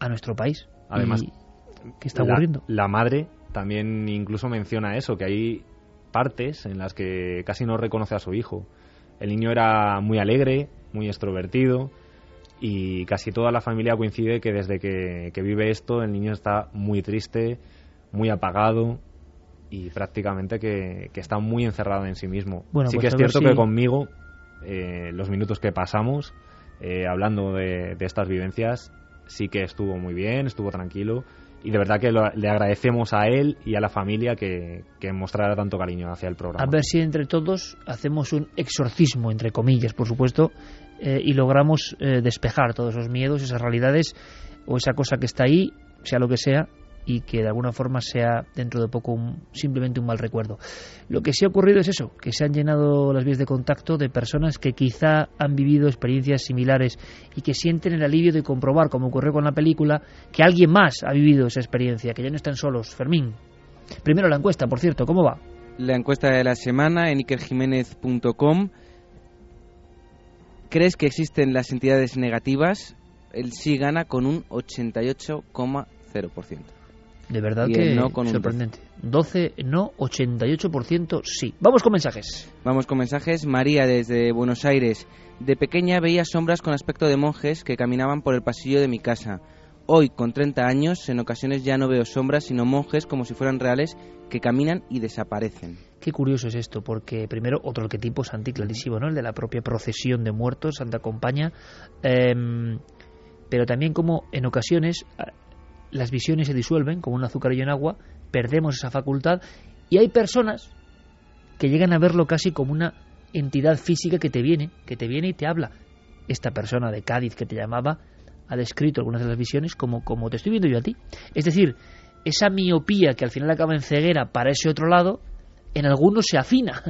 a nuestro país. Además, ¿qué está ocurriendo? la madre también incluso menciona eso, que hay partes en las que casi no reconoce a su hijo. El niño era muy alegre, muy extrovertido y casi toda la familia coincide que desde que, vive esto el niño está muy triste, muy apagado y prácticamente que, está muy encerrado en sí mismo. sí que pues es cierto que conmigo, eh, los minutos que pasamos eh, hablando de, de estas vivencias, sí que estuvo muy bien, estuvo tranquilo y de verdad que lo- le agradecemos a él y a la familia que, que mostrara tanto cariño hacia el programa. A ver si entre todos hacemos un exorcismo, entre comillas, por supuesto, eh, y logramos eh, despejar todos esos miedos, esas realidades o esa cosa que está ahí, sea lo que sea, y que de alguna forma sea dentro de poco un- simplemente un mal recuerdo. Lo que sí ha ocurrido es eso, que se han llenado las vías de contacto de personas que quizá han vivido experiencias similares y que sienten el alivio de comprobar, como ocurrió con la película, que alguien más ha vivido esa experiencia, que ya no están solos. Fermín, primero la encuesta, por cierto, ¿cómo va? La encuesta de la semana en ikerjiménez.com. ¿Crees que existen las entidades negativas? El sí gana con un 88,0%. De verdad que no con un sorprendente. 12 no, 88% sí. Vamos con mensajes. Vamos con mensajes. María desde Buenos Aires. De pequeña veía sombras con aspecto de monjes que caminaban por el pasillo de mi casa. Hoy, con 30 años, en ocasiones ya no veo sombras, sino monjes como si fueran reales que caminan y desaparecen. Qué curioso es esto, porque primero otro arquetipo santi clarísimo, ¿no? El de la propia procesión de muertos, Santa Compaña, em, pero también como en ocasiones las visiones se disuelven como un azucarillo en agua, perdemos esa facultad y hay personas que llegan a verlo casi como una entidad física que te viene, que te viene y te habla. Esta persona de Cádiz que te llamaba ha descrito algunas de las visiones como, como te estoy viendo yo a ti. Es decir, esa miopía que al final acaba en ceguera para ese otro lado, en algunos se afina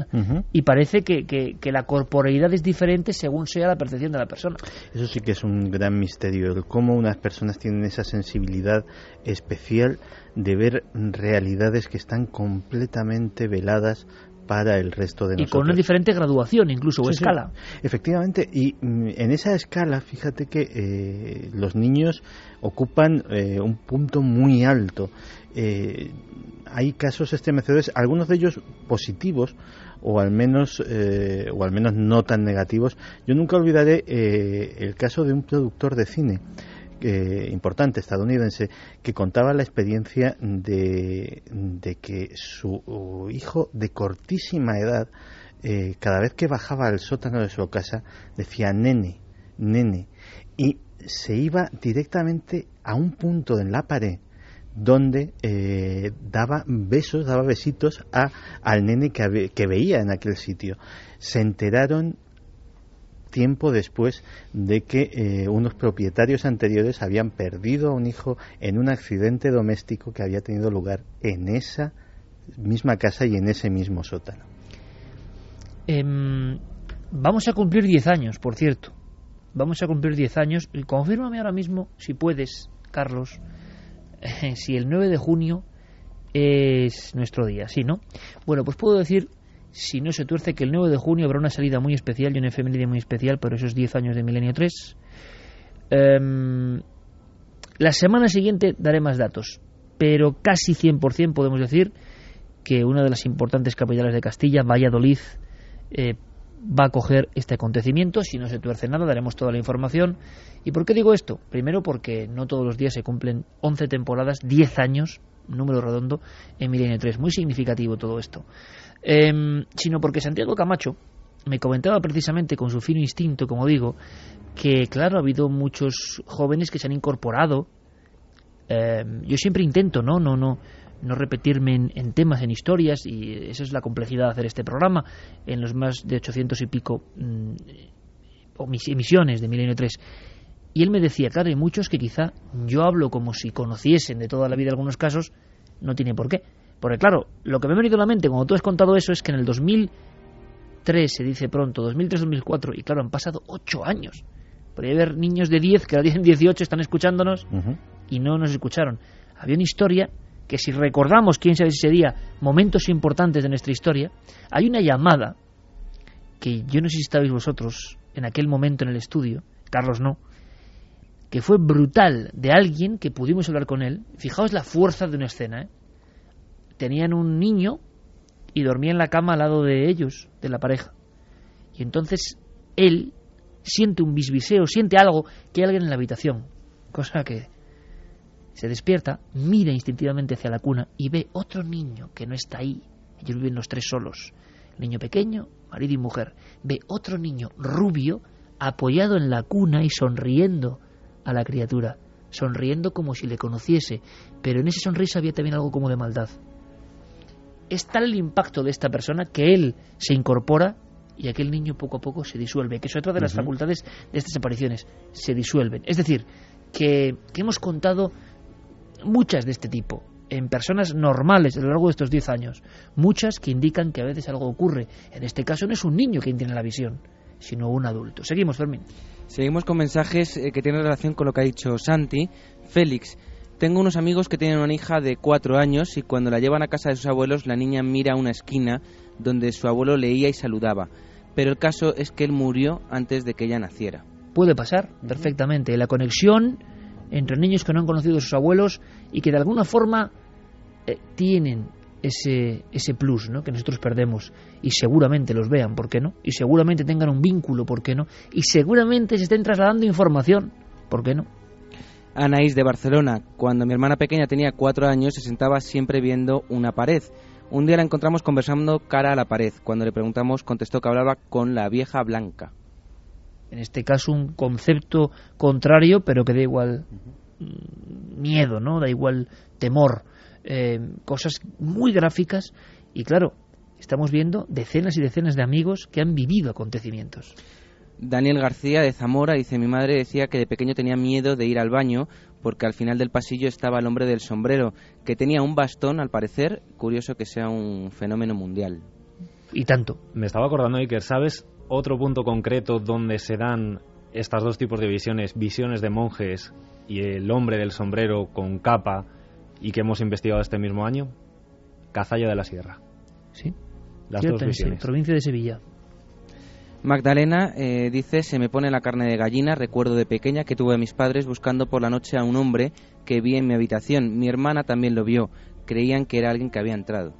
y parece que, que- que la corporeidad es diferente según sea la percepción de la persona. Eso sí que es un gran misterio, el cómo unas personas tienen esa sensibilidad especial de ver realidades que están completamente veladas para el resto de Y nosotros. con una diferente graduación incluso o sí. escala. Efectivamente, y mm, en esa escala, fíjate que eh, los niños ocupan eh, un punto muy alto. Eh, hay casos estremecedores, algunos de ellos positivos, o al menos, eh, o al menos no tan negativos. Yo nunca olvidaré eh, el caso de un productor de cine eh, importante estadounidense que contaba la experiencia de, de que su hijo de cortísima edad cada vez que bajaba al sótano de su casa decía nene, nene y se iba directamente a un punto en la pared donde eh, daba besos, daba besitos a, al nene que, veía en aquel sitio. Se enteraron tiempo después de que eh, unos propietarios anteriores habían perdido a un hijo en un accidente doméstico que había tenido lugar en esa misma casa y en ese mismo sótano. Em, vamos a cumplir 10 años, por cierto. Vamos a cumplir 10 años. Confírmame ahora mismo, si puedes, Carlos, si el 9 de junio es nuestro día, ¿sí, no? Bueno, pues puedo decir, si no se tuerce, que el 9 de junio habrá una salida muy especial y una efeméride muy especial por esos 10 años de Milenio 3. Em, la semana siguiente daré más datos, pero casi 100% podemos decir que una de las importantes capitales de Castilla, Valladolid, eh, va a coger este acontecimiento. Si no se tuerce nada, daremos toda la información. ¿Y por qué digo esto? Primero porque no todos los días se cumplen 11 temporadas, 10 años, número redondo, en Milenio 3. Muy significativo todo esto. Em, sino porque Santiago Camacho me comentaba precisamente con su fino instinto, como digo, que claro, ha habido muchos jóvenes que se han incorporado. Em, yo siempre intento, ¿no? No, no, no repetirme en, en temas, en historias, y esa es la complejidad de hacer este programa en los más de 800 y pico mm, emisiones de Milenio 3. Y él me decía, claro, hay muchos que quizá yo hablo como si conociesen de toda la vida algunos casos, no tiene por qué. Porque claro, lo que me ha venido a la mente cuando tú has contado eso es que en el 2003, se dice pronto, 2003-2004, y claro, han pasado 8 años. Podría haber niños de 10 que ahora tienen 18, están escuchándonos y no nos escucharon. Había una historia que si recordamos, quién sabe si sería, momentos importantes de nuestra historia, hay una llamada que yo no sé si estabais vosotros en aquel momento en el estudio, Carlos no, que fue brutal de alguien que pudimos hablar con él. Fijaos la fuerza de una escena. ¿eh? Tenían un niño y dormía en la cama al lado de ellos, de la pareja. Y entonces él siente un bisbiseo, siente algo, que hay alguien en la habitación. Cosa que se despierta, mira instintivamente hacia la cuna y ve otro niño que no está ahí. Ellos viven los tres solos. Niño pequeño, marido y mujer. Ve otro niño rubio apoyado en la cuna y sonriendo a la criatura. sonriendo como si le conociese, pero en esa sonrisa había también algo como de maldad. Es tal el impacto de esta persona que él se incorpora y aquel niño poco a poco se disuelve, que es otra de las facultades de estas apariciones, se disuelven. Es decir, que, que hemos contado muchas de este tipo, en personas normales a lo largo de estos 10 años, muchas que indican que a veces algo ocurre. En este caso no es un niño quien tiene la visión, sino un adulto. Seguimos, Fermín. Seguimos con mensajes eh, que tienen relación con lo que ha dicho Santi. Félix, tengo unos amigos que tienen una hija de cuatro años y cuando la llevan a casa de sus abuelos la niña mira a una esquina donde su abuelo leía y saludaba. Pero el caso es que él murió antes de que ella naciera. Puede pasar perfectamente. La conexión entre niños que no han conocido a sus abuelos y que de alguna forma eh, tienen ese, ese plus ¿no? que nosotros perdemos y seguramente los vean, ¿por qué no? Y seguramente tengan un vínculo, ¿por qué no? Y seguramente se estén trasladando información, ¿por qué no? Anaís de Barcelona, cuando mi hermana pequeña tenía cuatro años se sentaba siempre viendo una pared. Un día la encontramos conversando cara a la pared. Cuando le preguntamos contestó que hablaba con la vieja blanca. En este caso un concepto contrario, pero que da igual mm, miedo, ¿no? Da igual temor. Eh, cosas muy gráficas y claro, estamos viendo decenas y decenas de amigos que han vivido acontecimientos. Daniel García de Zamora dice, mi madre decía que de pequeño tenía miedo de ir al baño porque al final del pasillo estaba el hombre del sombrero, que tenía un bastón, al parecer, curioso que sea un fenómeno mundial. Y tanto. Me estaba acordando, Iker, ¿sabes otro punto concreto donde se dan estas dos tipos de visiones, visiones de monjes y el hombre del sombrero con capa y que hemos investigado este mismo año, Cazalla de la Sierra. Sí. Las dos visiones. provincia de Sevilla. Magdalena eh, dice, se me pone la carne de gallina, recuerdo de pequeña que tuve a mis padres buscando por la noche a un hombre que vi en mi habitación. Mi hermana también lo vio. Creían que era alguien que había entrado.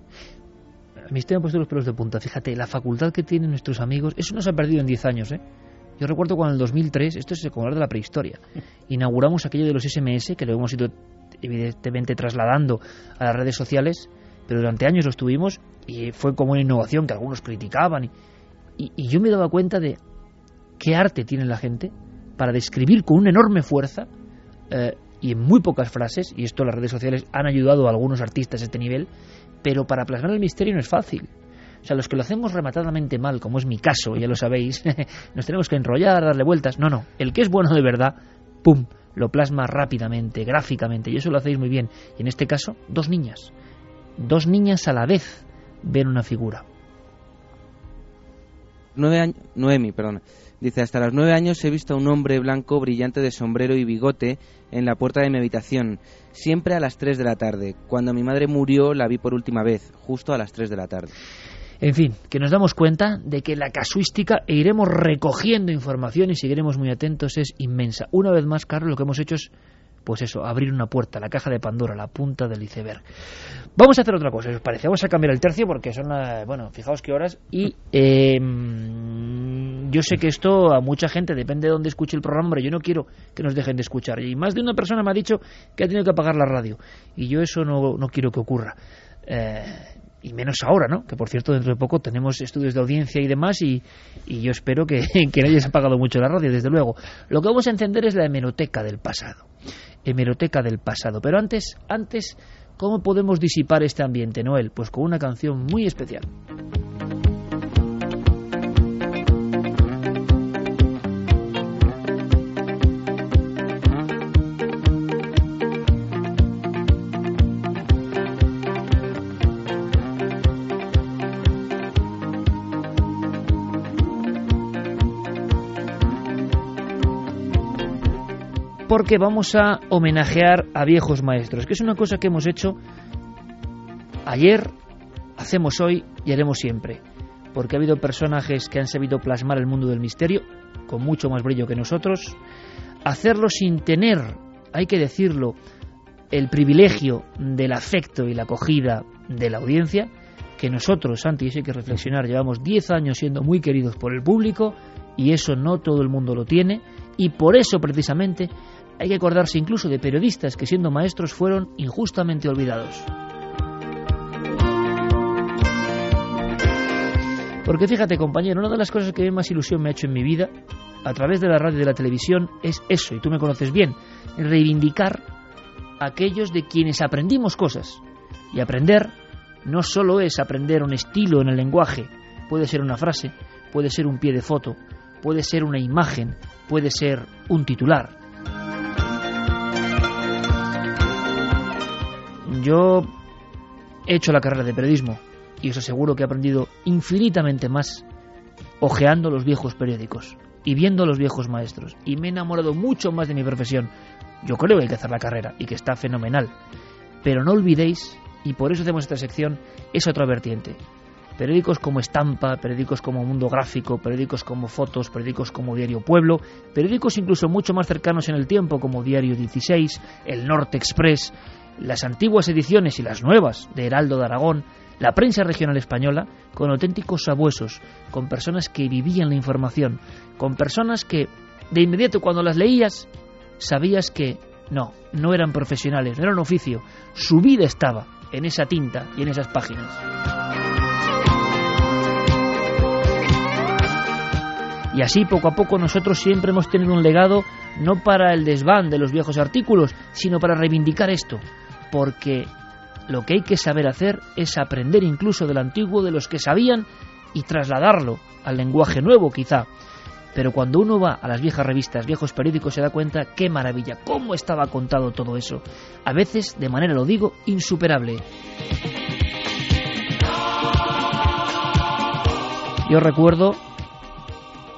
A mí me ha puesto los pelos de punta. Fíjate, la facultad que tienen nuestros amigos, eso no se ha perdido en 10 años, ¿eh? Yo recuerdo cuando en el 2003, esto es como hablar de la prehistoria, inauguramos aquello de los SMS, que lo hemos ido evidentemente trasladando a las redes sociales, pero durante años lo tuvimos y fue como una innovación que algunos criticaban. Y, y, yo me daba cuenta de qué arte tiene la gente para describir con una enorme fuerza eh, y en muy pocas frases, y esto las redes sociales han ayudado a algunos artistas a este nivel, pero para plasmar el misterio no es fácil. O sea, los que lo hacemos rematadamente mal, como es mi caso, ya lo sabéis, nos tenemos que enrollar, darle vueltas. No, no, el que es bueno de verdad, ¡pum!, lo plasma rápidamente, gráficamente, y eso lo hacéis muy bien. Y en este caso, dos niñas. Dos niñas a la vez ven una figura. Nueve Noemi, perdón. Dice, hasta los nueve años he visto a un hombre blanco brillante de sombrero y bigote en la puerta de mi habitación, siempre a las tres de la tarde. Cuando mi madre murió la vi por última vez, justo a las tres de la tarde. En fin, que nos damos cuenta de que la casuística e iremos recogiendo información y seguiremos muy atentos es inmensa. Una vez más, Carlos, lo que hemos hecho es, pues eso, abrir una puerta, la caja de Pandora, la punta del iceberg. Vamos a hacer otra cosa, os parece. Vamos a cambiar el tercio porque son, eh, bueno, fijaos qué horas. Y eh, yo sé que esto a mucha gente, depende de dónde escuche el programa, pero yo no quiero que nos dejen de escuchar. Y más de una persona me ha dicho que ha tenido que apagar la radio. Y yo eso no, no quiero que ocurra. Eh, y menos ahora, ¿no? Que por cierto, dentro de poco tenemos estudios de audiencia y demás, y, y yo espero que, que no hayas apagado mucho la radio, desde luego. Lo que vamos a encender es la hemeroteca del pasado. Hemeroteca del pasado. Pero antes, antes, ¿cómo podemos disipar este ambiente, Noel? Pues con una canción muy especial. Porque vamos a homenajear a viejos maestros, que es una cosa que hemos hecho ayer, hacemos hoy y haremos siempre, porque ha habido personajes que han sabido plasmar el mundo del misterio con mucho más brillo que nosotros, hacerlo sin tener, hay que decirlo, el privilegio del afecto y la acogida de la audiencia, que nosotros, Santi, hay que reflexionar, llevamos 10 años siendo muy queridos por el público y eso no todo el mundo lo tiene. Y por eso precisamente hay que acordarse incluso de periodistas que siendo maestros fueron injustamente olvidados. Porque fíjate compañero, una de las cosas que más ilusión me ha hecho en mi vida a través de la radio y de la televisión es eso, y tú me conoces bien, reivindicar a aquellos de quienes aprendimos cosas. Y aprender no solo es aprender un estilo en el lenguaje, puede ser una frase, puede ser un pie de foto, puede ser una imagen, puede ser un titular. Yo he hecho la carrera de periodismo y os aseguro que he aprendido infinitamente más ojeando los viejos periódicos y viendo a los viejos maestros y me he enamorado mucho más de mi profesión. Yo creo que hay que hacer la carrera y que está fenomenal. Pero no olvidéis, y por eso hacemos esta sección, es otra vertiente. Periódicos como Estampa, periódicos como Mundo Gráfico, periódicos como Fotos, periódicos como Diario Pueblo, periódicos incluso mucho más cercanos en el tiempo como Diario 16, El Norte Express, las antiguas ediciones y las nuevas de Heraldo de Aragón, la prensa regional española, con auténticos sabuesos, con personas que vivían la información, con personas que de inmediato cuando las leías sabías que no, no eran profesionales, no era un oficio, su vida estaba en esa tinta y en esas páginas. Y así poco a poco nosotros siempre hemos tenido un legado no para el desván de los viejos artículos, sino para reivindicar esto, porque lo que hay que saber hacer es aprender incluso del antiguo de los que sabían y trasladarlo al lenguaje nuevo quizá. Pero cuando uno va a las viejas revistas, viejos periódicos, se da cuenta qué maravilla, cómo estaba contado todo eso. A veces, de manera, lo digo, insuperable. Yo recuerdo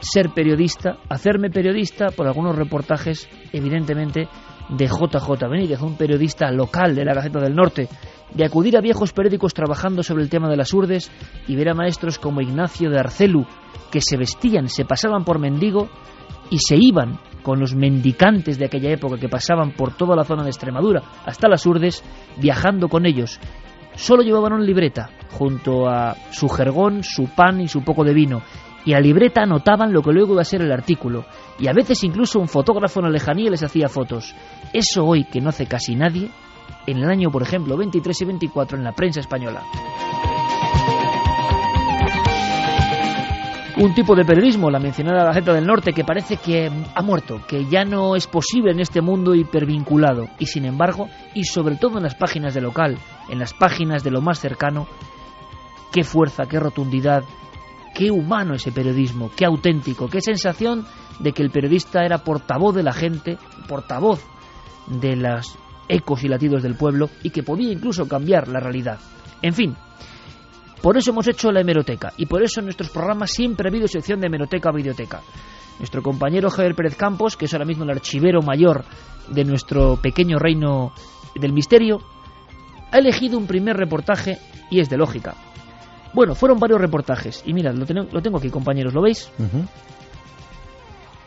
ser periodista, hacerme periodista por algunos reportajes, evidentemente, de JJ Benítez, un periodista local de la Gaceta del Norte, de acudir a viejos periódicos trabajando sobre el tema de las urdes y ver a maestros como Ignacio de Arcelu, que se vestían, se pasaban por mendigo y se iban con los mendicantes de aquella época que pasaban por toda la zona de Extremadura hasta las urdes, viajando con ellos. Solo llevaban una libreta, junto a su jergón, su pan y su poco de vino, y a libreta anotaban lo que luego iba a ser el artículo, y a veces incluso un fotógrafo en la lejanía les hacía fotos. Eso hoy que no hace casi nadie, en el año, por ejemplo, 23 y 24 en la prensa española. Un tipo de periodismo, la mencionada Gaceta del Norte, que parece que ha muerto, que ya no es posible en este mundo hipervinculado. Y sin embargo, y sobre todo en las páginas de local, en las páginas de lo más cercano, qué fuerza, qué rotundidad, qué humano ese periodismo, qué auténtico, qué sensación de que el periodista era portavoz de la gente, portavoz de los ecos y latidos del pueblo y que podía incluso cambiar la realidad. En fin, por eso hemos hecho la hemeroteca y por eso en nuestros programas siempre ha habido sección de hemeroteca o videoteca. Nuestro compañero Javier Pérez Campos, que es ahora mismo el archivero mayor de nuestro pequeño reino del misterio, ha elegido un primer reportaje y es de lógica. Bueno, fueron varios reportajes y mirad, lo, tengo, aquí compañeros, ¿lo veis?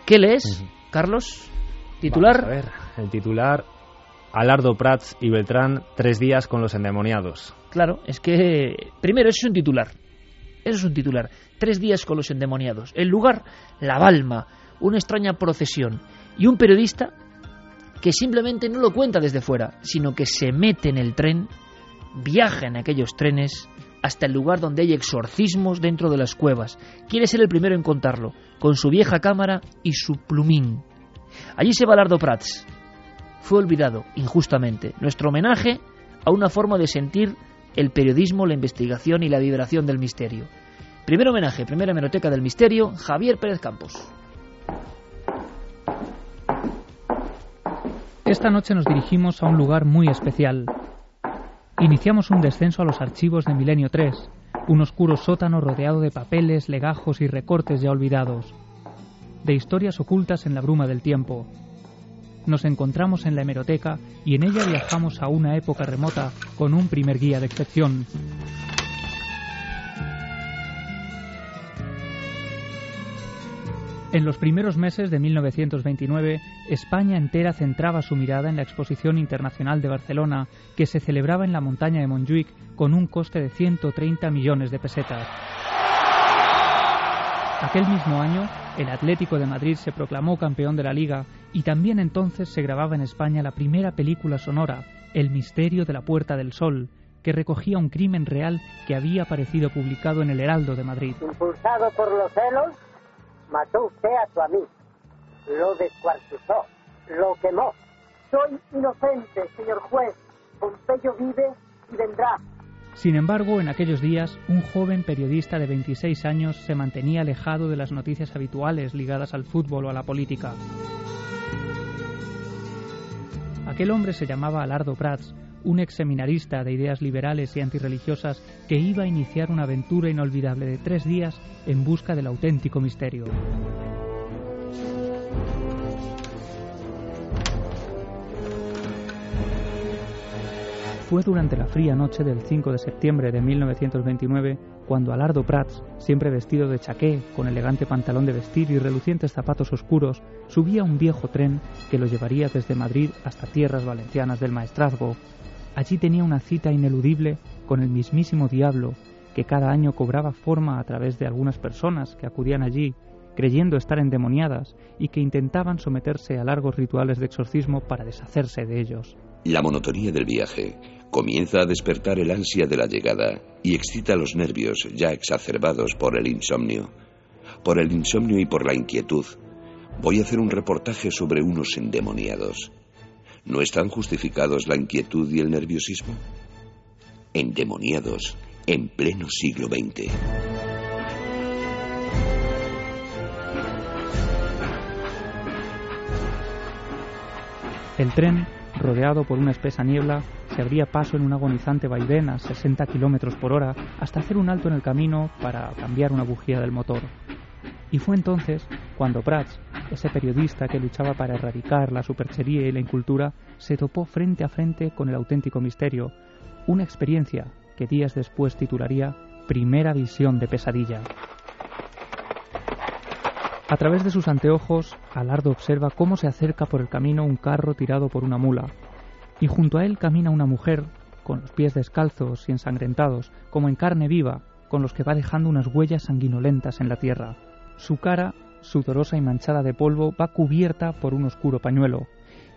¿Qué lees, Carlos? ¿Titular? a ver, el titular Alardo Prats y Beltrán, tres días con los endemoniados. Claro, es que primero eso es un titular. Eso es un titular. Tres días con los endemoniados. El lugar, la Balma, una extraña procesión. Y un periodista que simplemente no lo cuenta desde fuera, sino que se mete en el tren, viaja en aquellos trenes hasta el lugar donde hay exorcismos dentro de las cuevas. Quiere ser el primero en contarlo, con su vieja cámara y su plumín. Allí se va Alardo Prats, fue olvidado injustamente. Nuestro homenaje a una forma de sentir el periodismo, la investigación y la vibración del misterio. Primer homenaje, primera hemeroteca del misterio, Javier Pérez Campos. Esta noche nos dirigimos a un lugar muy especial. Iniciamos un descenso a los archivos de Milenio 3, un oscuro sótano rodeado de papeles, legajos y recortes ya olvidados, de historias ocultas en la bruma del tiempo, nos encontramos en la hemeroteca y en ella viajamos a una época remota con un primer guía de excepción. En los primeros meses de 1929, España entera centraba su mirada en la Exposición Internacional de Barcelona, que se celebraba en la montaña de Montjuic con un coste de 130 millones de pesetas. Aquel mismo año, el Atlético de Madrid se proclamó campeón de la liga y también entonces se grababa en España la primera película sonora, El misterio de la Puerta del Sol, que recogía un crimen real que había aparecido publicado en el Heraldo de Madrid. Impulsado por los celos, mató usted a su amigo. lo descuartizó, lo quemó. Soy inocente, señor juez. Pompeyo vive y vendrá. Sin embargo, en aquellos días, un joven periodista de 26 años se mantenía alejado de las noticias habituales ligadas al fútbol o a la política. Aquel hombre se llamaba Alardo Prats, un ex seminarista de ideas liberales y antirreligiosas que iba a iniciar una aventura inolvidable de tres días en busca del auténtico misterio. Fue durante la fría noche del 5 de septiembre de 1929 cuando Alardo Prats, siempre vestido de chaqué, con elegante pantalón de vestir y relucientes zapatos oscuros, subía un viejo tren que lo llevaría desde Madrid hasta tierras valencianas del Maestrazgo. Allí tenía una cita ineludible con el mismísimo diablo, que cada año cobraba forma a través de algunas personas que acudían allí, creyendo estar endemoniadas y que intentaban someterse a largos rituales de exorcismo para deshacerse de ellos. La monotonía del viaje comienza a despertar el ansia de la llegada y excita los nervios ya exacerbados por el insomnio. Por el insomnio y por la inquietud, voy a hacer un reportaje sobre unos endemoniados. ¿No están justificados la inquietud y el nerviosismo? Endemoniados en pleno siglo XX. El tren, rodeado por una espesa niebla, se abría paso en un agonizante vaivén a 60 kilómetros por hora hasta hacer un alto en el camino para cambiar una bujía del motor. Y fue entonces cuando Prats, ese periodista que luchaba para erradicar la superchería y la incultura, se topó frente a frente con el auténtico misterio, una experiencia que días después titularía Primera visión de pesadilla. A través de sus anteojos, Alardo observa cómo se acerca por el camino un carro tirado por una mula, y junto a él camina una mujer, con los pies descalzos y ensangrentados, como en carne viva, con los que va dejando unas huellas sanguinolentas en la tierra. Su cara, sudorosa y manchada de polvo, va cubierta por un oscuro pañuelo,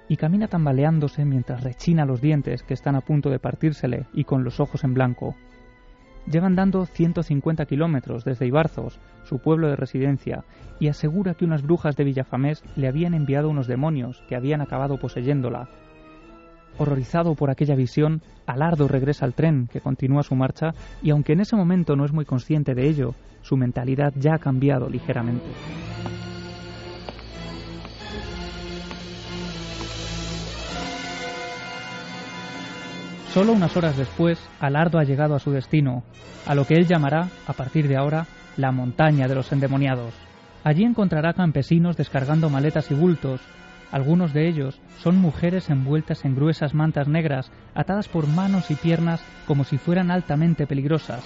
y camina tambaleándose mientras rechina los dientes que están a punto de partírsele y con los ojos en blanco. Llevan dando 150 kilómetros desde Ibarzos, su pueblo de residencia, y asegura que unas brujas de Villafamés le habían enviado unos demonios que habían acabado poseyéndola, Horrorizado por aquella visión, Alardo regresa al tren, que continúa su marcha, y aunque en ese momento no es muy consciente de ello, su mentalidad ya ha cambiado ligeramente. Solo unas horas después, Alardo ha llegado a su destino, a lo que él llamará, a partir de ahora, la montaña de los endemoniados. Allí encontrará campesinos descargando maletas y bultos, algunos de ellos son mujeres envueltas en gruesas mantas negras, atadas por manos y piernas como si fueran altamente peligrosas.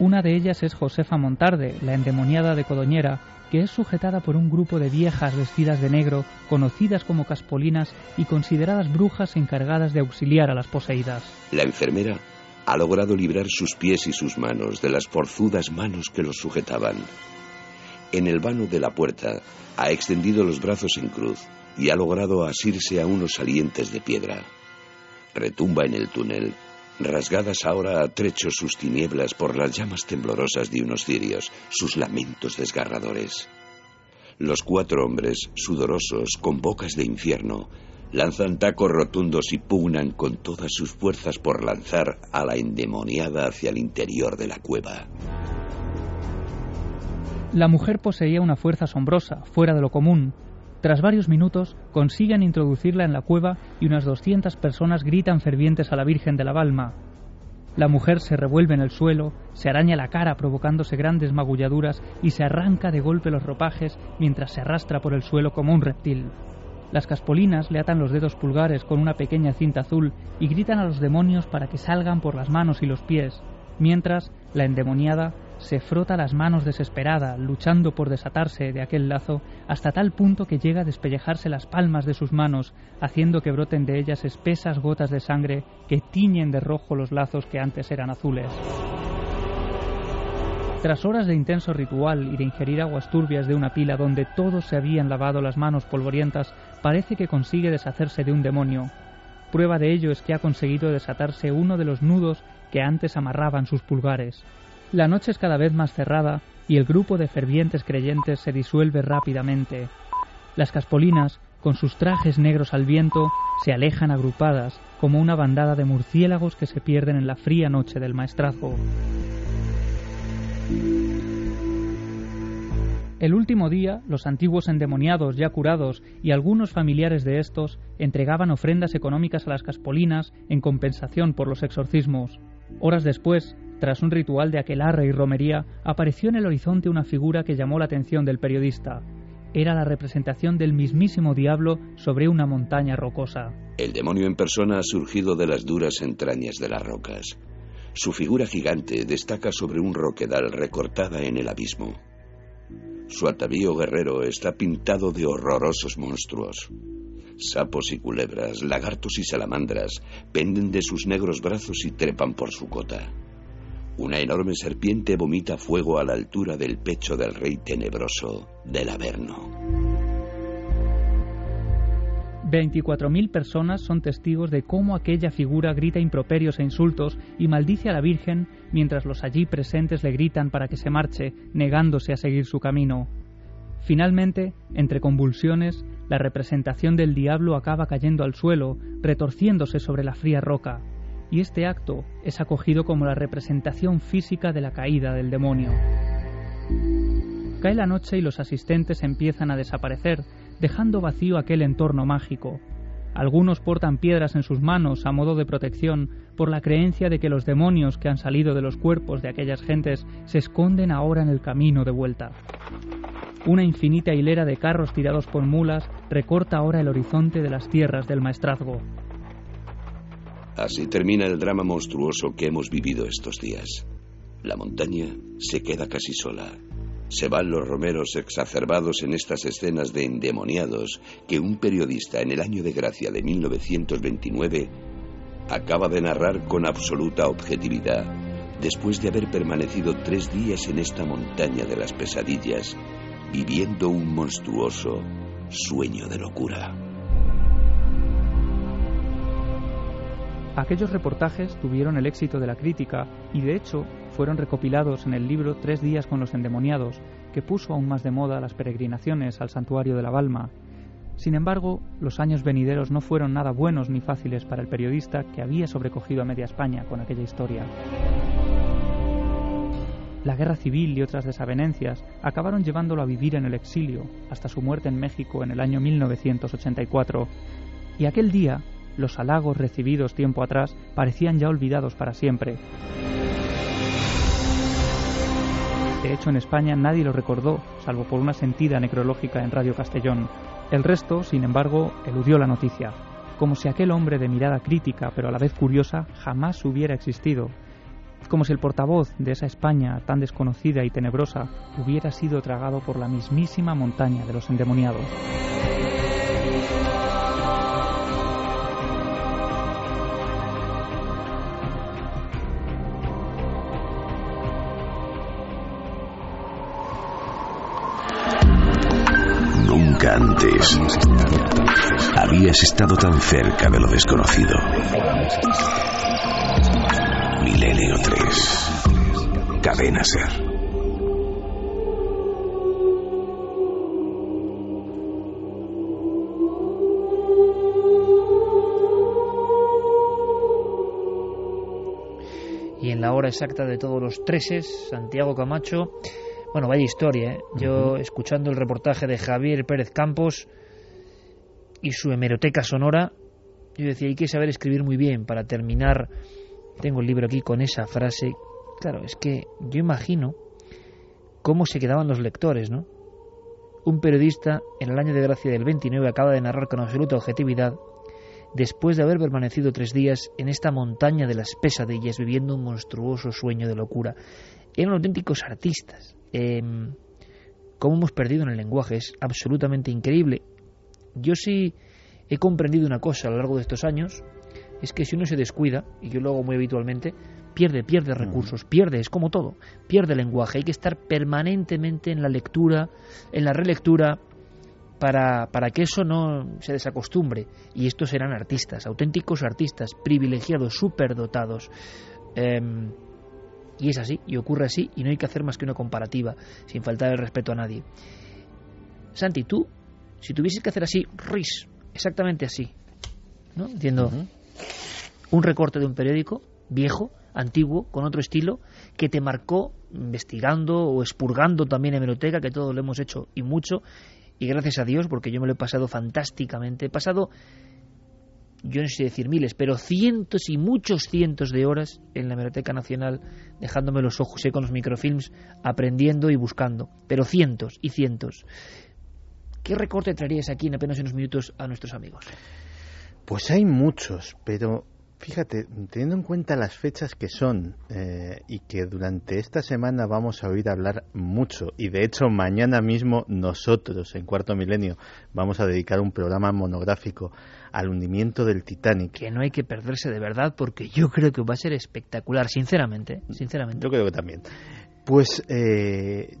Una de ellas es Josefa Montarde, la endemoniada de Codoñera, que es sujetada por un grupo de viejas vestidas de negro, conocidas como caspolinas y consideradas brujas encargadas de auxiliar a las poseídas. La enfermera ha logrado librar sus pies y sus manos de las forzudas manos que los sujetaban. En el vano de la puerta ha extendido los brazos en cruz y ha logrado asirse a unos salientes de piedra. Retumba en el túnel, rasgadas ahora a trechos sus tinieblas por las llamas temblorosas de unos cirios, sus lamentos desgarradores. Los cuatro hombres, sudorosos, con bocas de infierno, lanzan tacos rotundos y pugnan con todas sus fuerzas por lanzar a la endemoniada hacia el interior de la cueva. La mujer poseía una fuerza asombrosa, fuera de lo común. Tras varios minutos, consiguen introducirla en la cueva y unas 200 personas gritan fervientes a la Virgen de la Balma. La mujer se revuelve en el suelo, se araña la cara provocándose grandes magulladuras y se arranca de golpe los ropajes mientras se arrastra por el suelo como un reptil. Las caspolinas le atan los dedos pulgares con una pequeña cinta azul y gritan a los demonios para que salgan por las manos y los pies, mientras la endemoniada se frota las manos desesperada, luchando por desatarse de aquel lazo, hasta tal punto que llega a despellejarse las palmas de sus manos, haciendo que broten de ellas espesas gotas de sangre que tiñen de rojo los lazos que antes eran azules. Tras horas de intenso ritual y de ingerir aguas turbias de una pila donde todos se habían lavado las manos polvorientas, parece que consigue deshacerse de un demonio. Prueba de ello es que ha conseguido desatarse uno de los nudos que antes amarraban sus pulgares. La noche es cada vez más cerrada y el grupo de fervientes creyentes se disuelve rápidamente. Las caspolinas, con sus trajes negros al viento, se alejan agrupadas como una bandada de murciélagos que se pierden en la fría noche del maestrazgo. El último día, los antiguos endemoniados ya curados y algunos familiares de estos entregaban ofrendas económicas a las caspolinas en compensación por los exorcismos. Horas después, tras un ritual de aquelarre y romería, apareció en el horizonte una figura que llamó la atención del periodista. Era la representación del mismísimo diablo sobre una montaña rocosa. El demonio en persona ha surgido de las duras entrañas de las rocas. Su figura gigante destaca sobre un roquedal recortada en el abismo. Su atavío guerrero está pintado de horrorosos monstruos. Sapos y culebras, lagartos y salamandras penden de sus negros brazos y trepan por su cota. Una enorme serpiente vomita fuego a la altura del pecho del rey tenebroso del Averno. 24.000 personas son testigos de cómo aquella figura grita improperios e insultos y maldice a la Virgen mientras los allí presentes le gritan para que se marche, negándose a seguir su camino. Finalmente, entre convulsiones, la representación del diablo acaba cayendo al suelo, retorciéndose sobre la fría roca, y este acto es acogido como la representación física de la caída del demonio. Cae la noche y los asistentes empiezan a desaparecer, dejando vacío aquel entorno mágico. Algunos portan piedras en sus manos a modo de protección por la creencia de que los demonios que han salido de los cuerpos de aquellas gentes se esconden ahora en el camino de vuelta. Una infinita hilera de carros tirados por mulas recorta ahora el horizonte de las tierras del maestrazgo. Así termina el drama monstruoso que hemos vivido estos días. La montaña se queda casi sola, se van los romeros exacerbados en estas escenas de endemoniados que un periodista en el año de gracia de 1929 acaba de narrar con absoluta objetividad, después de haber permanecido tres días en esta montaña de las pesadillas, viviendo un monstruoso sueño de locura. Aquellos reportajes tuvieron el éxito de la crítica y de hecho fueron recopilados en el libro Tres días con los endemoniados, que puso aún más de moda las peregrinaciones al santuario de la Balma. Sin embargo, los años venideros no fueron nada buenos ni fáciles para el periodista que había sobrecogido a media España con aquella historia. La guerra civil y otras desavenencias acabaron llevándolo a vivir en el exilio hasta su muerte en México en el año 1984. Y aquel día, los halagos recibidos tiempo atrás parecían ya olvidados para siempre. De hecho, en España nadie lo recordó, salvo por una sentida necrológica en Radio Castellón. El resto, sin embargo, eludió la noticia, como si aquel hombre de mirada crítica pero a la vez curiosa jamás hubiera existido. Como si el portavoz de esa España tan desconocida y tenebrosa hubiera sido tragado por la mismísima montaña de los endemoniados. Habías estado tan cerca de lo desconocido. Milenio 3. Cadena Ser. Y en la hora exacta de todos los treses, Santiago Camacho bueno, vaya historia, ¿eh? Yo, escuchando el reportaje de Javier Pérez Campos y su hemeroteca sonora, yo decía, hay que saber escribir muy bien para terminar. Tengo el libro aquí con esa frase. Claro, es que yo imagino cómo se quedaban los lectores, ¿no? Un periodista en el año de gracia del 29 acaba de narrar con absoluta objetividad, después de haber permanecido tres días en esta montaña de las pesadillas viviendo un monstruoso sueño de locura. Eran auténticos artistas. Eh, cómo hemos perdido en el lenguaje es absolutamente increíble. Yo sí he comprendido una cosa a lo largo de estos años, es que si uno se descuida, y yo lo hago muy habitualmente, pierde, pierde recursos, pierde, es como todo, pierde lenguaje. Hay que estar permanentemente en la lectura, en la relectura, para, para que eso no se desacostumbre. Y estos eran artistas, auténticos artistas, privilegiados, superdotados. Eh, y es así, y ocurre así, y no hay que hacer más que una comparativa, sin faltar el respeto a nadie. Santi, tú si tuvieses que hacer así, ris, exactamente así, ¿no? Entiendo. Un recorte de un periódico viejo, antiguo, con otro estilo, que te marcó investigando o expurgando también en hemeroteca, que todos lo hemos hecho y mucho, y gracias a Dios, porque yo me lo he pasado fantásticamente. He pasado, yo no sé decir miles, pero cientos y muchos cientos de horas en la Hemeroteca Nacional, dejándome los ojos con los microfilms, aprendiendo y buscando, pero cientos y cientos. ¿Qué recorte traerías aquí en apenas unos minutos a nuestros amigos? Pues hay muchos, pero Fíjate, teniendo en cuenta las fechas que son eh, y que durante esta semana vamos a oír hablar mucho y de hecho mañana mismo nosotros en Cuarto Milenio vamos a dedicar un programa monográfico al hundimiento del Titanic. Que no hay que perderse de verdad porque yo creo que va a ser espectacular, sinceramente, sinceramente. Yo creo que también. Pues eh,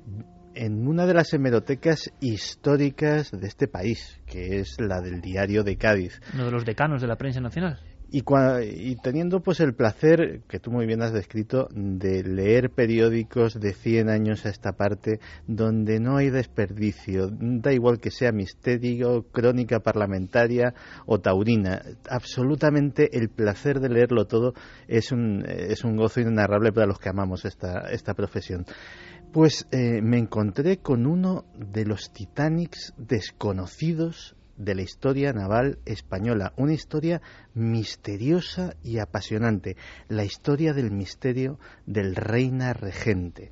en una de las hemerotecas históricas de este país, que es la del Diario de Cádiz. Uno de los decanos de la prensa nacional. Y, y, teniendo pues el placer, que tú muy bien has descrito, de leer periódicos de 100 años a esta parte, donde no hay desperdicio, da igual que sea misterio, crónica parlamentaria o taurina, absolutamente el placer de leerlo todo es un, es un gozo inenarrable para los que amamos esta, esta profesión. Pues eh, me encontré con uno de los Titanics desconocidos de la historia naval española, una historia misteriosa y apasionante, la historia del misterio del Reina Regente.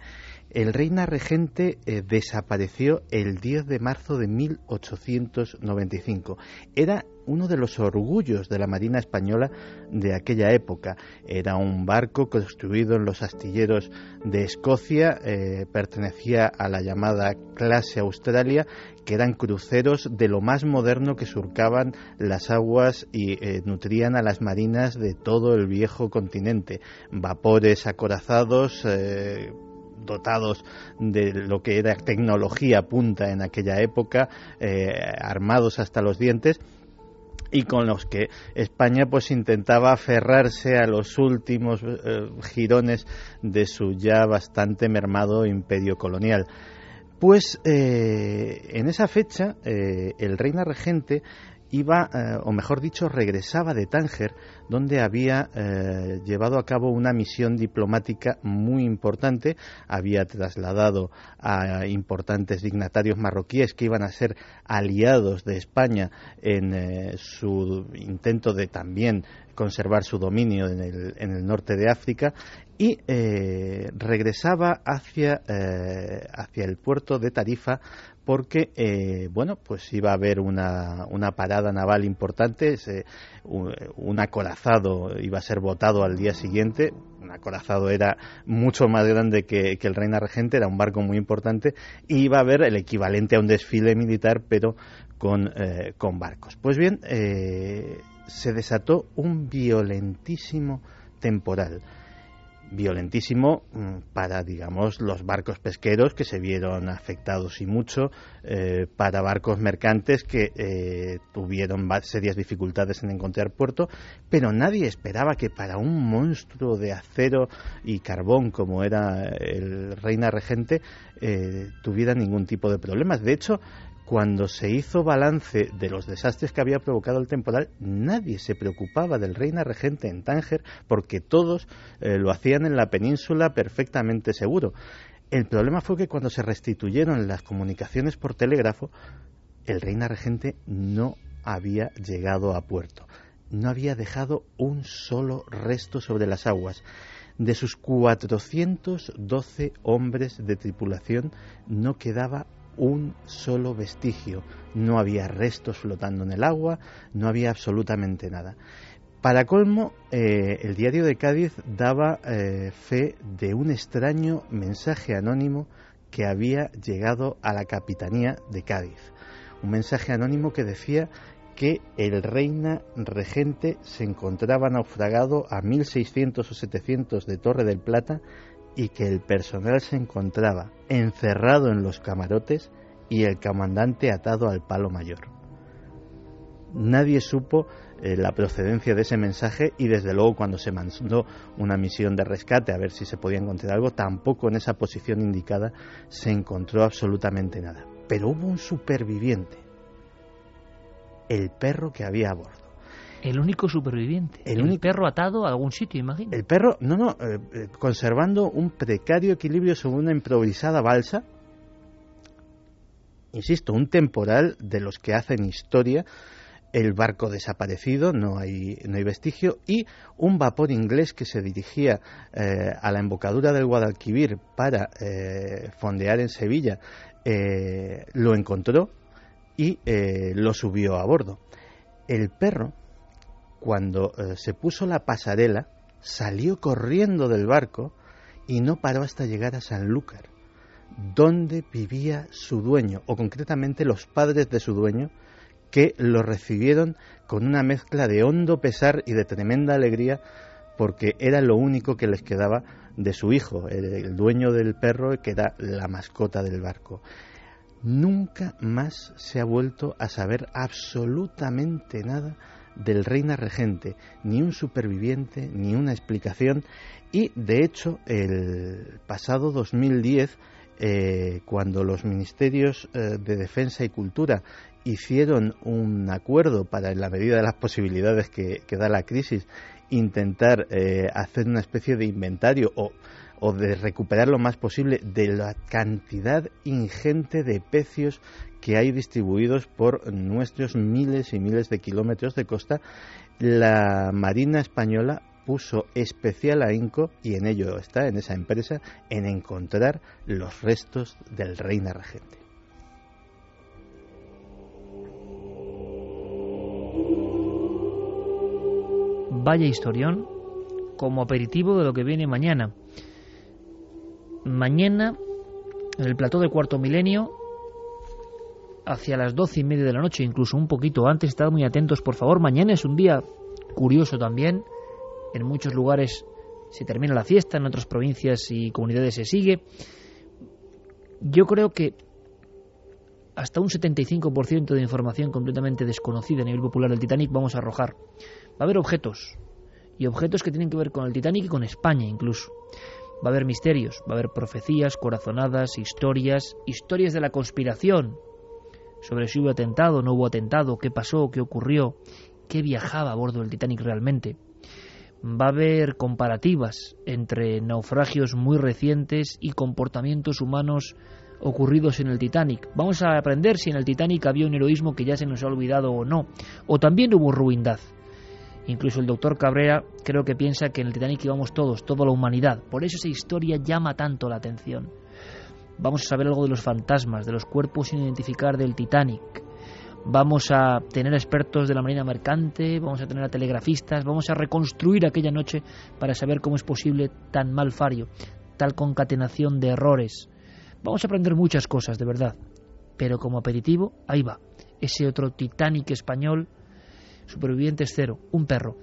El Reina Regente eh, desapareció el 10 de marzo de 1895. Era uno de los orgullos de la Marina Española de aquella época. Era un barco construido en los astilleros de Escocia, eh, pertenecía a la llamada clase Australia, que eran cruceros de lo más moderno que surcaban las aguas y eh, nutrían a las marinas de todo el viejo continente. Vapores acorazados, dotados de lo que era tecnología punta en aquella época, eh, armados hasta los dientes y con los que España pues intentaba aferrarse a los últimos eh, girones de su ya bastante mermado imperio colonial. Pues eh, en esa fecha el reina regente iba, eh, o mejor dicho, regresaba de Tánger, donde había eh, llevado a cabo una misión diplomática muy importante, había trasladado a importantes dignatarios marroquíes que iban a ser aliados de España en eh, su intento de también conservar su dominio en el, en el norte de África y regresaba hacia, hacia el puerto de Tarifa porque eh, bueno pues iba a haber una, una parada naval importante un, acorazado iba a ser votado al día siguiente. Un acorazado era mucho más grande que, el Reina Regente era un barco muy importante y iba a haber el equivalente a un desfile militar pero con, eh, con barcos. Pues bien eh, se desató un violentísimo temporal violentísimo mm, para, digamos, los barcos pesqueros que se vieron afectados y mucho, eh, para barcos mercantes que eh, tuvieron serias dificultades en encontrar puerto, pero nadie esperaba que para un monstruo de acero y carbón como era el Reina Regente eh, tuviera ningún tipo de problemas. De hecho, cuando se hizo balance de los desastres que había provocado el temporal, nadie se preocupaba del reina regente en Tánger porque todos eh, lo hacían en la península perfectamente seguro. El problema fue que cuando se restituyeron las comunicaciones por telégrafo, el reina regente no había llegado a puerto, no había dejado un solo resto sobre las aguas. De sus 412 hombres de tripulación no quedaba un solo vestigio. No había restos flotando en el agua, no había absolutamente nada. Para colmo, eh, el diario de Cádiz daba eh, fe de un extraño mensaje anónimo que había llegado a la capitanía de Cádiz. Un mensaje anónimo que decía que el reina regente se encontraba naufragado a 1600 o 700 de Torre del Plata y que el personal se encontraba encerrado en los camarotes y el comandante atado al palo mayor. Nadie supo eh, la procedencia de ese mensaje y desde luego cuando se mandó una misión de rescate a ver si se podía encontrar algo, tampoco en esa posición indicada se encontró absolutamente nada. Pero hubo un superviviente, el perro que había a bordo. El único superviviente. El El, único- perro atado a algún sitio, imagino. El perro, no, no, eh, eh, conservando un precario equilibrio sobre una improvisada balsa. Insisto, un temporal de los que hacen historia. El barco desaparecido, no hay, no hay vestigio, y un vapor inglés que se dirigía eh, a la embocadura del Guadalquivir para eh, fondear en Sevilla, lo encontró y lo subió a bordo. El perro, cuando eh, se puso la pasarela, salió corriendo del barco y no paró hasta llegar a Sanlúcar, donde vivía su dueño, o concretamente los padres de su dueño, que lo recibieron con una mezcla de hondo pesar y de tremenda alegría, porque era lo único que les quedaba de su hijo, el, dueño del perro, que era la mascota del barco. Nunca más se ha vuelto a saber absolutamente nada del reina regente, ni un superviviente, ni una explicación. Y de hecho, el pasado 2010, eh, cuando los ministerios eh, de Defensa y Cultura hicieron un acuerdo para, en la medida de las posibilidades que, que da la crisis, intentar eh, hacer una especie de inventario o, o de recuperar lo más posible de la cantidad ingente de pecios que hay distribuidos por nuestros miles y miles de kilómetros de costa, la Marina Española puso especial ahínco, y en ello está, en esa empresa, en encontrar los restos del reina regente. Vaya historión como aperitivo de lo que viene mañana. Mañana, en el plató del cuarto milenio, hacia las doce y media de la noche, incluso un poquito antes, estad muy atentos, por favor. Mañana es un día curioso también. En muchos lugares se termina la fiesta, en otras provincias y comunidades se sigue. Yo creo que hasta un 75% de información completamente desconocida a nivel popular del Titanic vamos a arrojar. Va a haber objetos, y objetos que tienen que ver con el Titanic y con España incluso. Va a haber misterios, va a haber profecías, corazonadas, historias, historias de la conspiración sobre si hubo atentado, no hubo atentado, qué pasó, qué ocurrió, qué viajaba a bordo del Titanic realmente. Va a haber comparativas entre naufragios muy recientes y comportamientos humanos ocurridos en el Titanic. Vamos a aprender si en el Titanic había un heroísmo que ya se nos ha olvidado o no, o también hubo ruindad. Incluso el doctor Cabrera creo que piensa que en el Titanic íbamos todos, toda la humanidad. Por eso esa historia llama tanto la atención. Vamos a saber algo de los fantasmas, de los cuerpos sin identificar del Titanic. Vamos a tener expertos de la Marina Mercante, vamos a tener a telegrafistas, vamos a reconstruir aquella noche para saber cómo es posible tan mal fario, tal concatenación de errores. Vamos a aprender muchas cosas, de verdad. Pero como aperitivo, ahí va. Ese otro Titanic español Supervivientes cero, un perro.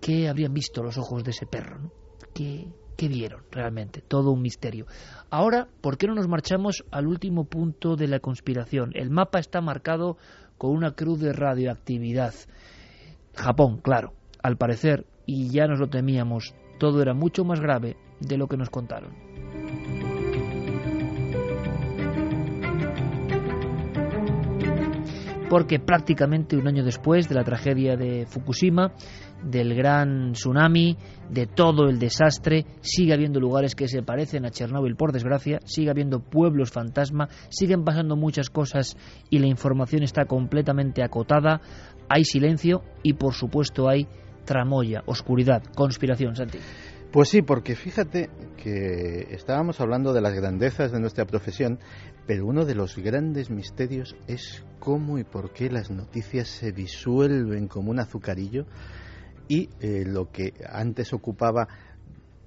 ¿Qué habrían visto los ojos de ese perro? no? ¿Qué, ¿Qué vieron realmente? Todo un misterio. Ahora, ¿por qué no nos marchamos al último punto de la conspiración? El mapa está marcado con una cruz de radioactividad. Japón, claro. Al parecer, y ya nos lo temíamos, todo era mucho más grave de lo que nos contaron. Porque prácticamente un año después de la tragedia de Fukushima, del gran tsunami, de todo el desastre, sigue habiendo lugares que se parecen a Chernóbil, por desgracia, sigue habiendo pueblos fantasma, siguen pasando muchas cosas y la información está completamente acotada, hay silencio y por supuesto hay tramoya, oscuridad, conspiración, Santi. Pues sí, porque fíjate que estábamos hablando de las grandezas de nuestra profesión, pero uno de los grandes misterios es cómo y por qué las noticias se disuelven como un azucarillo y eh, lo que antes ocupaba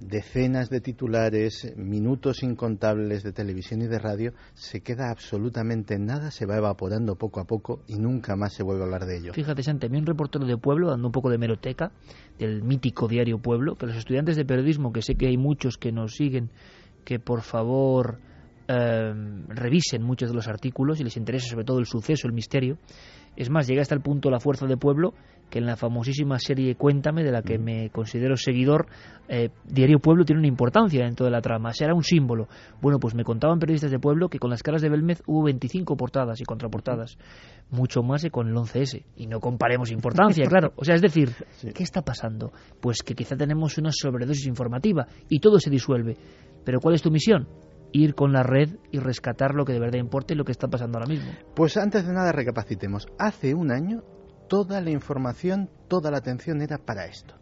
decenas de titulares, minutos incontables de televisión y de radio, se queda absolutamente nada, se va evaporando poco a poco y nunca más se vuelve a hablar de ello. Fíjate, Santi, un reportero de Pueblo, dando un poco de meroteca, del mítico diario Pueblo, que los estudiantes de periodismo, que sé que hay muchos que nos siguen, que por favor eh, revisen muchos de los artículos y les interesa sobre todo el suceso, el misterio, Es más, llega hasta el punto la fuerza de pueblo que en la famosísima serie Cuéntame, de la que me considero seguidor, eh, Diario Pueblo tiene una importancia dentro de la trama, será un símbolo. Bueno, pues me contaban periodistas de pueblo que con las caras de Belmez hubo 25 portadas y contraportadas, mucho más que con el 11S. Y no comparemos importancia, claro. O sea, es decir, ¿qué está pasando? Pues que quizá tenemos una sobredosis informativa y todo se disuelve. Pero ¿cuál es tu misión? Ir con la red y rescatar lo que de verdad importa y lo que está pasando ahora mismo. Pues antes de nada recapacitemos. Hace un año toda la información, toda la atención era para esto.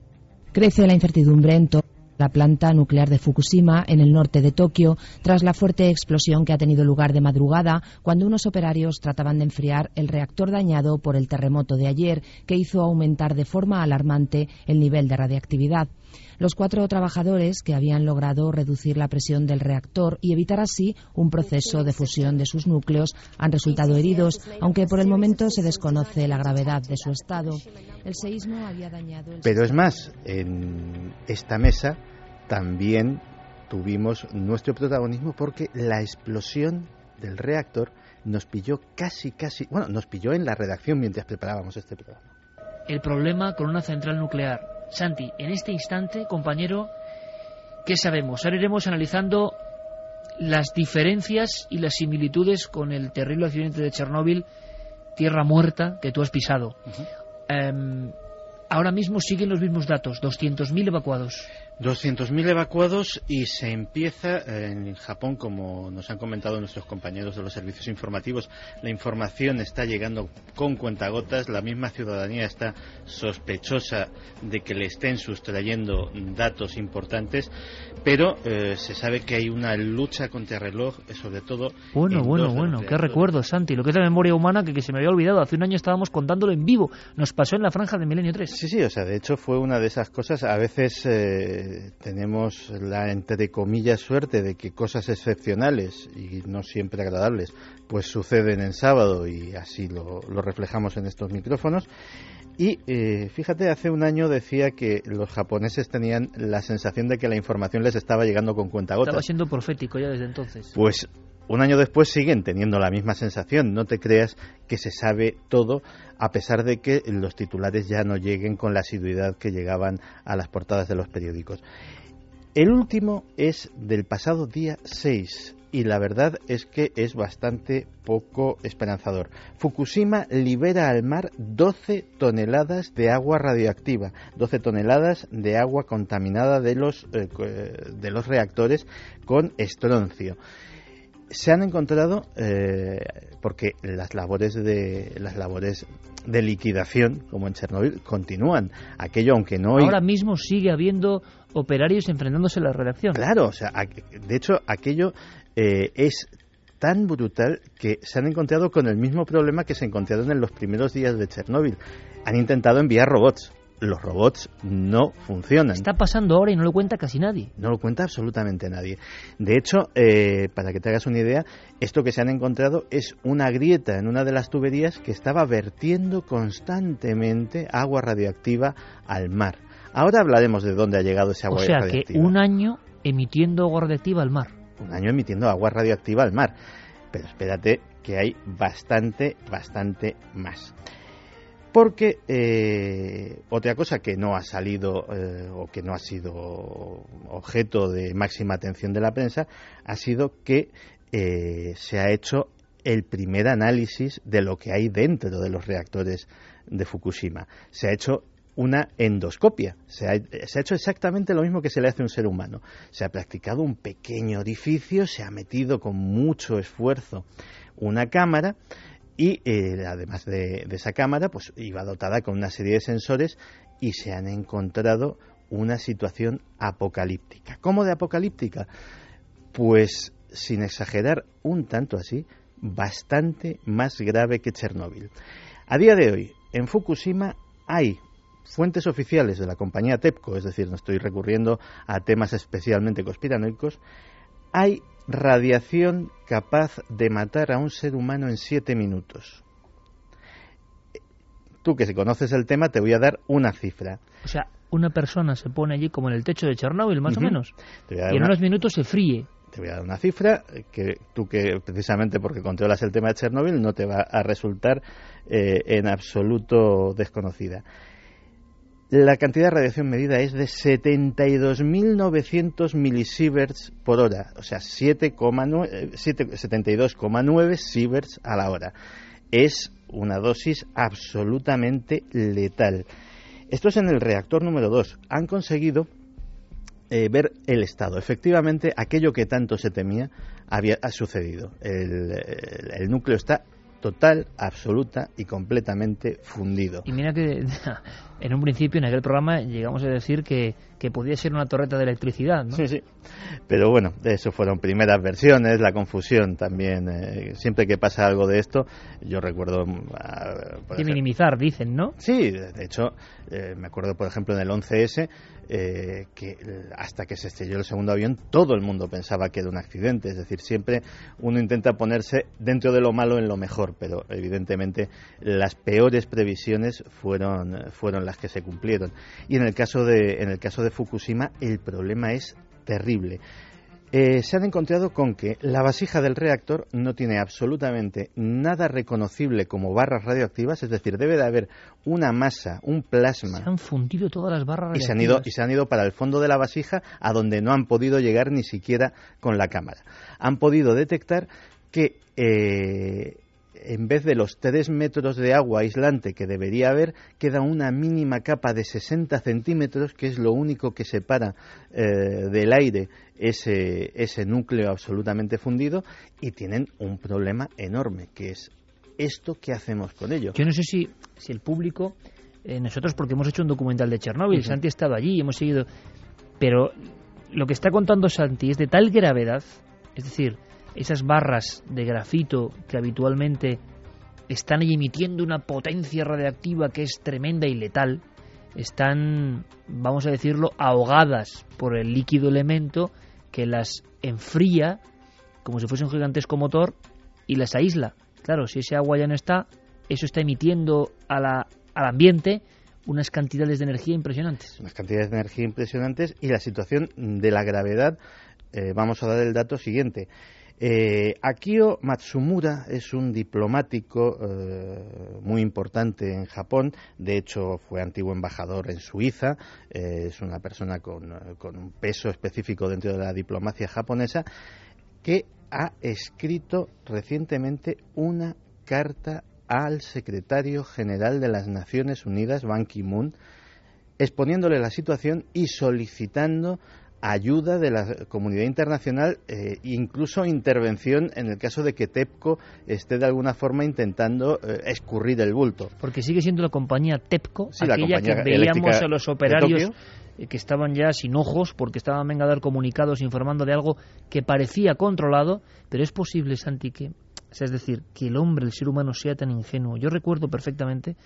Crece la incertidumbre en torno a la planta nuclear de Fukushima, en el norte de Tokio, tras la fuerte explosión que ha tenido lugar de madrugada, cuando unos operarios trataban de enfriar el reactor dañado por el terremoto de ayer, que hizo aumentar de forma alarmante el nivel de radiactividad. Los cuatro trabajadores que habían logrado reducir la presión del reactor y evitar así un proceso de fusión de sus núcleos han resultado heridos, aunque por el momento se desconoce la gravedad de su estado. El seísmo había dañado. El Pero es más, en esta mesa también tuvimos nuestro protagonismo porque la explosión del reactor nos pilló casi, casi, bueno, nos pilló en la redacción mientras preparábamos este programa. El problema con una central nuclear Santi, en este instante, compañero, ¿qué sabemos? Ahora iremos analizando las diferencias y las similitudes con el terrible accidente de Chernóbil, tierra muerta, que tú has pisado. Em, ahora mismo siguen los mismos datos, 200.000 evacuados. 200.000 evacuados y se empieza en Japón, como nos han comentado nuestros compañeros de los servicios informativos, la información está llegando con cuentagotas, la misma ciudadanía está sospechosa de que le estén sustrayendo datos importantes, pero eh, se sabe que hay una lucha contra el reloj, sobre todo... Bueno, bueno, bueno, qué recuerdo, Santi, lo que es la memoria humana que, que, se me había olvidado, hace un año estábamos contándolo en vivo, nos pasó en la franja de Milenio 3. Sí, sí, o sea, de hecho fue una de esas cosas, a veces... Eh, tenemos la entre comillas suerte de que cosas excepcionales y no siempre agradables pues suceden en sábado y así lo, reflejamos en estos micrófonos y eh, fíjate, hace un año decía que los japoneses tenían la sensación de que la información les estaba llegando con cuentagotas. Estaba siendo profético ya desde entonces. Pues un año después siguen teniendo la misma sensación. No te creas que se sabe todo, a pesar de que los titulares ya no lleguen con la asiduidad que llegaban a las portadas de los periódicos. El último es del pasado día 6 y la verdad es que es bastante poco esperanzador. Fukushima libera al mar 12 toneladas de agua radioactiva, 12 toneladas de agua contaminada de los, eh, de los reactores con estroncio se han encontrado eh, porque las labores de las labores de liquidación como en Chernobyl continúan. Aquello aunque no ahora mismo sigue habiendo operarios enfrentándose a la redacción. Claro o sea de hecho aquello eh, es tan brutal que se han encontrado con el mismo problema que se encontraron en los primeros días de Chernóbil han intentado enviar robots los robots no funcionan. Está pasando ahora y no lo cuenta casi nadie. No lo cuenta absolutamente nadie. De hecho, eh, para que te hagas una idea, esto que se han encontrado es una grieta en una de las tuberías que estaba vertiendo constantemente agua radioactiva al mar. Ahora hablaremos de dónde ha llegado ese agua radioactiva. O sea que un año emitiendo agua radioactiva al mar. Un año emitiendo agua radioactiva al mar. Pero espérate que hay bastante, bastante más. Porque eh, otra cosa que no ha salido eh, o que no ha sido objeto de máxima atención de la prensa ha sido que eh, se ha hecho el primer análisis de lo que hay dentro de los reactores de Fukushima. Se ha hecho una endoscopia. Se ha, se ha, hecho exactamente lo mismo que se le hace a un ser humano. Se ha practicado un pequeño orificio, se ha metido con mucho esfuerzo una cámara y eh, además de, esa cámara pues iba dotada con una serie de sensores y se han encontrado una situación apocalíptica. ¿Cómo de apocalíptica? Pues sin exagerar un tanto así, bastante más grave que Chernóbil. A día de hoy, en Fukushima hay fuentes oficiales de la compañía TEPCO, es decir, no estoy recurriendo a temas especialmente conspiranoicos, hay radiación capaz de matar a un ser humano en siete minutos. Tú que si conoces el tema te voy a dar una cifra. O sea, una persona se pone allí como en el techo de Chernóbil, más o menos, y en unos minutos se fríe. te voy a dar una cifra que tú que precisamente porque controlas el tema de Chernóbil no te va a resultar eh, en absoluto desconocida. La cantidad de radiación medida es de 72.900 milisieverts por hora, o sea, 72,9 sieverts a la hora. Es una dosis absolutamente letal. Esto es en el reactor número 2. Han conseguido eh, ver el estado. Efectivamente, aquello que tanto se temía había ha sucedido. el núcleo está total, absoluta y completamente fundido. Y mira que en un principio, en aquel programa, llegamos a decir que, que podía ser una torreta de electricidad, ¿no? Sí, sí. Pero bueno, eso fueron primeras versiones, la confusión también. Eh, siempre que pasa algo de esto, yo recuerdo... Uh, que minimizar, dicen, ¿no? Sí, de hecho, eh, me acuerdo, por ejemplo, en el 11S, eh, que hasta que se estrelló el segundo avión todo el mundo pensaba que era un accidente. Es decir, siempre uno intenta ponerse dentro de lo malo en lo mejor, pero evidentemente las peores previsiones fueron, fueron las que se cumplieron. Y en el caso de, en el caso de Fukushima el problema es terrible. Eh, se han encontrado con que la vasija del reactor no tiene absolutamente nada reconocible como barras radioactivas, es decir, debe de haber una masa, un plasma. Se han fundido todas las barras y se han ido y se han ido para el fondo de la vasija, a donde no han podido llegar ni siquiera con la cámara. Han podido detectar que eh, en vez de los 3 metros de agua aislante que debería haber, queda una mínima capa de 60 centímetros, que es lo único que separa eh, del aire ese, ese núcleo absolutamente fundido, y tienen un problema enorme, que es esto, ¿qué hacemos con ello? Yo no sé si, si el público, eh, nosotros porque hemos hecho un documental de Chernóbil, Santi ha estado allí, hemos seguido, pero lo que está contando Santi es de tal gravedad, es decir, esas barras de grafito que habitualmente están emitiendo una potencia radiactiva que es tremenda y letal, están, vamos a decirlo, ahogadas por el líquido elemento que las enfría como si fuese un gigantesco motor y las aísla. Claro, si ese agua ya no está, eso está emitiendo a la, al ambiente unas cantidades de energía impresionantes. Unas cantidades de energía impresionantes y la situación de la gravedad, eh, vamos a dar el dato siguiente. Eh, Akio Matsumura es un diplomático eh, muy importante en Japón, de hecho fue antiguo embajador en Suiza, eh, es una persona con, con, un peso específico dentro de la diplomacia japonesa, que ha escrito recientemente una carta al secretario general de las Naciones Unidas, Ban Ki-moon, exponiéndole la situación y solicitando ayuda de la comunidad internacional e incluso intervención en el caso de que TEPCO esté de alguna forma intentando eh, escurrir el bulto. Porque sigue siendo la compañía TEPCO, aquella que veíamos a los operarios eh, que estaban ya sin ojos porque estaban venga a dar comunicados informando de algo que parecía controlado, pero es posible, Santi, que, es decir, que el hombre, el ser humano sea tan ingenuo. Yo recuerdo perfectamente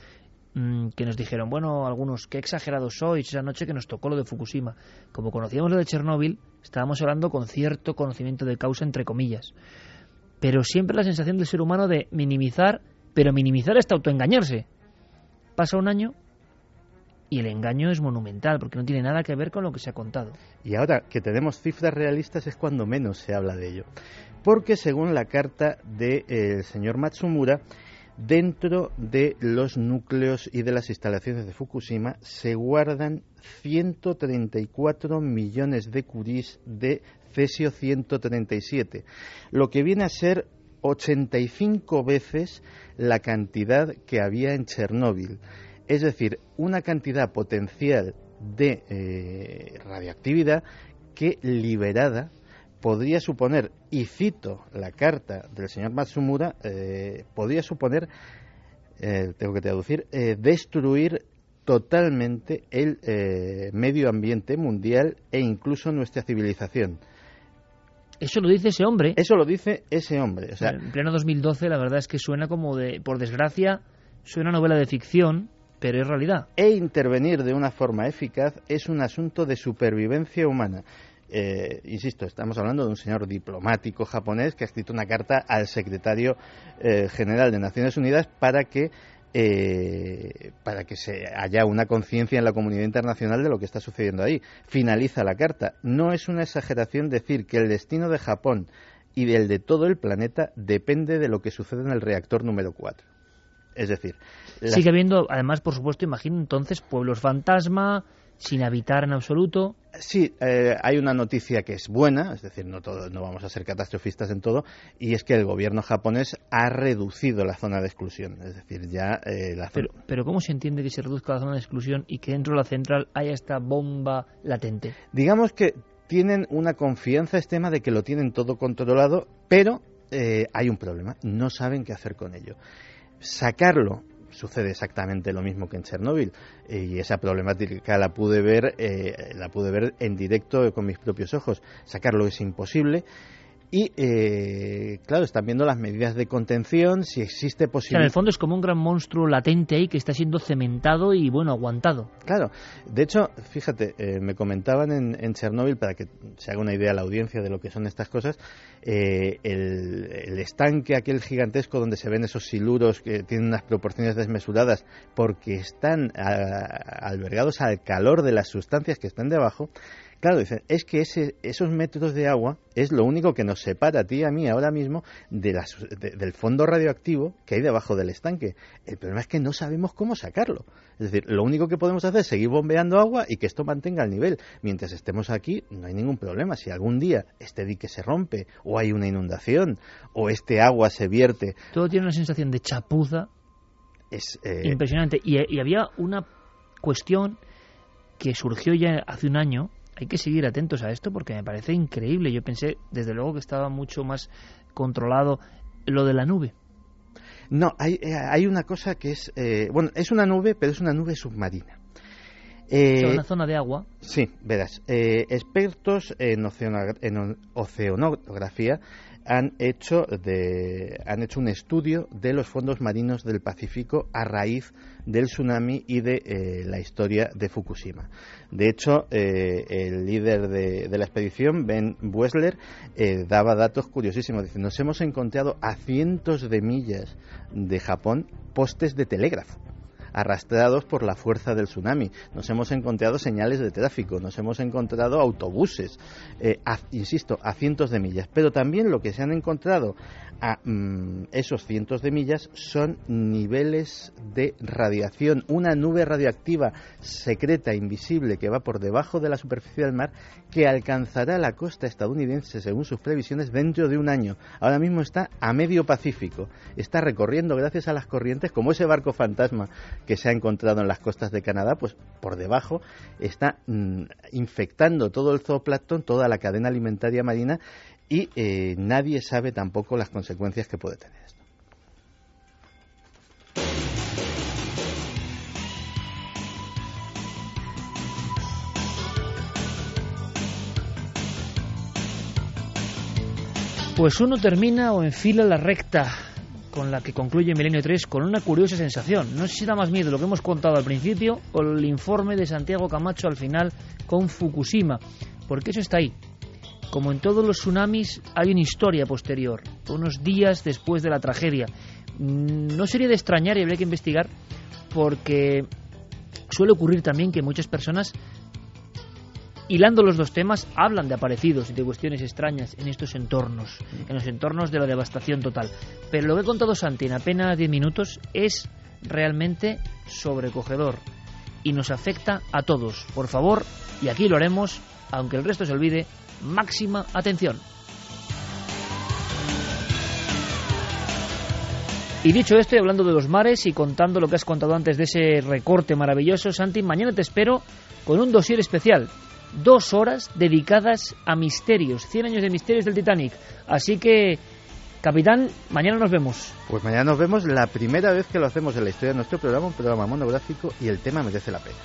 Mm, que nos dijeron, bueno, algunos, qué exagerados sois esa noche que nos tocó lo de Fukushima. Como conocíamos lo de Chernóbil, estábamos hablando con cierto conocimiento de causa, entre comillas. Pero siempre la sensación del ser humano de minimizar, pero minimizar hasta autoengañarse. Pasa un año y el engaño es monumental, porque no tiene nada que ver con lo que se ha contado. Y ahora que tenemos cifras realistas es cuando menos se habla de ello. Porque según la carta del de, señor Matsumura, Dentro de los núcleos y de las instalaciones de Fukushima se guardan 134 millones de curis de cesio 137, lo que viene a ser 85 veces la cantidad que había en Chernóbil. Es decir, una cantidad potencial de eh, radioactividad que liberada podría suponer, y cito la carta del señor Matsumura, eh, podría suponer, eh, tengo que traducir, eh, destruir totalmente el medio ambiente mundial e incluso nuestra civilización. Eso lo dice ese hombre. Eso lo dice ese hombre. O sea, en pleno 2012 la verdad es que suena como de, por desgracia, suena novela de ficción, pero es realidad. E intervenir de una forma eficaz es un asunto de supervivencia humana. Eh, insisto, estamos hablando de un señor diplomático japonés que ha escrito una carta al secretario eh, general de Naciones Unidas para que eh, para que se haya una conciencia en la comunidad internacional de lo que está sucediendo ahí. Finaliza la carta. No es una exageración decir que el destino de Japón y del de todo el planeta depende de lo que sucede en el reactor número 4. Es decir, sigue habiendo, además, por supuesto, imagino entonces pueblos fantasma, sin habitar en absoluto. Sí, eh, hay una noticia que es buena, es decir, no, todo, no vamos a ser catastrofistas en todo, y es que el gobierno japonés ha reducido la zona de exclusión. Es decir, ya eh, la pero, pero ¿cómo se entiende que se reduzca la zona de exclusión y que dentro de la central haya esta bomba latente? Digamos que tienen una confianza extrema de que lo tienen todo controlado, pero eh, hay un problema, no saben qué hacer con ello. Sacarlo sucede exactamente lo mismo que en Chernóbil eh, y esa problemática la pude ver eh, la pude ver en directo con mis propios ojos. Sacarlo es imposible y, eh, claro, están viendo las medidas de contención, si existe posibilidad. en el fondo es como un gran monstruo latente ahí que está siendo cementado y, bueno, aguantado. Claro. De hecho, fíjate, eh, me comentaban en, en, Chernóbil, para que se haga una idea a la audiencia de lo que son estas cosas, eh, el, estanque aquel gigantesco donde se ven esos siluros que tienen unas proporciones desmesuradas porque están albergados al calor de las sustancias que están debajo, Claro, dicen, es que ese, esos metros de agua es lo único que nos separa a ti y a mí ahora mismo de del fondo radioactivo que hay debajo del estanque. El problema es que no sabemos cómo sacarlo. Es decir, lo único que podemos hacer es seguir bombeando agua y que esto mantenga el nivel. Mientras estemos aquí, no hay ningún problema. Si algún día este dique se rompe, o hay una inundación, o este agua se vierte. Todo tiene una sensación de chapuza es, eh, impresionante. Y, y había una cuestión que surgió ya hace un año hay que seguir atentos a esto porque me parece increíble. Yo pensé, desde luego, que estaba mucho más controlado lo de la nube. No, hay, eh, hay una cosa que es, eh, bueno, es una nube, pero es una nube submarina. Eh, una zona de agua. Sí, verás. expertos en, en oceanografía han hecho, de, han hecho un estudio de los fondos marinos del Pacífico a raíz del tsunami y de eh, la historia de Fukushima. De hecho, eh, el líder de, la expedición, Ben Wessler, eh, daba datos curiosísimos. Dice, nos hemos encontrado a cientos de millas de Japón postes de telégrafo arrastrados por la fuerza del tsunami. Nos hemos encontrado señales de tráfico, nos hemos encontrado autobuses, eh, insisto, a cientos de millas. Pero también lo que se han encontrado a mm, esos cientos de millas son niveles de radiación, una nube radioactiva secreta, invisible, que va por debajo de la superficie del mar, que alcanzará la costa estadounidense, según sus previsiones, dentro de un año. Ahora mismo está a medio Pacífico, está recorriendo, gracias a las corrientes, como ese barco fantasma que se ha encontrado en las costas de Canadá, pues por debajo está mm, infectando todo el zooplancton, toda la cadena alimentaria marina y eh, nadie sabe tampoco las consecuencias que puede tener esto. Pues uno termina o enfila la recta con la que concluye Milenio 3 con una curiosa sensación. No sé si da más miedo lo que hemos contado al principio o el informe de Santiago Camacho al final con Fukushima, porque eso está ahí, como en todos los tsunamis, hay una historia posterior, unos días después de la tragedia. Mm, no sería de extrañar y habría que investigar porque suele ocurrir también que muchas personas, hilando los dos temas, hablan de aparecidos y de cuestiones extrañas en estos entornos, en los entornos de la devastación total. Pero lo que he contado Santi en apenas 10 minutos es realmente sobrecogedor y nos afecta a todos. Por favor, y aquí lo haremos, aunque el resto se olvide, máxima atención. Y dicho esto, y hablando de los mares y contando lo que has contado antes de ese recorte maravilloso, Santi, mañana te espero con un dossier especial. Dos horas dedicadas a misterios, 100 años de misterios del Titanic. Así que, capitán, mañana nos vemos. Pues mañana nos vemos la primera vez que lo hacemos en la historia de nuestro programa, un programa monográfico y el tema merece la pena.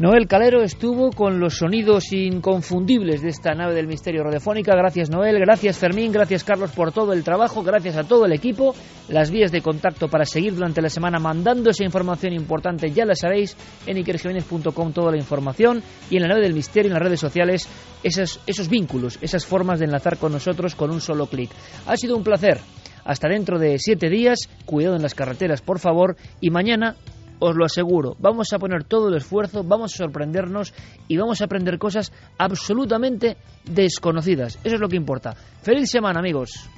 Noel Calero estuvo con los sonidos inconfundibles de esta nave del misterio radiofónica. Gracias Noel, gracias Fermín, gracias Carlos por todo el trabajo, gracias a todo el equipo. Las vías de contacto para seguir durante la semana mandando esa información importante, ya la sabéis, en ikerjiménez.com toda la información y en la nave del misterio, en las redes sociales, esos, esos vínculos, esas formas de enlazar con nosotros con un solo clic. Ha sido un placer. Hasta dentro de siete días, cuidado en las carreteras, por favor, y mañana os lo aseguro, vamos a poner todo el esfuerzo, vamos a sorprendernos y vamos a aprender cosas absolutamente desconocidas. Eso es lo que importa. Feliz semana, amigos.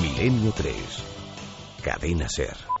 Milenio 3. Cadena Ser.